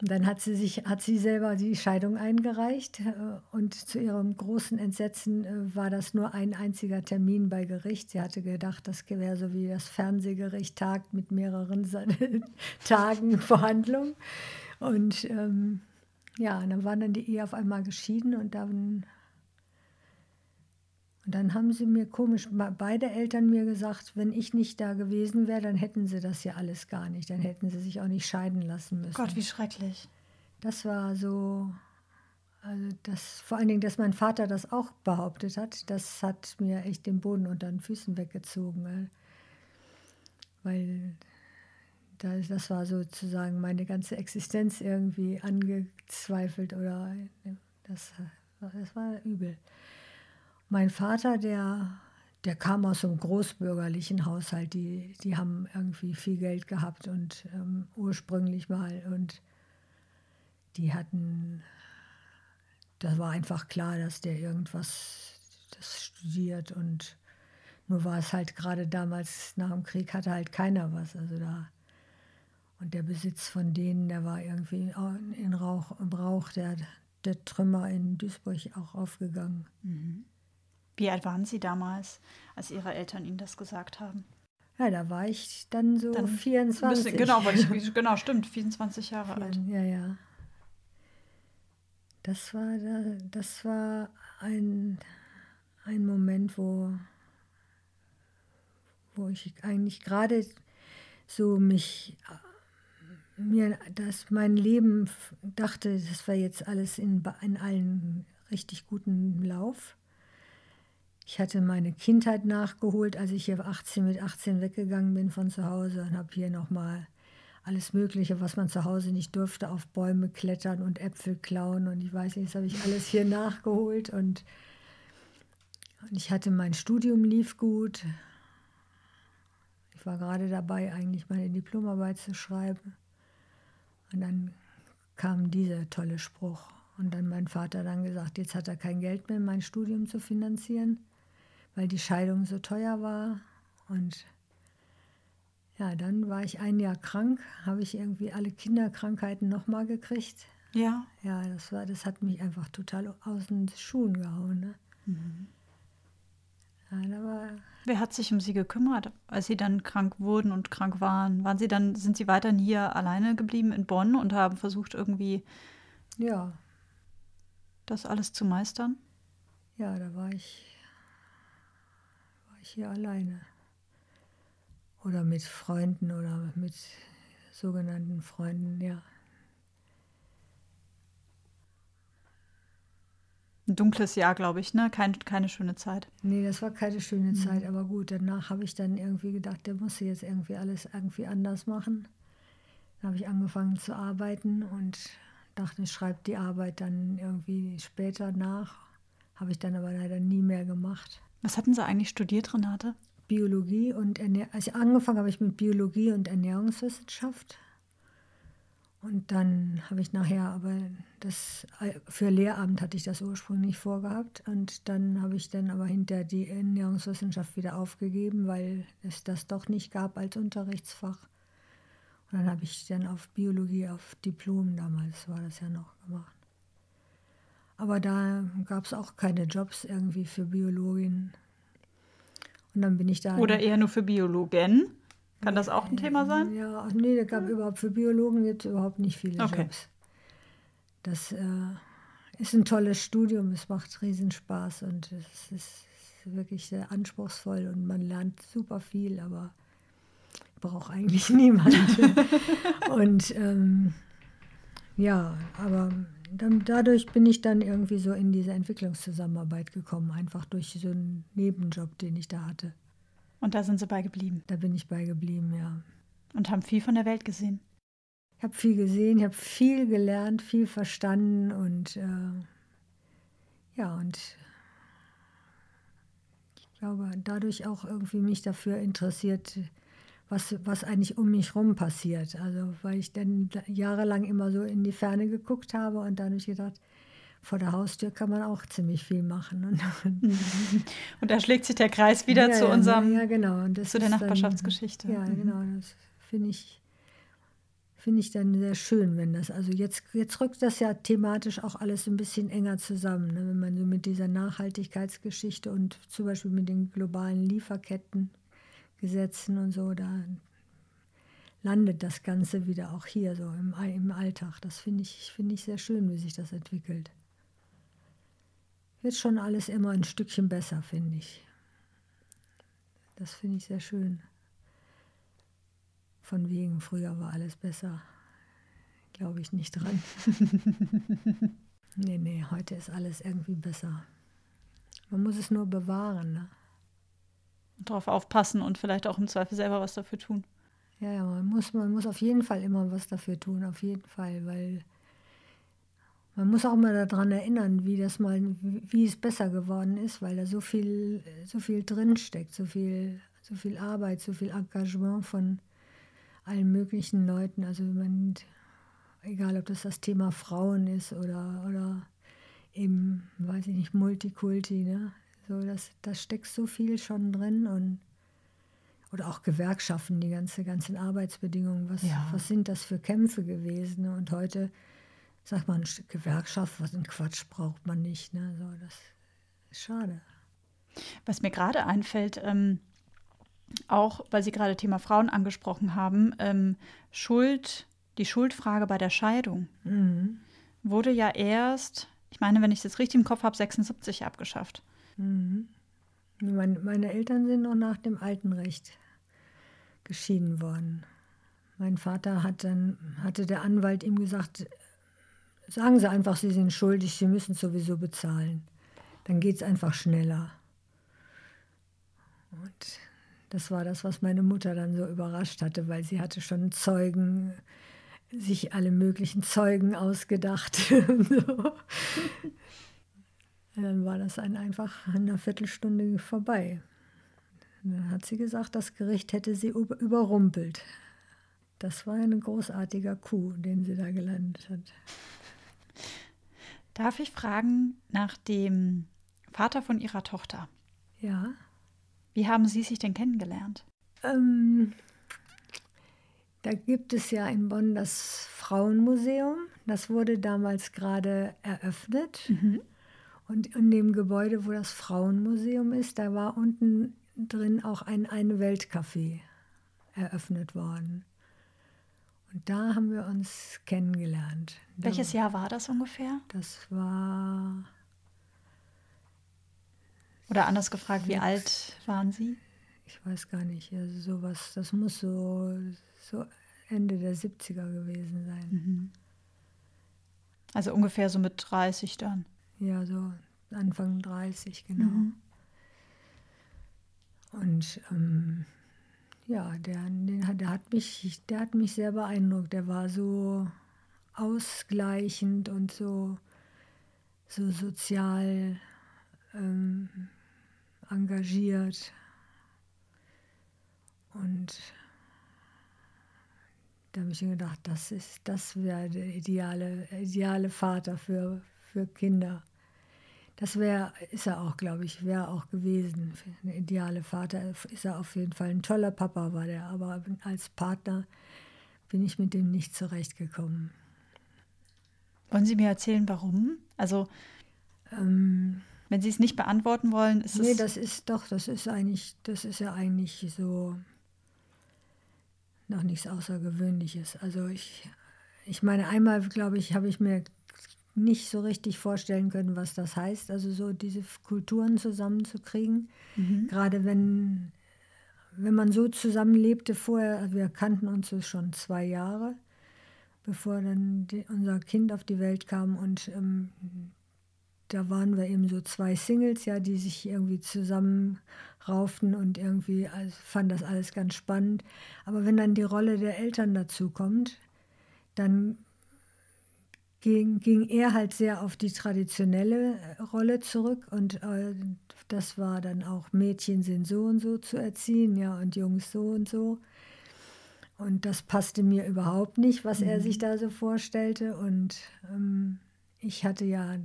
Und dann hat sie, sich, hat sie selber die Scheidung eingereicht äh, und zu ihrem großen Entsetzen äh, war das nur ein einziger Termin bei Gericht. Sie hatte gedacht, das wäre so wie das Fernsehgericht tagt mit mehreren Tagen Verhandlung. Und ähm, ja, dann waren dann die Ehe auf einmal geschieden und dann und dann haben sie mir komisch, beide Eltern mir gesagt, wenn ich nicht da gewesen wäre, dann hätten sie das ja alles gar nicht. Dann hätten sie sich auch nicht scheiden lassen müssen. Gott, wie schrecklich. Das war so, also das, vor allen Dingen, dass mein Vater das auch behauptet hat, das hat mir echt den Boden unter den Füßen weggezogen. Weil das war sozusagen meine ganze Existenz irgendwie angezweifelt oder das, das war übel. Mein Vater, der, der kam aus einem großbürgerlichen Haushalt. Die, die haben irgendwie viel Geld gehabt und ähm, ursprünglich mal. Und die hatten, da war einfach klar, dass der irgendwas das studiert. Und nur war es halt gerade damals nach dem Krieg hatte halt keiner was. Also da. Und der Besitz von denen, der war irgendwie in Rauch, im Rauch der, der Trümmer in Duisburg auch aufgegangen. Mhm. Wie alt waren Sie damals, als Ihre Eltern Ihnen das gesagt haben? Ja, da war ich dann so dann 24. Bisschen, genau, ich, genau, stimmt, 24 Jahre alt. Ja, ja. Das war, das war ein, ein Moment, wo, wo ich eigentlich gerade so mich mir das mein Leben dachte, das war jetzt alles in, in allen richtig guten Lauf. Ich hatte meine Kindheit nachgeholt, als ich hier 18 mit 18 weggegangen bin von zu Hause und habe hier nochmal alles Mögliche, was man zu Hause nicht durfte, auf Bäume klettern und Äpfel klauen. Und ich weiß nicht, das habe ich alles hier nachgeholt. Und, und ich hatte mein Studium lief gut. Ich war gerade dabei, eigentlich meine Diplomarbeit zu schreiben. Und dann kam dieser tolle Spruch. Und dann mein Vater dann gesagt, jetzt hat er kein Geld mehr, mein Studium zu finanzieren weil die Scheidung so teuer war. Und ja, dann war ich ein Jahr krank, habe ich irgendwie alle Kinderkrankheiten nochmal gekriegt. Ja. Ja, das, war, das hat mich einfach total aus den Schuhen gehauen. Ne? Mhm. Ja, war, Wer hat sich um Sie gekümmert, als Sie dann krank wurden und krank waren? Waren Sie dann, sind Sie weiterhin hier alleine geblieben in Bonn und haben versucht irgendwie ja. das alles zu meistern? Ja, da war ich ich hier alleine. Oder mit Freunden oder mit sogenannten Freunden, ja. Ein dunkles Jahr, glaube ich, ne? Kein, keine schöne Zeit. Nee, das war keine schöne mhm. Zeit, aber gut, danach habe ich dann irgendwie gedacht, der muss jetzt irgendwie alles irgendwie anders machen. Dann habe ich angefangen zu arbeiten und dachte, ich schreibe die Arbeit dann irgendwie später nach. Habe ich dann aber leider nie mehr gemacht. Was hatten Sie eigentlich studiert, Renate? Biologie und Ernährung. Also angefangen habe ich mit Biologie und Ernährungswissenschaft. Und dann habe ich nachher aber das für Lehramt hatte ich das ursprünglich vorgehabt und dann habe ich dann aber hinter die Ernährungswissenschaft wieder aufgegeben, weil es das doch nicht gab als Unterrichtsfach. Und dann habe ich dann auf Biologie auf Diplom damals war das ja noch gemacht. Aber da gab es auch keine Jobs irgendwie für Biologin. Und dann bin ich da. Oder eher nur für Biologen? Kann das auch ein Thema sein? Ja, nee, da gab überhaupt für Biologen gibt es überhaupt nicht viele okay. Jobs. Das äh, ist ein tolles Studium, es macht Riesenspaß und es ist wirklich sehr anspruchsvoll und man lernt super viel, aber braucht eigentlich niemand. und ähm, ja, aber dann, dadurch bin ich dann irgendwie so in diese Entwicklungszusammenarbeit gekommen, einfach durch so einen Nebenjob, den ich da hatte. Und da sind Sie bei geblieben? Da bin ich bei geblieben, ja. Und haben viel von der Welt gesehen? Ich habe viel gesehen, ich habe viel gelernt, viel verstanden und äh, ja, und ich glaube, dadurch auch irgendwie mich dafür interessiert, was, was eigentlich um mich rum passiert. Also weil ich dann jahrelang immer so in die Ferne geguckt habe und dann habe ich gedacht, vor der Haustür kann man auch ziemlich viel machen. Und, und da schlägt sich der Kreis wieder ja, zu ja, unserem, ja, genau. Zu der Nachbarschaftsgeschichte. Dann, ja, Mhm. genau. Das finde ich, finde ich dann sehr schön, wenn das, also jetzt, jetzt rückt das ja thematisch auch alles ein bisschen enger zusammen, ne? wenn man so mit dieser Nachhaltigkeitsgeschichte und zum Beispiel mit den globalen Lieferkettengesetzen und so, da landet das Ganze wieder auch hier so im, im Alltag. Das finde ich, finde ich sehr schön, wie sich das entwickelt. Wird schon alles immer ein Stückchen besser, finde ich. Das finde ich sehr schön. Von wegen, früher war alles besser. Glaube ich nicht dran. nee, nee, heute ist alles irgendwie besser. Man muss es nur bewahren. Ne? Darauf aufpassen und vielleicht auch im Zweifel selber was dafür tun. Ja, ja, man muss, man muss auf jeden Fall immer was dafür tun, auf jeden Fall, weil man muss auch mal daran erinnern, wie das mal, wie, es besser geworden ist, weil da so viel, so viel drinsteckt, so viel, so viel Arbeit, so viel Engagement von allen möglichen Leuten. Also man, egal ob das das Thema Frauen ist oder, oder eben, weiß ich nicht, Multikulti, ne? So, das, da steckt so viel schon drin und oder auch Gewerkschaften, die ganze, ganzen Arbeitsbedingungen, was, Ja. was sind das für Kämpfe gewesen? ne? Und heute sagt man, Gewerkschaft, was ein Quatsch braucht man nicht. Ne? So, das ist schade. Was mir gerade einfällt, ähm, auch weil Sie gerade Thema Frauen angesprochen haben, ähm, Schuld, die Schuldfrage bei der Scheidung Mhm. wurde ja erst, ich meine, wenn ich das richtig im Kopf habe, 76 abgeschafft. Mhm. Meine, meine Eltern sind noch nach dem alten Recht geschieden worden. Mein Vater hat dann, hatte der Anwalt ihm gesagt, sagen Sie einfach, Sie sind schuldig, Sie müssen sowieso bezahlen. Dann geht es einfach schneller. Und das war das, was meine Mutter dann so überrascht hatte, weil sie hatte schon Zeugen, sich alle möglichen Zeugen ausgedacht. Dann war das ein einfach in einer Viertelstunde vorbei. Und dann hat sie gesagt, das Gericht hätte sie über- überrumpelt. Das war ein großartiger Coup, den sie da gelandet hat. Darf ich fragen nach dem Vater von Ihrer Tochter? Ja. Wie haben Sie sich denn kennengelernt? Ähm, da gibt es ja in Bonn das Frauenmuseum. Das wurde damals gerade eröffnet. Und in dem Gebäude, wo das Frauenmuseum ist, da war unten drin auch ein ein Weltcafé eröffnet worden. Und da haben wir uns kennengelernt. Da- Welches Jahr war das ungefähr? Das war Oder anders gefragt, wie alt waren Sie? ich weiß gar nicht, also sowas, das muss so, so Ende der 70er gewesen sein. Also ungefähr so mit 30 dann. Ja, so Anfang 30, genau. Mhm. Und ähm, ja, der, der, hat mich, der hat mich sehr beeindruckt. Der war so ausgleichend und so, so sozial ähm, engagiert. Und da habe ich mir gedacht, das ist, das wäre der ideale, ideale Vater für, für Kinder. Das wäre, ist er auch, glaube ich, wäre auch gewesen. Ein ideale Vater ist er auf jeden Fall. Ein toller Papa war der, aber als Partner bin ich mit dem nicht zurechtgekommen. Wollen Sie mir erzählen, warum? Also, Ähm, wenn Sie es nicht beantworten wollen, ist nee, es. das ist doch, das ist eigentlich, das ist ja eigentlich so noch nichts Außergewöhnliches. Also ich, ich meine, einmal, glaube ich, habe ich mir nicht so richtig vorstellen können, was das heißt, also so diese Kulturen zusammenzukriegen. Gerade wenn, wenn man so zusammenlebte vorher, also wir kannten uns schon zwei Jahre, bevor dann die, unser Kind auf die Welt kam und ähm, da waren wir eben so zwei Singles, ja, die sich irgendwie zusammenrauften und irgendwie also fand das alles ganz spannend. Aber wenn dann die Rolle der Eltern dazu kommt, dann ging, ging er halt sehr auf die traditionelle äh, Rolle zurück und äh, das war dann auch Mädchen sind so und so zu erziehen, ja, und Jungs so und so. Und das passte mir überhaupt nicht, was er sich da so vorstellte. Und ähm, ich hatte ja,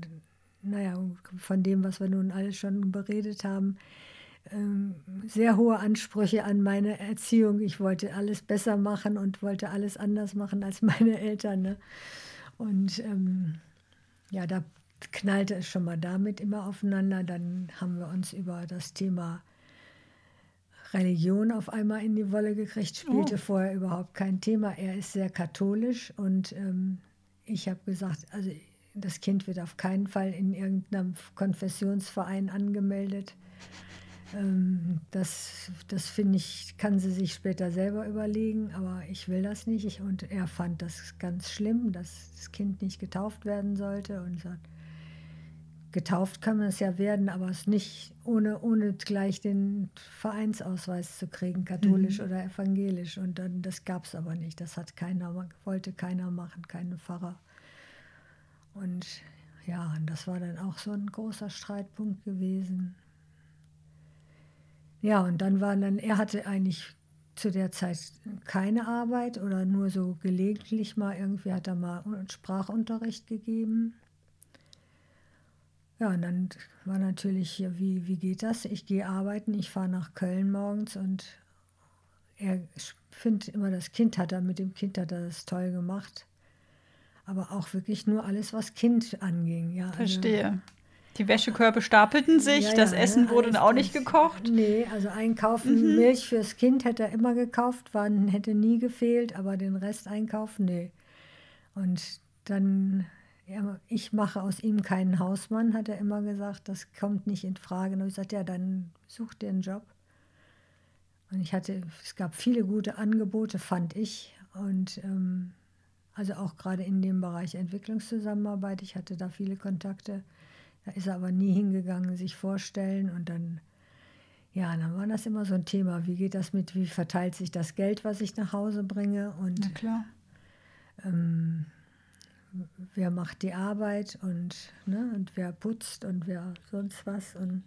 naja, von dem, was wir nun alles schon beredet haben, ähm, sehr hohe Ansprüche an meine Erziehung. Ich wollte alles besser machen und wollte alles anders machen als meine Eltern. Ne? Und ähm, ja, da knallte es schon mal damit immer aufeinander. Dann haben wir uns über das Thema Religion auf einmal in die Wolle gekriegt, spielte oh. vorher überhaupt kein Thema. Er ist sehr katholisch und ähm, ich habe gesagt, also das Kind wird auf keinen Fall in irgendeinem Konfessionsverein angemeldet. Ähm, das das finde ich, kann sie sich später selber überlegen, aber ich will das nicht. Ich, und er fand das ganz schlimm, dass das Kind nicht getauft werden sollte und sagt, getauft kann man es ja werden, aber es nicht ohne, ohne gleich den Vereinsausweis zu kriegen, katholisch mhm. oder evangelisch. Und dann, das gab es aber nicht. Das hat keiner, wollte keiner machen, keine Pfarrer. Und ja, und das war dann auch so ein großer Streitpunkt gewesen. Ja, und dann war dann, er hatte eigentlich zu der Zeit keine Arbeit oder nur so gelegentlich mal, irgendwie hat er mal Sprachunterricht gegeben. Ja, und dann war natürlich, wie, wie geht das? Ich gehe arbeiten, ich fahre nach Köln morgens und er findet immer, das Kind hat er, mit dem Kind hat er das toll gemacht. Aber auch wirklich nur alles, was Kind anging. Ja, also Verstehe. Also, die Wäschekörbe stapelten sich, ja, das ja, Essen wurde dann auch nicht gekocht. Nee, also einkaufen, mhm. Milch fürs Kind hätte er immer gekauft, waren, hätte nie gefehlt, aber den Rest einkaufen, nee. Und dann ja, ich mache aus ihm keinen Hausmann, hat er immer gesagt. Das kommt nicht in Frage. Und ich sagte, ja, dann such dir einen Job. Und ich hatte, es gab viele gute Angebote, fand ich. Und ähm, also auch gerade in dem Bereich Entwicklungszusammenarbeit. Ich hatte da viele Kontakte. Da ist er aber nie hingegangen, sich vorstellen. Und dann, ja, dann war das immer so ein Thema. Wie geht das mit, wie verteilt sich das Geld, was ich nach Hause bringe? Und, Na klar. Ähm, wer macht die Arbeit und, ne, und wer putzt und wer sonst was. Und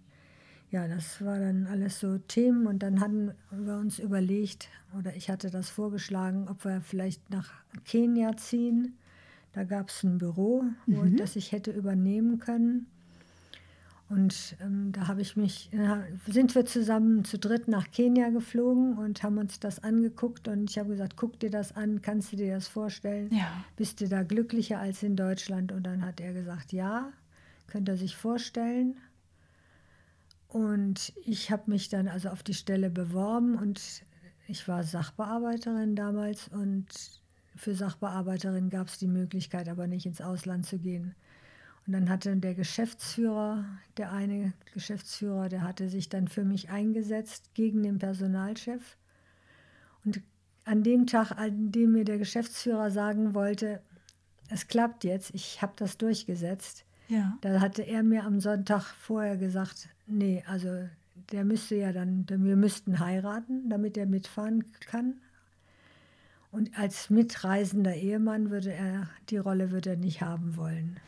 ja, das war dann alles so Themen. Und dann hatten wir uns überlegt, oder ich hatte das vorgeschlagen, ob wir vielleicht nach Kenia ziehen. Da gab es ein Büro, wo, mhm. das ich hätte übernehmen können. Und ähm, da habe ich mich, äh, sind wir zusammen zu dritt nach Kenia geflogen und haben uns das angeguckt und ich habe gesagt, guck dir das an, kannst du dir das vorstellen? Ja. Bist du da glücklicher als in Deutschland? Und dann hat er gesagt, ja, könnte er sich vorstellen. Und ich habe mich dann also auf die Stelle beworben und ich war Sachbearbeiterin damals und für Sachbearbeiterin gab es die Möglichkeit, aber nicht ins Ausland zu gehen. Und dann hatte der Geschäftsführer, der eine Geschäftsführer, der hatte sich dann für mich eingesetzt gegen den Personalchef. Und an dem Tag, an dem mir der Geschäftsführer sagen wollte, es klappt jetzt, ich habe das durchgesetzt, ja. da hatte er mir am Sonntag vorher gesagt, nee, also der müsste ja dann, wir müssten heiraten, damit er mitfahren kann. Und als mitreisender Ehemann würde er die Rolle würde er nicht haben wollen.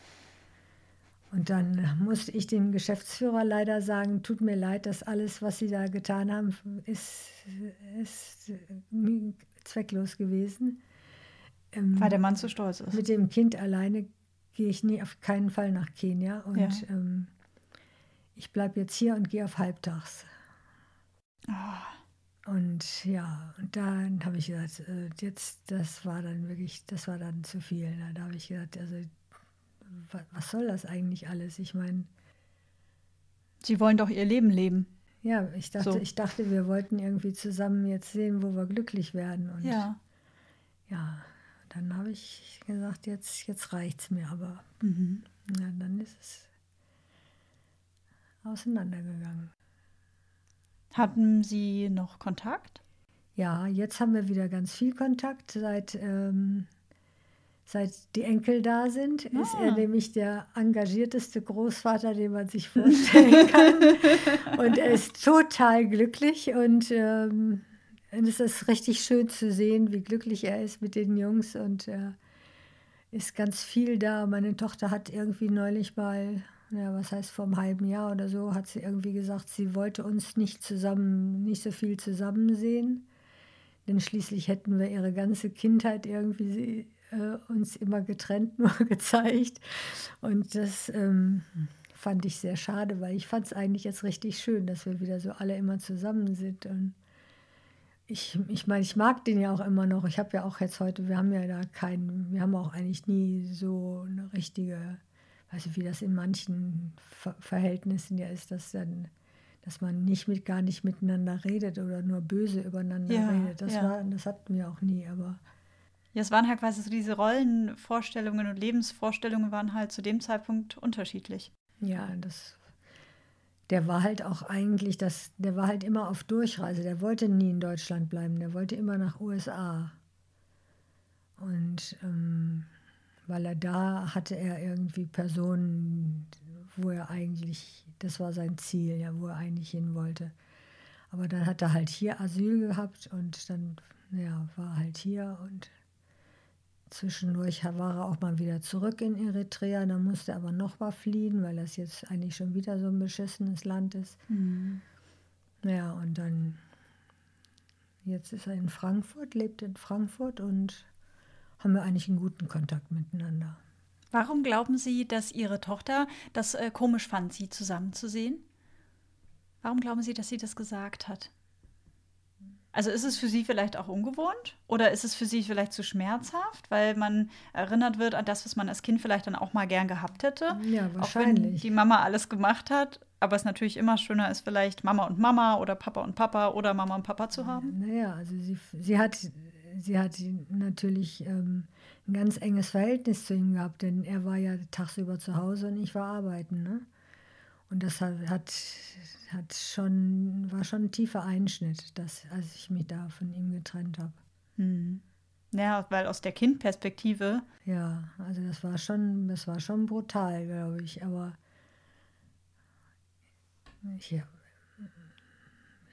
Und dann musste ich dem Geschäftsführer leider sagen, tut mir leid, dass alles, was Sie da getan haben, ist, ist zwecklos gewesen. Ähm, Weil der Mann zu stolz ist. Mit dem Kind alleine gehe ich nie auf keinen Fall nach Kenia. Und ja. ähm, ich bleibe jetzt hier und gehe auf Halbtags. Oh. Und ja, und dann habe ich gesagt, äh, jetzt, das war dann wirklich, das war dann zu viel. Da habe ich gesagt, also was soll das eigentlich alles? Ich meine. Sie wollen doch ihr Leben leben. Ja, ich dachte, so. ich dachte, wir wollten irgendwie zusammen jetzt sehen, wo wir glücklich werden. Und ja. Ja, dann habe ich gesagt, jetzt, jetzt reicht es mir aber. Mhm. Ja, dann ist es auseinandergegangen. Hatten Sie noch Kontakt? Ja, jetzt haben wir wieder ganz viel Kontakt seit ähm, Seit die Enkel da sind, ah. ist er ah. nämlich der engagierteste Großvater, den man sich vorstellen kann. und er ist total glücklich und ähm, es ist richtig schön zu sehen, wie glücklich er ist mit den Jungs und er ist ganz viel da. Meine Tochter hat irgendwie neulich mal, ja, was heißt vor einem halben Jahr oder so, hat sie irgendwie gesagt, sie wollte uns nicht zusammen, nicht so viel zusammen sehen. Denn schließlich hätten wir ihre ganze Kindheit irgendwie äh, uns immer getrennt nur gezeigt. Und das ähm, fand ich sehr schade, weil ich fand es eigentlich jetzt richtig schön, dass wir wieder so alle immer zusammen sind. Und ich, ich meine, ich mag den ja auch immer noch. Ich habe ja auch jetzt heute, wir haben ja da keinen, wir haben auch eigentlich nie so eine richtige, weiß ich, wie das in manchen Ver Verhältnissen ja ist, dass dann dass man nicht mit gar nicht miteinander redet oder nur böse übereinander ja, redet. Das ja. war, das hatten wir auch nie, aber ja, es waren halt quasi so diese Rollenvorstellungen und Lebensvorstellungen waren halt zu dem Zeitpunkt unterschiedlich. Ja, das der war halt auch eigentlich, das, der war halt immer auf Durchreise. Der wollte nie in Deutschland bleiben, der wollte immer nach USA. Und ähm, weil er da hatte er irgendwie Personen, wo er eigentlich, das war sein Ziel, ja, wo er eigentlich hin wollte. Aber dann hat er halt hier Asyl gehabt und dann ja, war halt hier und Zwischendurch war er auch mal wieder zurück in Eritrea, dann musste er aber noch mal fliehen, weil das jetzt eigentlich schon wieder so ein beschissenes Land ist. Mhm. Ja, und dann, jetzt ist er in Frankfurt, lebt in Frankfurt und haben wir eigentlich einen guten Kontakt miteinander. Warum glauben Sie, dass Ihre Tochter das äh, komisch fand, Sie zusammenzusehen? Warum glauben Sie, dass sie das gesagt hat? Also ist es für Sie vielleicht auch ungewohnt oder ist es für Sie vielleicht zu schmerzhaft, weil man erinnert wird an das, was man als Kind vielleicht dann auch mal gern gehabt hätte? Ja, wahrscheinlich. Auch wenn die Mama alles gemacht hat, aber es natürlich immer schöner ist, vielleicht Mama und Mama oder Papa und Papa oder Mama und Papa zu haben. Naja, also sie, sie hat, sie hat natürlich ähm, ein ganz enges Verhältnis zu ihm gehabt, denn er war ja tagsüber zu Hause und ich war arbeiten. Ne? Und das hat, hat, schon, war schon ein tiefer Einschnitt, dass, als ich mich da von ihm getrennt habe. Hm. Ja, weil aus der Kindperspektive. Ja, also das war schon, das war schon brutal, glaube ich. Aber ich,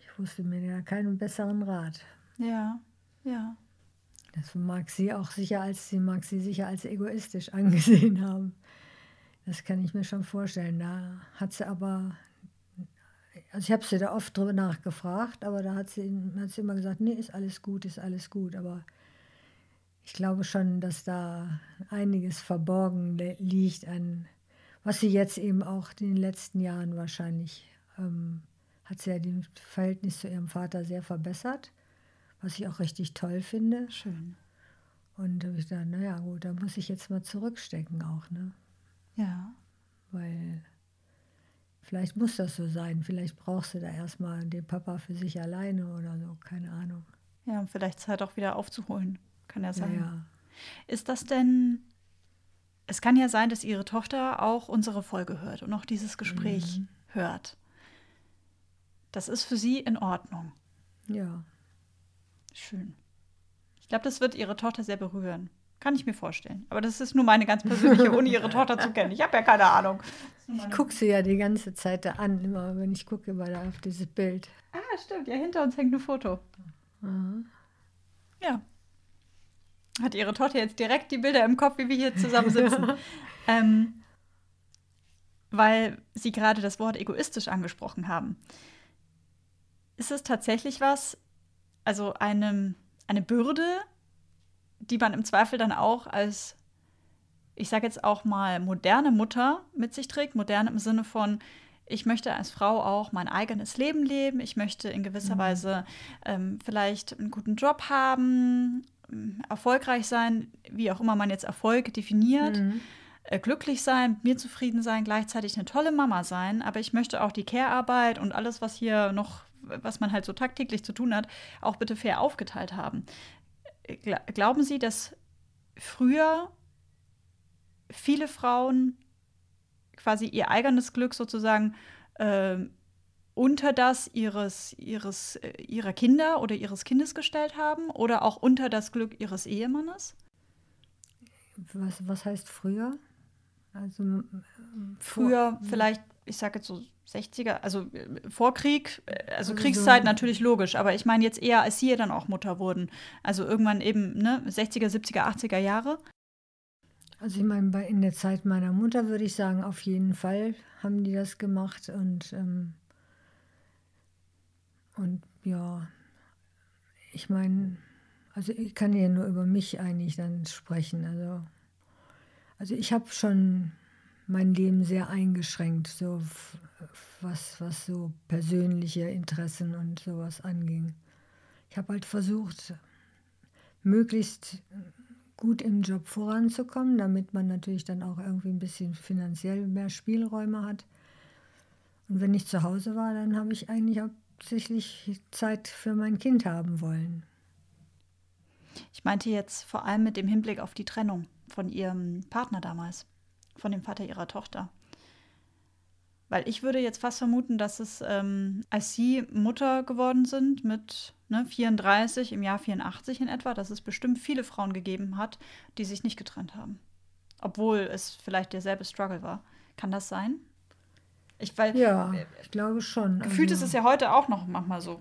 ich wusste mir ja keinen besseren Rat. Ja, ja. Das mag sie auch sicher als, sie mag sie sicher als egoistisch angesehen haben. Das kann ich mir schon vorstellen. Da hat sie aber, also ich habe sie da oft drüber nachgefragt, aber da hat sie, hat sie immer gesagt, nee, ist alles gut, ist alles gut. Aber ich glaube schon, dass da einiges verborgen liegt an, was sie jetzt eben auch in den letzten Jahren wahrscheinlich, ähm, hat sie ja das Verhältnis zu ihrem Vater sehr verbessert, was ich auch richtig toll finde. Schön. Und da habe ich gedacht, naja gut, da muss ich jetzt mal zurückstecken auch, ne? Ja. Weil vielleicht muss das so sein. Vielleicht brauchst du da erstmal den Papa für sich alleine oder so, keine Ahnung. Ja, und vielleicht Zeit auch wieder aufzuholen. Kann ja sein. Ja. Ist das denn. Es kann ja sein, dass Ihre Tochter auch unsere Folge hört und auch dieses Gespräch mhm. hört. Das ist für Sie in Ordnung. Ja. Schön. Ich glaube, das wird Ihre Tochter sehr berühren. Kann ich mir vorstellen. Aber das ist nur meine ganz persönliche, ohne ihre Tochter zu kennen. Ich habe ja keine Ahnung. Ich gucke sie ja die ganze Zeit da an, immer wenn ich gucke immer da auf dieses Bild. Ah, stimmt. Ja, hinter uns hängt ein Foto. Mhm. Ja. Hat ihre Tochter jetzt direkt die Bilder im Kopf, wie wir hier zusammen sitzen. ähm, weil Sie gerade das Wort egoistisch angesprochen haben. Ist es tatsächlich was, also eine, eine Bürde, die man im Zweifel dann auch als, ich sage jetzt auch mal, moderne Mutter mit sich trägt. Modern im Sinne von, ich möchte als Frau auch mein eigenes Leben leben. Ich möchte in gewisser mhm. Weise ähm, vielleicht einen guten Job haben, erfolgreich sein, wie auch immer man jetzt Erfolg definiert. Mhm. Äh, glücklich sein, mit mir zufrieden sein, gleichzeitig eine tolle Mama sein. Aber ich möchte auch die Care-Arbeit und alles, was hier noch, was man halt so tagtäglich zu tun hat, auch bitte fair aufgeteilt haben glauben Sie, dass früher viele Frauen quasi ihr eigenes Glück sozusagen äh, unter das ihres, ihres, äh, ihrer Kinder oder ihres Kindes gestellt haben oder auch unter das Glück ihres Ehemannes? Was, was heißt früher? Also früher vielleicht, ich sage jetzt so 60er, also äh, vor Krieg, äh, also, also Kriegszeit natürlich logisch, aber ich meine jetzt eher, als sie dann auch Mutter wurden. Also irgendwann eben, ne, 60er, 70er, 80er Jahre. Also ich meine, in der Zeit meiner Mutter würde ich sagen, auf jeden Fall haben die das gemacht und, ähm, und ja, ich meine, Also ich kann ja nur über mich eigentlich dann sprechen. Also, also ich habe schon mein Leben sehr eingeschränkt, so was, was so persönliche Interessen und sowas anging. Ich habe halt versucht, möglichst gut im Job voranzukommen, damit man natürlich dann auch irgendwie ein bisschen finanziell mehr Spielräume hat. Und wenn ich zu Hause war, dann habe ich eigentlich hauptsächlich Zeit für mein Kind haben wollen. Ich meinte jetzt vor allem mit dem Hinblick auf die Trennung von ihrem Partner damals, von dem Vater ihrer Tochter. Weil ich würde jetzt fast vermuten, dass es, ähm, als sie Mutter geworden sind mit ne, 34, im Jahr 84 in etwa, dass es bestimmt viele Frauen gegeben hat, die sich nicht getrennt haben. Obwohl es vielleicht derselbe Struggle war. Kann das sein? Ich, weil, ja, ich glaube schon. Gefühlt also, ist es ja heute auch noch manchmal so.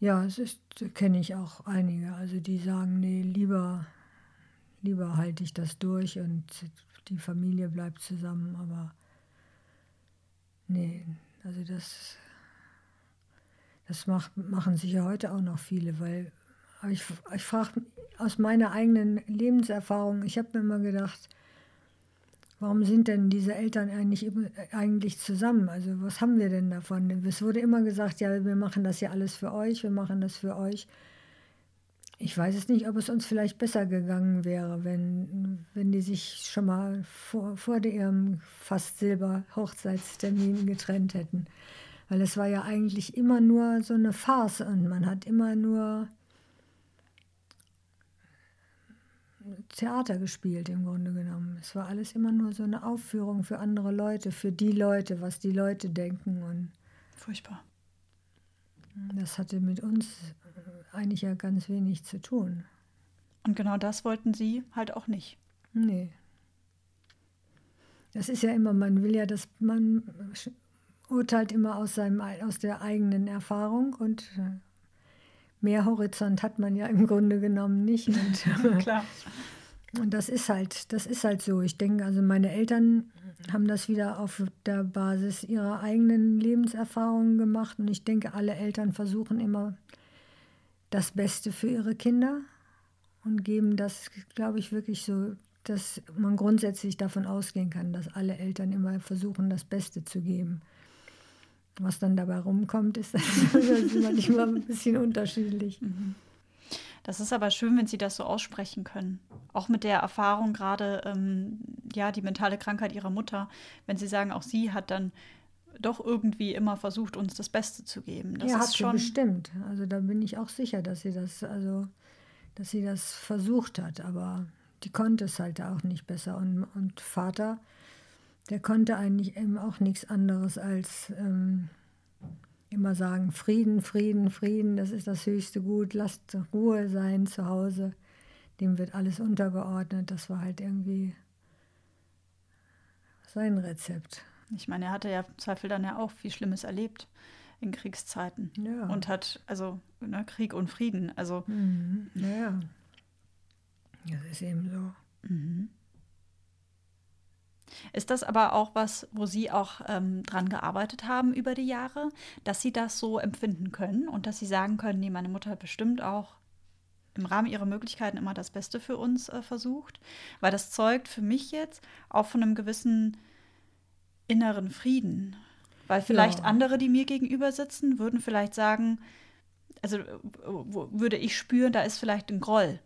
Ja, es ist, kenne ich auch einige. Also die sagen, nee, lieber, lieber halte ich das durch und die Familie bleibt zusammen, aber nee, also das, das macht, machen sicher heute auch noch viele, weil ich, ich frage aus meiner eigenen Lebenserfahrung, ich habe mir immer gedacht, warum sind denn diese Eltern eigentlich, eigentlich zusammen? Also was haben wir denn davon? Es wurde immer gesagt, ja, wir machen das ja alles für euch, wir machen das für euch. Ich weiß es nicht, ob es uns vielleicht besser gegangen wäre, wenn, wenn die sich schon mal vor, vor ihrem fast Silber-Hochzeitstermin getrennt hätten. Weil es war ja eigentlich immer nur so eine Farce und man hat immer nur Theater gespielt im Grunde genommen. Es war alles immer nur so eine Aufführung für andere Leute, für die Leute, was die Leute denken. Und Furchtbar. Das hatte mit uns eigentlich ja ganz wenig zu tun. Und genau das wollten Sie halt auch nicht. Nee. Das ist ja immer, man will ja, dass man urteilt immer aus, seinem, aus der eigenen Erfahrung und äh, mehr Horizont hat man ja im Grunde genommen nicht. Klar. Und das ist halt, das ist halt so. Ich denke, also meine Eltern haben das wieder auf der Basis ihrer eigenen Lebenserfahrungen gemacht. Und ich denke, alle Eltern versuchen immer das Beste für ihre Kinder und geben das, glaube ich, wirklich so, dass man grundsätzlich davon ausgehen kann, dass alle Eltern immer versuchen, das Beste zu geben. Was dann dabei rumkommt, ist, ist manchmal ein bisschen unterschiedlich. Mhm. Das ist aber schön, wenn Sie das so aussprechen können. Auch mit der Erfahrung gerade, ähm, ja, die mentale Krankheit Ihrer Mutter, wenn Sie sagen, auch sie hat dann doch irgendwie immer versucht, uns das Beste zu geben. Das ja, hat schon bestimmt. Also da bin ich auch sicher, dass sie das, also, dass sie das versucht hat, aber die konnte es halt auch nicht besser. Und, und Vater, der konnte eigentlich eben auch nichts anderes als ähm, immer sagen, Frieden, Frieden, Frieden, das ist das höchste Gut, lasst Ruhe sein zu Hause, dem wird alles untergeordnet. Das war halt irgendwie sein Rezept. Ich meine, er hatte ja im Zweifel dann ja auch viel Schlimmes erlebt in Kriegszeiten. Ja. Und hat, also ne, Krieg und Frieden. Also. Mhm. Ja. Das ist eben so. Mhm. Ist das aber auch was, wo Sie auch ähm, dran gearbeitet haben über die Jahre, dass Sie das so empfinden können und dass Sie sagen können, nee, meine Mutter hat bestimmt auch im Rahmen ihrer Möglichkeiten immer das Beste für uns äh, versucht? Weil das zeugt für mich jetzt auch von einem gewissen inneren Frieden. Weil vielleicht ja. andere, die mir gegenüber sitzen, würden vielleicht sagen, also würde ich spüren, da ist vielleicht ein Groll.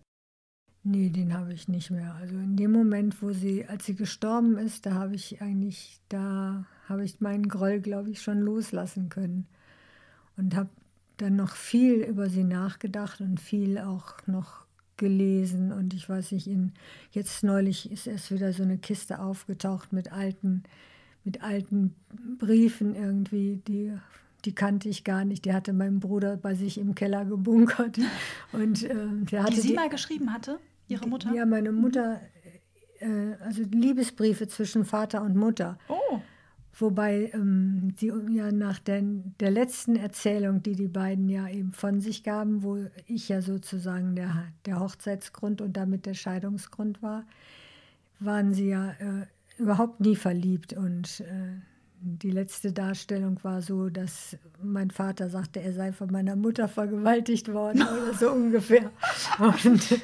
Nee, den habe ich nicht mehr. Also in dem Moment, wo sie, als sie gestorben ist, da habe ich eigentlich, da habe ich meinen Groll, glaube ich, schon loslassen können. Und habe dann noch viel über sie nachgedacht und viel auch noch gelesen. Und ich weiß nicht, in, jetzt neulich ist erst wieder so eine Kiste aufgetaucht mit alten, mit alten Briefen irgendwie, die die kannte ich gar nicht. Die hatte mein Bruder bei sich im Keller gebunkert. Und, äh, der hatte die sie die, mal geschrieben hatte? Ihre Mutter? Ja, meine Mutter, äh, also Liebesbriefe zwischen Vater und Mutter. Oh. Wobei ähm, sie ja nach der, der letzten Erzählung, die die beiden ja eben von sich gaben, wo ich ja sozusagen der, der Hochzeitsgrund und damit der Scheidungsgrund war, waren sie ja äh, überhaupt nie verliebt und äh, die letzte Darstellung war so, dass mein Vater sagte, er sei von meiner Mutter vergewaltigt worden oder so ungefähr. Und äh,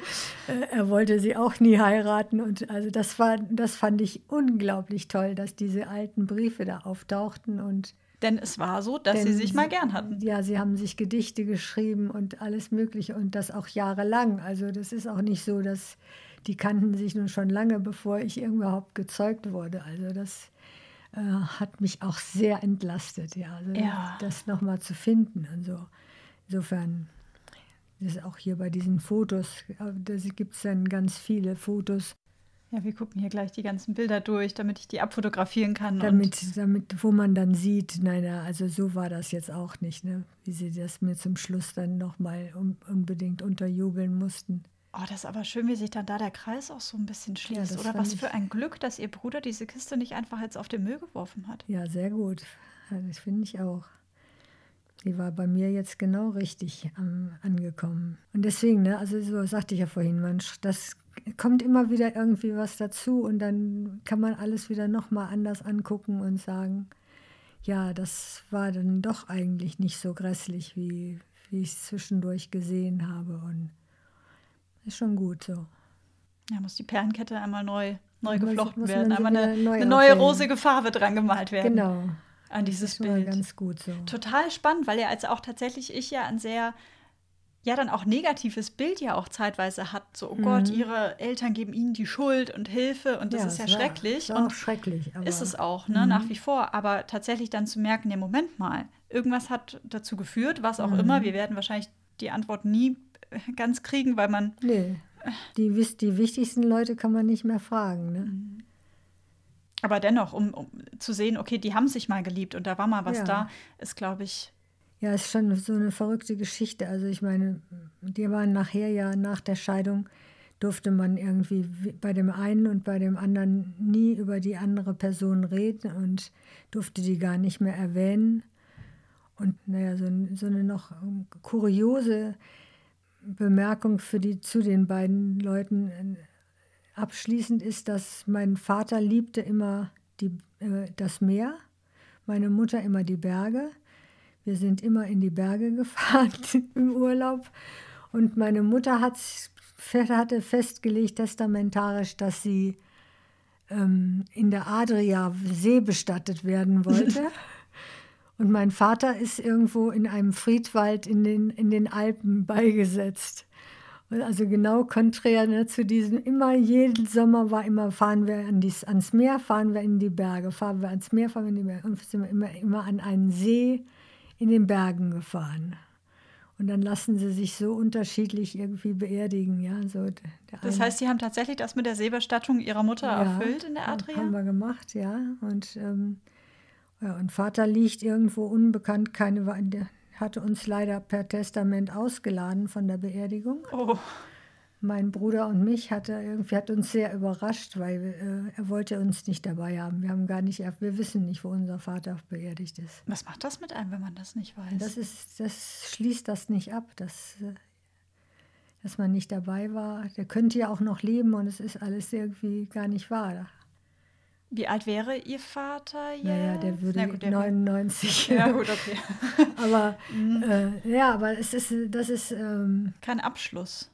er wollte sie auch nie heiraten. Und also das war, das fand ich unglaublich toll, dass diese alten Briefe da auftauchten und denn es war so, dass sie sich mal gern hatten. Ja, sie haben sich Gedichte geschrieben und alles Mögliche und das auch jahrelang. Also das ist auch nicht so, dass die kannten sich nun schon lange, bevor ich überhaupt gezeugt wurde. Also das äh, hat mich auch sehr entlastet, ja, also ja. das nochmal zu finden und so. Insofern das ist auch hier bei diesen Fotos, äh, da gibt es dann ganz viele Fotos. Ja, wir gucken hier gleich die ganzen Bilder durch, damit ich die abfotografieren kann. Damit, damit wo man dann sieht, nein, also so war das jetzt auch nicht, ne? wie sie das mir zum Schluss dann nochmal unbedingt unterjubeln mussten. Oh, das ist aber schön, wie sich dann da der Kreis auch so ein bisschen schließt. Ja, Oder was für ein Glück, dass Ihr Bruder diese Kiste nicht einfach jetzt auf den Müll geworfen hat. Ja, sehr gut. Das finde ich auch. Die war bei mir jetzt genau richtig ähm, angekommen. Und deswegen, ne, also so sagte ich ja vorhin, man, das kommt immer wieder irgendwie was dazu und dann kann man alles wieder nochmal anders angucken und sagen, ja, das war dann doch eigentlich nicht so grässlich, wie, wie ich es zwischendurch gesehen habe. Und ist schon gut so. Ja, muss die Perlenkette einmal neu, neu geflochten muss, werden, einmal eine, neu eine neue rosige Farbe dran gemalt werden. Genau. An dieses das ist Bild. ganz gut so. Total spannend, weil ja als auch tatsächlich ich ja ein sehr ja dann auch negatives Bild ja auch zeitweise hat. So, oh mhm. Gott, ihre Eltern geben ihnen die Schuld und Hilfe und das ja, ist ja schrecklich. Ist und schrecklich. ist es auch, ne, mhm. nach wie vor. Aber tatsächlich dann zu merken, ja, Moment mal, irgendwas hat dazu geführt, was auch mhm. immer. Wir werden wahrscheinlich die Antwort nie ganz kriegen, weil man. Nee. Die, die wichtigsten Leute kann man nicht mehr fragen. Ne? Mhm. Aber dennoch, um, um, zu sehen, okay, die haben sich mal geliebt und da war mal was ja. da, ist, glaube ich. Ja, ist schon so eine verrückte Geschichte. Also ich meine, die waren nachher ja nach der Scheidung, durfte man irgendwie bei dem einen und bei dem anderen nie über die andere Person reden und durfte die gar nicht mehr erwähnen. Und naja, so, so eine noch kuriose Bemerkung für die, zu den beiden Leuten äh, abschließend ist, dass mein Vater liebte immer die, äh, das Meer, meine Mutter immer die Berge. Wir sind immer in die Berge gefahren im Urlaub. Und meine Mutter hat, hatte festgelegt, testamentarisch, dass sie ähm, in der Adria See bestattet werden wollte. Und mein Vater ist irgendwo in einem Friedwald in den, in den Alpen beigesetzt. Also genau konträr ne, zu diesem, immer jeden Sommer war immer, fahren wir an dies, ans Meer, fahren wir in die Berge, fahren wir ans Meer, fahren wir in die Berge. Und sind wir immer, immer an einen See in den Bergen gefahren. Und dann lassen sie sich so unterschiedlich irgendwie beerdigen. Ja, so das heißt, Sie haben tatsächlich das mit der Seebestattung Ihrer Mutter ja, erfüllt in der Adria? haben wir gemacht, ja. Und ähm, ja, und Vater liegt irgendwo unbekannt, keine, der hatte uns leider per Testament ausgeladen von der Beerdigung. Oh. Mein Bruder und mich hat er irgendwie hat uns sehr überrascht, weil äh, er wollte uns nicht dabei haben. Wir haben gar nicht, wir wissen nicht, wo unser Vater beerdigt ist. Was macht das mit einem, wenn man das nicht weiß? Das ist, das schließt das nicht ab, dass, äh, dass man nicht dabei war. Der könnte ja auch noch leben und es ist alles irgendwie gar nicht wahr. Wie alt wäre Ihr Vater jetzt? Naja, der würde gut, der 99. Ja, gut, okay. aber mhm. äh, ja, aber es ist, das ist. Ähm, Kein Abschluss.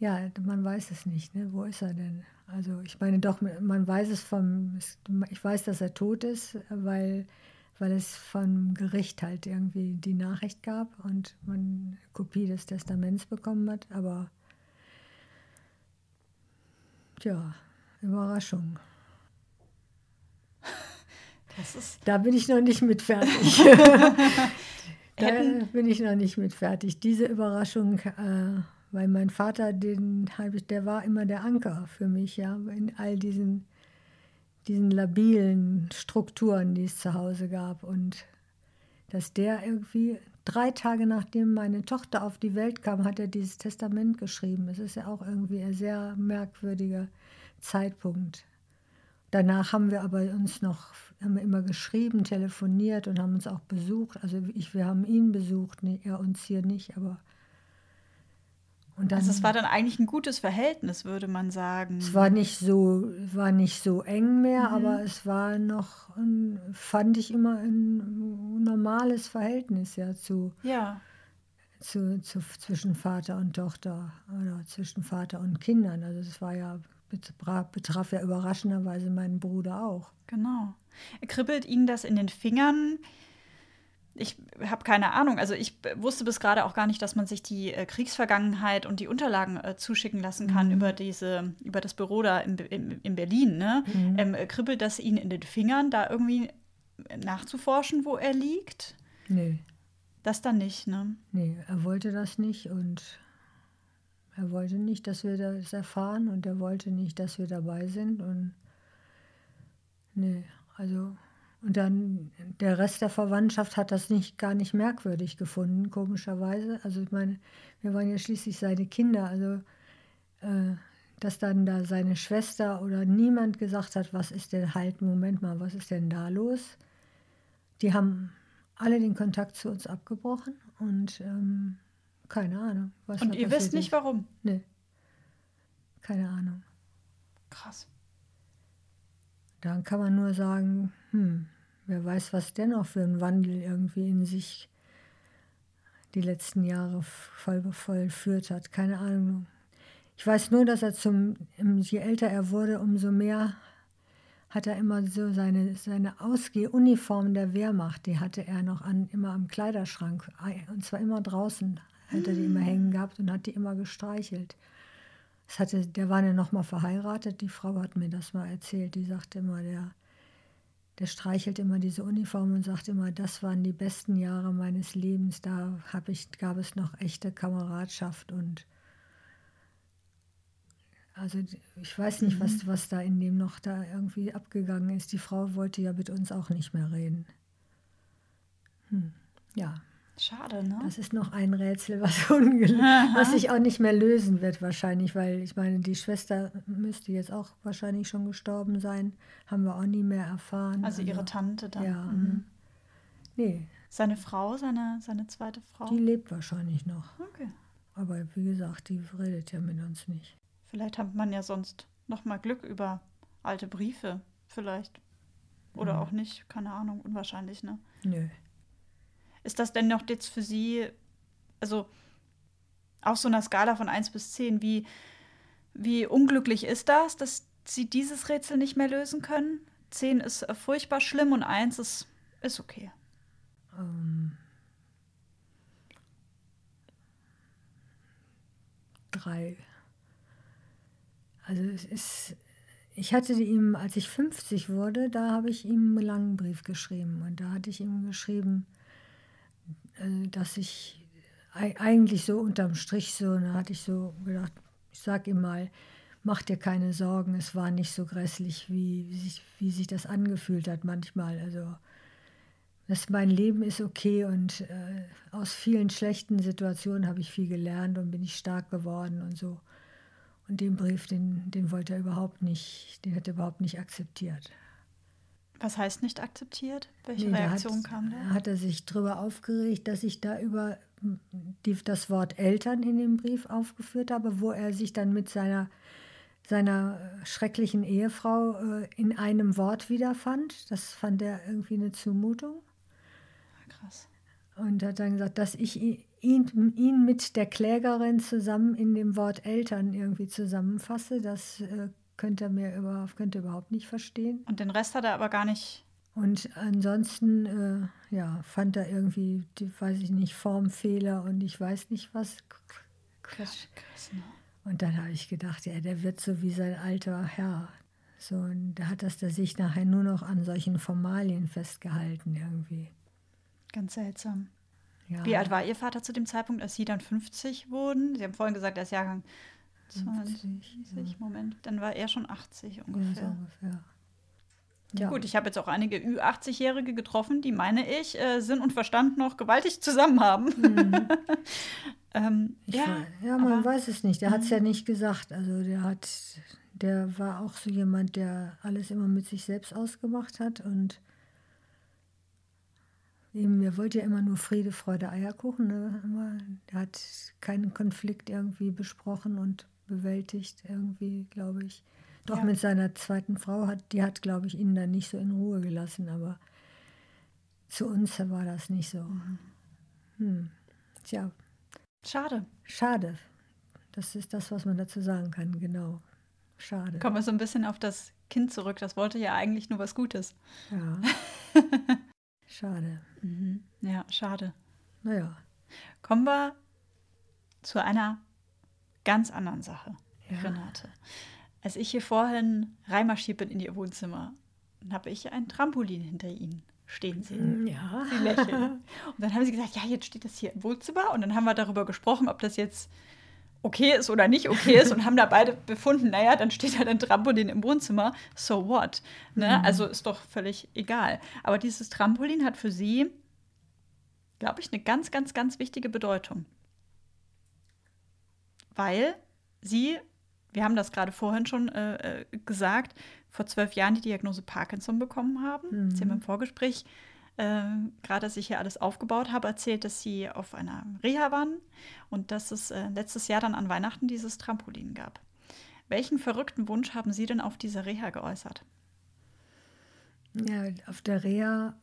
Ja, man weiß es nicht. Ne? Wo ist er denn? Also ich meine doch, man weiß es vom, ich weiß, dass er tot ist, weil, weil es vom Gericht halt irgendwie die Nachricht gab und man eine Kopie des Testaments bekommen hat, aber tja, Überraschung da bin ich noch nicht mit fertig. da bin ich noch nicht mit fertig. Diese Überraschung, äh, weil mein Vater, den der war immer der Anker für mich, ja, in all diesen, diesen labilen Strukturen, die es zu Hause gab. Und dass der irgendwie drei Tage nachdem meine Tochter auf die Welt kam, hat er dieses Testament geschrieben. Das ist ja auch irgendwie ein sehr merkwürdiger Zeitpunkt. Danach haben wir aber uns noch haben wir immer geschrieben, telefoniert und haben uns auch besucht. Also ich, wir haben ihn besucht, nee, er uns hier nicht, aber Und dann, also es war dann eigentlich ein gutes Verhältnis, würde man sagen. es war nicht so, war nicht so eng mehr, Mhm. aber es war noch, ein, fand ich immer ein normales Verhältnis ja zu, Ja, zu, zu, zwischen Vater und Tochter oder zwischen Vater und Kindern. Also es war ja, betraf, ja überraschenderweise meinen Bruder auch. genau. Kribbelt Ihnen das in den Fingern? Ich habe keine Ahnung. Also ich wusste bis gerade auch gar nicht, dass man sich die äh, Kriegsvergangenheit und die Unterlagen äh, zuschicken lassen kann über diese, über das Büro da in, in, in Berlin. Ne? Ähm, äh, kribbelt das Ihnen in den Fingern, da irgendwie nachzuforschen, wo er liegt? Nee, Das dann nicht, ne? nee, er wollte das nicht und er wollte nicht, dass wir das erfahren und er wollte nicht, dass wir dabei sind und nee, also und dann der Rest der Verwandtschaft hat das nicht gar nicht merkwürdig gefunden, komischerweise. Also ich meine, wir waren ja schließlich seine Kinder, also äh, dass dann da seine Schwester oder niemand gesagt hat, was ist denn halt, Moment mal, was ist denn da los? Die haben alle den Kontakt zu uns abgebrochen und ähm, keine Ahnung. Was Und ihr wisst nicht, ist. warum. Nee. Keine Ahnung. Krass. Dann kann man nur sagen, hm, wer weiß, was dennoch für ein Wandel irgendwie in sich die letzten Jahre voll, vollführt hat. Keine Ahnung. Ich weiß nur, dass er zum, je älter er wurde, umso mehr hat er immer so seine, seine Ausgehuniform der Wehrmacht, die hatte er noch an, immer am Kleiderschrank. Und zwar immer draußen hat er die immer hängen gehabt und hat die immer gestreichelt. Das hatte, der war ja noch mal verheiratet, die Frau hat mir das mal erzählt, die sagte immer, der, der streichelt immer diese Uniform und sagt immer, das waren die besten Jahre meines Lebens, da hab ich, gab es noch echte Kameradschaft und also ich weiß nicht, was, was da in dem noch da irgendwie abgegangen ist. Die Frau wollte ja mit uns auch nicht mehr reden. Hm. Ja, Schade, ne? das ist noch ein Rätsel, was, was sich auch nicht mehr lösen wird wahrscheinlich, weil ich meine, die Schwester müsste jetzt auch wahrscheinlich schon gestorben sein, haben wir auch nie mehr erfahren. Also ihre Tante dann. Ja. Mhm. Nee, Seine Frau, seine, seine zweite Frau? die lebt wahrscheinlich noch. Okay. Aber wie gesagt, die redet ja mit uns nicht. Vielleicht hat man ja sonst noch mal Glück über alte Briefe. Vielleicht. Oder Mhm. auch nicht. Keine Ahnung. Unwahrscheinlich, ne? Nö. Ist das denn noch jetzt für Sie, also auf so einer Skala von 1 bis 10, wie, wie unglücklich ist das, dass Sie dieses Rätsel nicht mehr lösen können? 10 ist äh, furchtbar schlimm und 1 ist, ist okay. Ähm, drei. Also es ist, ich hatte ihm, als ich 50 wurde, da habe ich ihm einen langen Brief geschrieben. Und da hatte ich ihm geschrieben, dass ich ei- eigentlich so unterm Strich so, da hatte ich so gedacht, ich sag ihm mal, mach dir keine Sorgen, es war nicht so grässlich, wie, wie, sich, wie sich das angefühlt hat manchmal. Also das, mein Leben ist okay und äh, aus vielen schlechten Situationen habe ich viel gelernt und bin ich stark geworden und so. Und den Brief, den, den wollte er überhaupt nicht, den hat er überhaupt nicht akzeptiert. Was heißt nicht akzeptiert? Welche Nee, da Reaktion hat, kam da? Hat er sich darüber aufgeregt, dass ich da über die, das Wort Eltern in dem Brief aufgeführt habe, wo er sich dann mit seiner, seiner äh, schrecklichen Ehefrau äh, in einem Wort wiederfand. Das fand er irgendwie eine Zumutung. Krass. Und hat dann gesagt, dass ich ihn, ihn mit der Klägerin zusammen in dem Wort Eltern irgendwie zusammenfasse, das äh, könnte er mir überhaupt, könnte er überhaupt nicht verstehen. Und den Rest hat er aber gar nicht. Und ansonsten, äh, ja, fand er irgendwie, die, weiß ich nicht, Formfehler und ich weiß nicht was. Quatsch. Krass, ne? Und dann habe ich gedacht, ja, der wird so wie sein alter Herr. So, und da hat das der sich nachher nur noch an solchen Formalien festgehalten irgendwie. Ganz seltsam. Ja, Wie alt war Ihr Vater zu dem Zeitpunkt, als Sie dann 50 wurden? Sie haben vorhin gesagt, er ist Jahrgang 20. 50, Moment, dann war er schon 80 Ja, so ungefähr. ungefähr. Ja. Gut, ich habe jetzt auch einige Ü80-Jährige getroffen, die, meine ich, äh, Sinn und Verstand noch gewaltig zusammen haben. ähm, Mhm. Ich ja, ja, man aber- Mhm. weiß es nicht. Der hat es ja nicht gesagt. Also der hat, der war auch so jemand, der alles immer mit sich selbst ausgemacht hat und Eben, er wollte ja immer nur Friede, Freude, Eierkuchen. Ne? Er hat keinen Konflikt irgendwie besprochen und bewältigt, irgendwie, glaube ich. Doch ja. mit seiner zweiten Frau hat, die hat, glaube ich, ihn dann nicht so in Ruhe gelassen, aber zu uns war das nicht so. Mhm. Hm. Tja. Schade. Schade. Das ist das, was man dazu sagen kann, genau. Schade. Kommen wir so ein bisschen auf das Kind zurück. Das wollte ja eigentlich nur was Gutes. Ja. schade. Mhm. Ja, schade. Naja. Kommen wir zu einer ganz anderen Sache, ja. Renate. Als ich hier vorhin reinmarschiert bin in ihr Wohnzimmer, habe ich ein Trampolin hinter ihnen stehen sehen. Mm, ja. Sie lächeln. Und dann haben sie gesagt, ja, jetzt steht das hier im Wohnzimmer. Und dann haben wir darüber gesprochen, ob das jetzt okay ist oder nicht okay ist und haben da beide befunden, naja, dann steht halt ein Trampolin im Wohnzimmer, so what? Ne? Mhm. Also ist doch völlig egal. Aber dieses Trampolin hat für sie, glaube ich, eine ganz, ganz, ganz wichtige Bedeutung. Weil sie, wir haben das gerade vorhin schon äh, äh gesagt, vor zwölf Jahren die Diagnose Parkinson bekommen haben. Mhm. Sie haben im Vorgespräch äh, gerade als ich hier alles aufgebaut habe, erzählt, dass sie auf einer Reha waren und dass es äh, letztes Jahr dann an Weihnachten dieses Trampolin gab. Welchen verrückten Wunsch haben Sie denn auf dieser Reha geäußert? Ja, auf der Reha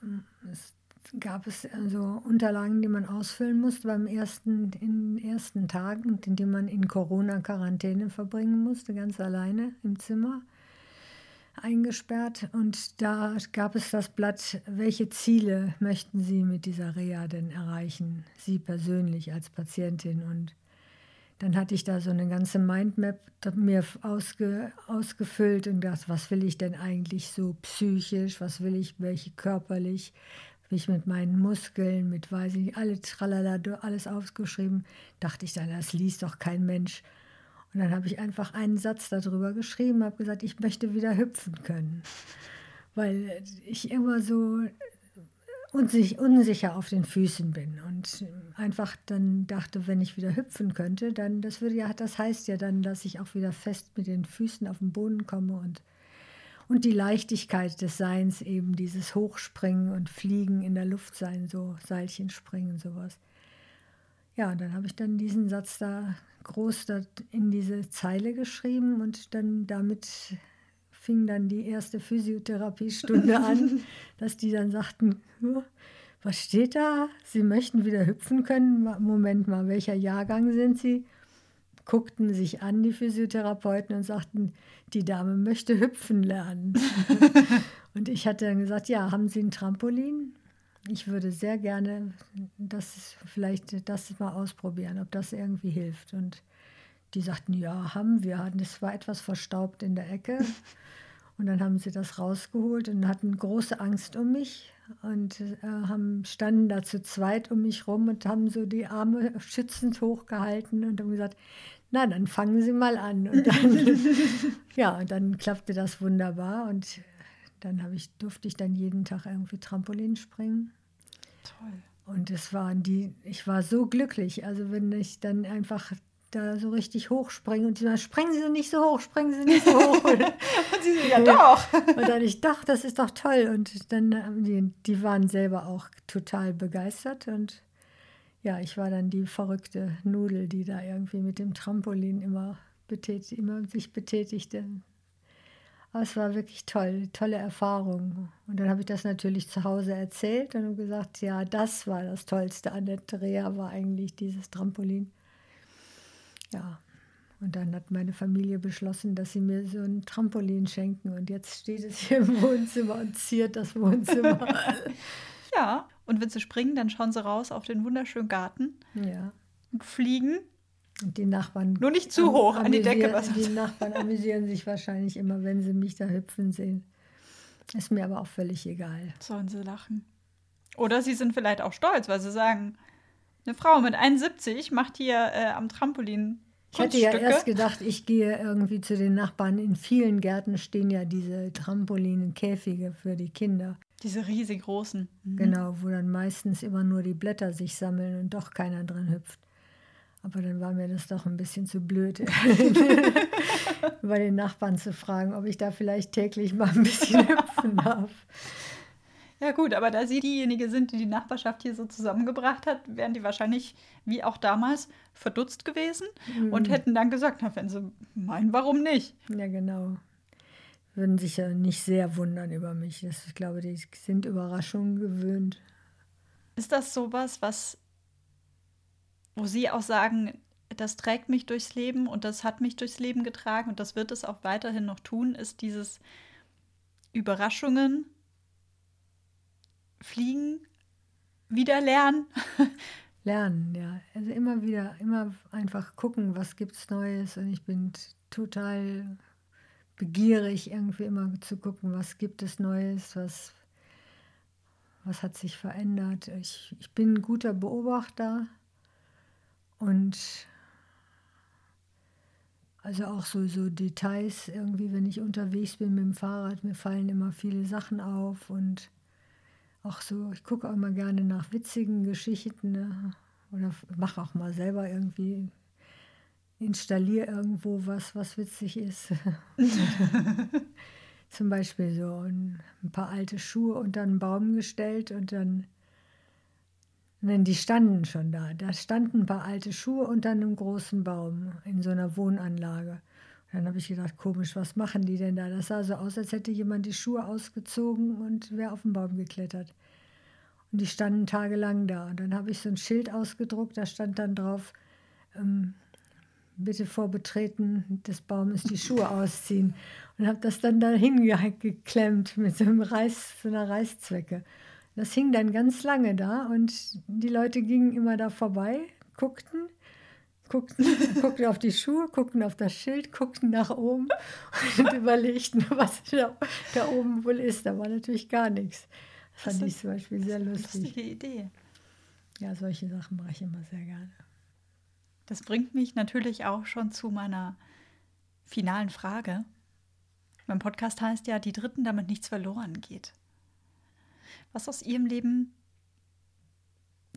es gab es also Unterlagen, die man ausfüllen musste beim ersten, in den ersten Tagen, in denen man in Corona-Quarantäne verbringen musste, ganz alleine im Zimmer eingesperrt. Und da gab es das Blatt, welche Ziele möchten Sie mit dieser Reha denn erreichen, Sie persönlich als Patientin. Und dann hatte ich da so eine ganze Mindmap mir ausge, ausgefüllt und gedacht, was will ich denn eigentlich so psychisch, was will ich, welche körperlich, wie ich mit meinen Muskeln, mit weiß ich nicht, alle tralala, alles aufgeschrieben, dachte ich dann, das liest doch kein Mensch. Und dann habe ich einfach einen Satz darüber geschrieben, habe gesagt, ich möchte wieder hüpfen können. Weil ich immer so unsicher auf den Füßen bin und einfach dann dachte, wenn ich wieder hüpfen könnte, dann das würde ja, das heißt ja dann, dass ich auch wieder fest mit den Füßen auf den Boden komme und und die Leichtigkeit des Seins eben dieses Hochspringen und Fliegen in der Luft sein, so Seilchen springen, sowas. Ja, und dann habe ich dann diesen Satz da groß in diese Zeile geschrieben und dann damit fing dann die erste Physiotherapiestunde an, dass die dann sagten, was steht da? Sie möchten wieder hüpfen können? Moment mal, welcher Jahrgang sind Sie? Guckten sich an, die Physiotherapeuten, und sagten, die Dame möchte hüpfen lernen. und ich hatte dann gesagt, ja, haben Sie ein Trampolin? ich würde sehr gerne das vielleicht das mal ausprobieren, ob das irgendwie hilft. Und die sagten, ja, haben wir. Das war etwas verstaubt in der Ecke. Und dann haben sie das rausgeholt und hatten große Angst um mich und äh, haben, standen da zu zweit um mich rum und haben so die Arme schützend hochgehalten und haben gesagt, na, dann fangen Sie mal an. Und dann, ja, und dann klappte das wunderbar und dann ich, durfte ich dann jeden Tag irgendwie Trampolin springen. Toll. Und es waren die, ich war so glücklich. Also wenn ich dann einfach da so richtig hochspringe und die sagen, springen Sie nicht so hoch, springen Sie nicht so hoch. und sie so, ja doch. und dann ich, doch, das ist doch toll. Und dann, die, die waren selber auch total begeistert. Und ja, ich war dann die verrückte Nudel, die da irgendwie mit dem Trampolin immer, betät, immer sich betätigte. Aber es war wirklich toll, tolle Erfahrung. Und dann habe ich das natürlich zu Hause erzählt und gesagt, ja, das war das Tollste an der Dreher, war eigentlich dieses Trampolin. Ja, und dann hat meine Familie beschlossen, dass sie mir so ein Trampolin schenken. Und jetzt steht es hier im Wohnzimmer und ziert das Wohnzimmer. ja, und wenn sie springen, dann schauen sie raus auf den wunderschönen Garten. Ja. Und fliegen und die Nachbarn. Nur nicht zu hoch an die Decke. Was die Nachbarn amüsieren sich wahrscheinlich immer, wenn sie mich da hüpfen sehen. Ist mir aber auch völlig egal. Sollen sie lachen. Oder sie sind vielleicht auch stolz, weil sie sagen, eine Frau mit 71 macht hier äh, am Trampolin. Ich hätte ja erst gedacht, ich gehe irgendwie zu den Nachbarn. In vielen Gärten stehen ja diese Trampolinen-Käfige für die Kinder. Diese riesig großen. Mhm. Genau, wo dann meistens immer nur die Blätter sich sammeln und doch keiner drin hüpft. Aber dann war mir das doch ein bisschen zu blöd, bei den Nachbarn zu fragen, ob ich da vielleicht täglich mal ein bisschen hüpfen darf. Ja gut, aber da Sie diejenige sind, die die Nachbarschaft hier so zusammengebracht hat, wären die wahrscheinlich, wie auch damals, verdutzt gewesen mhm. und hätten dann gesagt, na, wenn Sie meinen, warum nicht? Ja, genau. Würden sich ja nicht sehr wundern über mich. Das, ich glaube, die sind Überraschungen gewöhnt. Ist das sowas, was, wo Sie auch sagen, das trägt mich durchs Leben und das hat mich durchs Leben getragen und das wird es auch weiterhin noch tun, ist dieses Überraschungen fliegen, wieder lernen. lernen, ja. Also immer wieder, immer einfach gucken, was gibt es Neues. Und ich bin total begierig, irgendwie immer zu gucken, was gibt es Neues, was, was hat sich verändert. Ich, ich bin ein guter Beobachter und also auch so, so Details irgendwie, wenn ich unterwegs bin mit dem Fahrrad, mir fallen immer viele Sachen auf und auch so, ich gucke auch immer gerne nach witzigen Geschichten ne? oder mache auch mal selber irgendwie, installiere irgendwo was, was witzig ist. Zum Beispiel so ein, ein, paar alte Schuhe unter einen Baum gestellt und dann, denn die standen schon da. Da standen ein paar alte Schuhe unter einem großen Baum in so einer Wohnanlage. Dann habe ich gedacht, komisch, was machen die denn da? Das sah so aus, als hätte jemand die Schuhe ausgezogen und wäre auf den Baum geklettert. Und die standen tagelang da. Und dann habe ich so ein Schild ausgedruckt, da stand dann drauf, ähm, bitte vor Betreten des Baumes die Schuhe ausziehen. Und habe das dann da hingeklemmt mit so, einem Reiß, so einer Reißzwecke. Das hing dann ganz lange da und die Leute gingen immer da vorbei, guckten guckten, guckten auf die Schuhe, guckten auf das Schild, guckten nach oben und überlegten, was da, da oben wohl ist. Da war natürlich gar nichts. Das fand das ich zum Beispiel sehr lustig. Lustige Idee. Ja, solche Sachen mache ich immer sehr gerne. Das bringt mich natürlich auch schon zu meiner finalen Frage. Mein Podcast heißt ja, die Dritten, damit nichts verloren geht. Was aus Ihrem Leben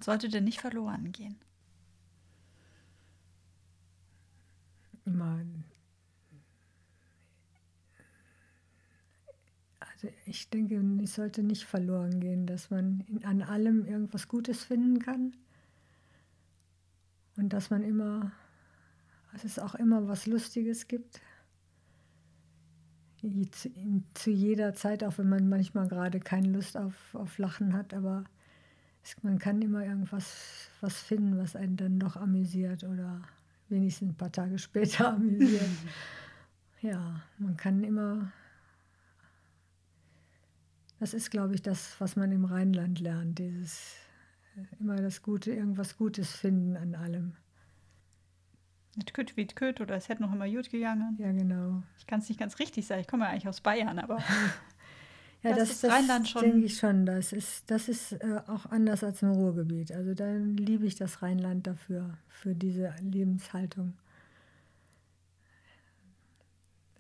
sollte denn nicht verloren gehen? Immer. Also ich denke, es sollte nicht verloren gehen, dass man an allem irgendwas Gutes finden kann und dass man immer, dass es auch immer was Lustiges gibt. Zu, jeder Zeit, auch wenn man manchmal gerade keine Lust auf, auf Lachen hat, aber man kann immer irgendwas was finden, was einen dann doch amüsiert oder wenigstens ein paar Tage später amüsieren. ja, man kann immer, das ist, glaube ich, das, was man im Rheinland lernt, dieses immer das Gute, irgendwas Gutes finden an allem. Mit Küt wie Küt oder es hätte noch immer gut gegangen. Ja, genau. Ich kann es nicht ganz richtig sagen, ich komme ja eigentlich aus Bayern, aber Ja, das, das ist das Rheinland schon. denke ich schon. Das ist, das ist äh, auch anders als im Ruhrgebiet. Also da liebe ich das Rheinland dafür, für diese Lebenshaltung.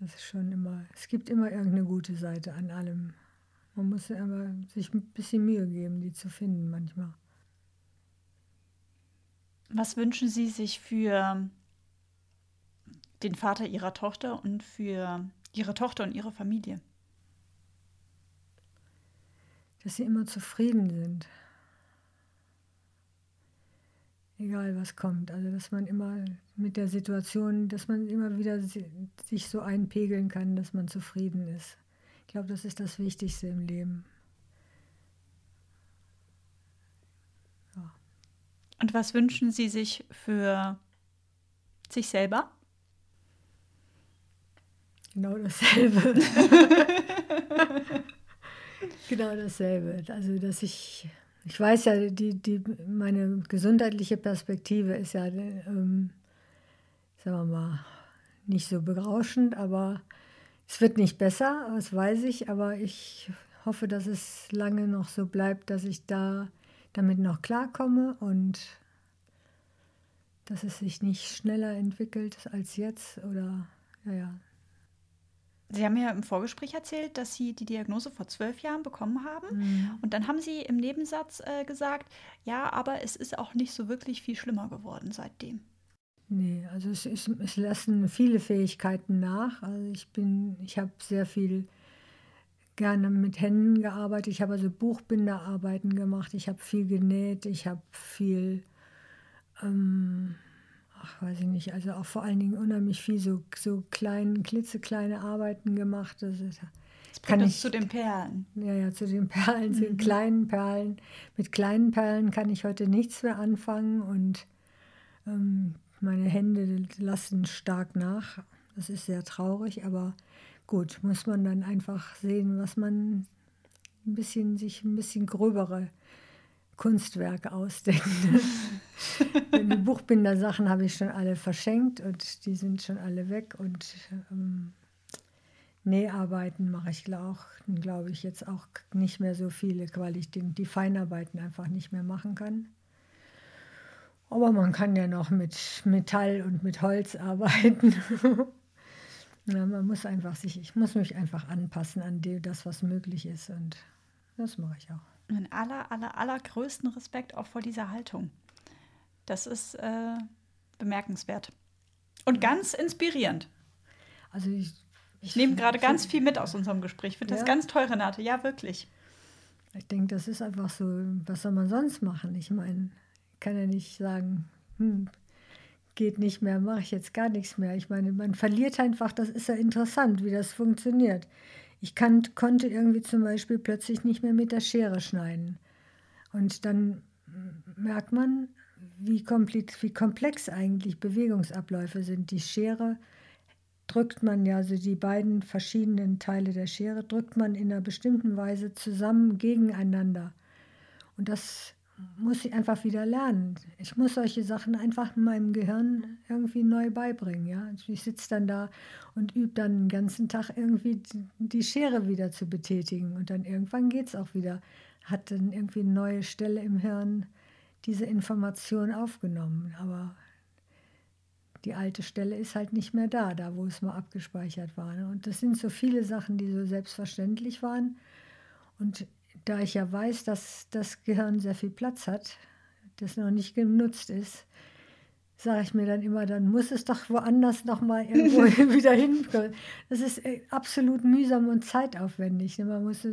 Das ist schon immer, es gibt immer irgendeine gute Seite an allem. Man muss aber sich ein bisschen Mühe geben, die zu finden manchmal. Was wünschen Sie sich für den Vater Ihrer Tochter und für Ihre Tochter und Ihre Familie? Dass sie immer zufrieden sind. Egal was kommt. Also dass man immer mit der Situation, dass man immer wieder sich so einpegeln kann, dass man zufrieden ist. Ich glaube, das ist das Wichtigste im Leben. Ja. Und was wünschen Sie sich für sich selber? Genau dasselbe. Genau dasselbe. Also, dass ich, ich weiß ja, die, die, meine gesundheitliche Perspektive ist ja, ähm, sagen wir mal, nicht so berauschend, aber es wird nicht besser, das weiß ich, aber ich hoffe, dass es lange noch so bleibt, dass ich da damit noch klarkomme und dass es sich nicht schneller entwickelt als jetzt oder ja, ja, Sie haben ja im Vorgespräch erzählt, dass Sie die Diagnose vor zwölf Jahren bekommen haben. Mhm. Und dann haben Sie im Nebensatz äh, gesagt, ja, aber es ist auch nicht so wirklich viel schlimmer geworden seitdem. Nee, also es, ist, es lassen viele Fähigkeiten nach. Also ich bin, ich habe sehr viel gerne mit Händen gearbeitet. Ich habe also Buchbinderarbeiten gemacht. Ich habe viel genäht. Ich habe viel, ähm, ach weiß ich nicht, also auch vor allen Dingen unheimlich viel so, so kleine, klitzekleine Arbeiten gemacht. Das ist, das kann ich zu den Perlen. Ja, ja, zu den Perlen, zu den mhm. kleinen Perlen. Mit kleinen Perlen kann ich heute nichts mehr anfangen und ähm, meine Hände lassen stark nach. Das ist sehr traurig, aber gut, muss man dann einfach sehen, was man ein bisschen, sich ein bisschen gröbere Kunstwerke ausdenkt. die Buchbinder-Sachen habe ich schon alle verschenkt und die sind schon alle weg und ähm, Näharbeiten mache ich auch, glaube ich, jetzt auch nicht mehr so viele, weil ich die, die Feinarbeiten einfach nicht mehr machen kann. Aber man kann ja noch mit Metall und mit Holz arbeiten. ja, man muss einfach sich, ich muss mich einfach anpassen an die, das, was möglich ist. Und das mache ich auch. Mein aller, aller, allergrößten Respekt auch vor dieser Haltung. Das ist äh, bemerkenswert. Und ganz inspirierend. Also ich, ich, ich nehme gerade ganz viel mit aus unserem Gespräch. Ich finde ja? das ganz toll, Renate. Ja, wirklich. Ich denke, das ist einfach so, was soll man sonst machen? Ich meine, kann ja nicht sagen, hm, geht nicht mehr, mache ich jetzt gar nichts mehr. Ich meine, man verliert einfach, das ist ja interessant, wie das funktioniert. Ich kann, konnte irgendwie zum Beispiel plötzlich nicht mehr mit der Schere schneiden. Und dann merkt man, wie komplex, wie komplex eigentlich Bewegungsabläufe sind. Die Schere drückt man ja, also die beiden verschiedenen Teile der Schere drückt man in einer bestimmten Weise zusammen gegeneinander. Und das muss ich einfach wieder lernen. Ich muss solche Sachen einfach in meinem Gehirn irgendwie neu beibringen. Ja? Also ich sitze dann da und übe dann den ganzen Tag irgendwie die Schere wieder zu betätigen. Und dann irgendwann geht es auch wieder. Hat dann irgendwie eine neue Stelle im Hirn diese Information aufgenommen. Aber die alte Stelle ist halt nicht mehr da, da wo es mal abgespeichert war. Ne? Und das sind so viele Sachen, die so selbstverständlich waren. Und da ich ja weiß, dass das Gehirn sehr viel Platz hat, das noch nicht genutzt ist, sage ich mir dann immer, dann muss es doch woanders nochmal irgendwo wieder hinkommen. Das ist äh, absolut mühsam und zeitaufwendig. Ne? Man muss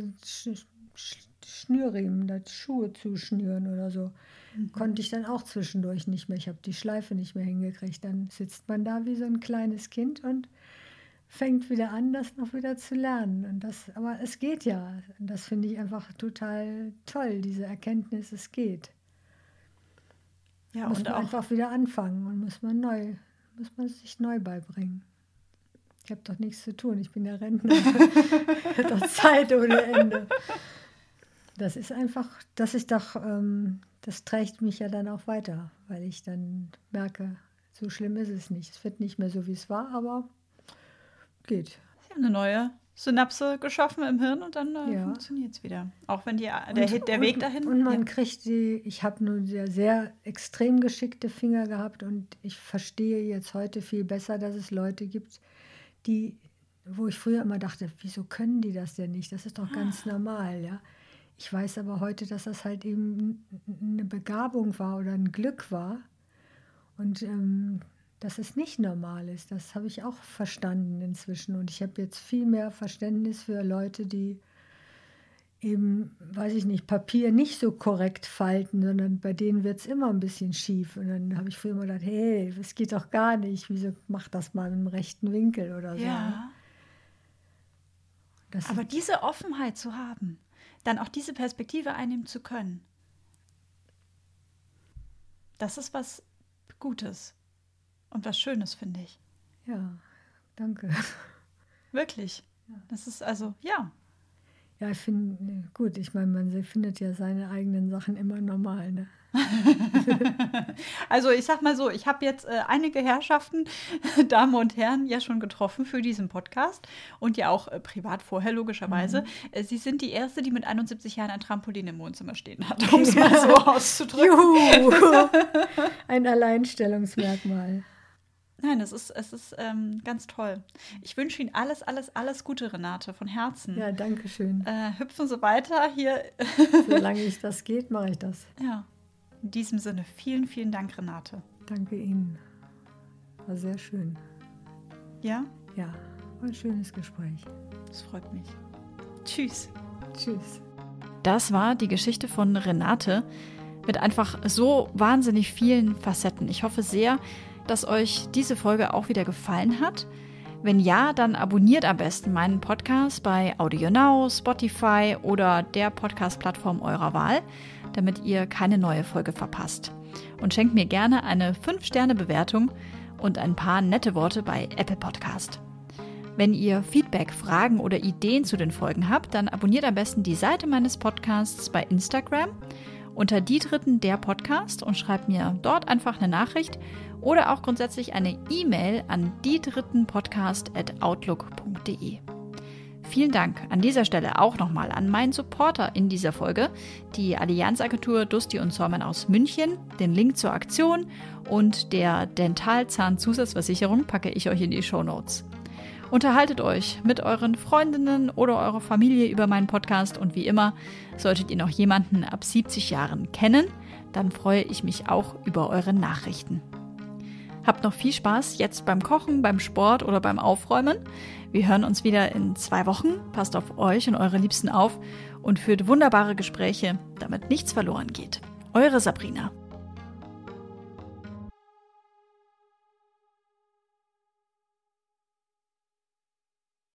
Schnürriemen, das Schuhe zuschnüren oder so. Mhm. Konnte ich dann auch zwischendurch nicht mehr. Ich habe die Schleife nicht mehr hingekriegt. Dann sitzt man da wie so ein kleines Kind und fängt wieder an, das noch wieder zu lernen. Und das, aber es geht ja. Und das finde ich einfach total toll, diese Erkenntnis, es geht. Ja, muss und man auch einfach wieder anfangen und muss man neu, muss man sich neu beibringen. Ich habe doch nichts zu tun, ich bin ja Rentner. ich habe doch Zeit ohne Ende. Das ist einfach, das ist doch, ähm, das trägt mich ja dann auch weiter, weil ich dann merke, so schlimm ist es nicht. Es wird nicht mehr so, wie es war, aber Geht. Sie haben eine neue Synapse geschaffen im Hirn und dann äh, ja. funktioniert es wieder. Auch wenn die, der, und, der Weg dahin. Und man ja. kriegt die, ich habe nur sehr, sehr extrem geschickte Finger gehabt und ich verstehe jetzt heute viel besser, dass es Leute gibt, die, wo ich früher immer dachte, wieso können die das denn nicht? Das ist doch ganz ah. normal, ja. Ich weiß aber heute, dass das halt eben eine Begabung war oder ein Glück war. Und ähm, dass es nicht normal ist. Das habe ich auch verstanden inzwischen. Und ich habe jetzt viel mehr Verständnis für Leute, die eben, weiß ich nicht, Papier nicht so korrekt falten, sondern bei denen wird es immer ein bisschen schief. Und dann habe ich früher immer gedacht, hey, das geht doch gar nicht. Wieso macht das mal im rechten Winkel oder so? Ja. Das Aber diese Offenheit zu haben, dann auch diese Perspektive einnehmen zu können, das ist was Gutes. Und was Schönes, finde ich. Ja, danke. Wirklich. Das ist also, ja. Ja, ich finde, gut, ich meine, man findet ja seine eigenen Sachen immer normal, ne? also ich sag mal so, ich habe jetzt äh, einige Herrschaften, Damen und Herren, ja schon getroffen für diesen Podcast und ja auch äh, privat vorher logischerweise. Mhm. Äh, Sie sind die erste, die mit 71 Jahren ein Trampolin im Wohnzimmer stehen hat, um es mal so auszudrücken. Juhu. Ein Alleinstellungsmerkmal. Nein, es ist, es ist ähm, ganz toll. Ich wünsche Ihnen alles, alles, alles Gute, Renate, von Herzen. Ja, danke schön. Äh, hüpfen Sie weiter hier. Solange ich das geht, mache ich das. Ja. In diesem Sinne, vielen, vielen Dank, Renate. Danke Ihnen. War sehr schön. Ja? Ja, war ein schönes Gespräch. Das freut mich. Tschüss. Tschüss. Das war die Geschichte von Renate mit einfach so wahnsinnig vielen Facetten. Ich hoffe sehr, dass euch diese Folge auch wieder gefallen hat. Wenn ja, dann abonniert am besten meinen Podcast bei AudioNow, Spotify oder der Podcast-Plattform eurer Wahl, damit ihr keine neue Folge verpasst. Und schenkt mir gerne eine 5-Sterne-Bewertung und ein paar nette Worte bei Apple Podcast. Wenn ihr Feedback, Fragen oder Ideen zu den Folgen habt, dann abonniert am besten die Seite meines Podcasts bei Instagram unter die Dritten der Podcast und schreibt mir dort einfach eine Nachricht oder auch grundsätzlich eine E-Mail an die Dritten Podcast at outlook.de. Vielen Dank an dieser Stelle auch nochmal an meinen Supporter in dieser Folge, die Allianzagentur Dusti und Zormann aus München. Den Link zur Aktion und der Dentalzahnzusatzversicherung packe ich euch in die Show Notes. Unterhaltet euch mit euren Freundinnen oder eurer Familie über meinen Podcast und wie immer, solltet ihr noch jemanden ab 70 Jahren kennen, dann freue ich mich auch über eure Nachrichten. Habt noch viel Spaß jetzt beim Kochen, beim Sport oder beim Aufräumen. Wir hören uns wieder in zwei Wochen. Passt auf euch und eure Liebsten auf und führt wunderbare Gespräche, damit nichts verloren geht. Eure Sabrina.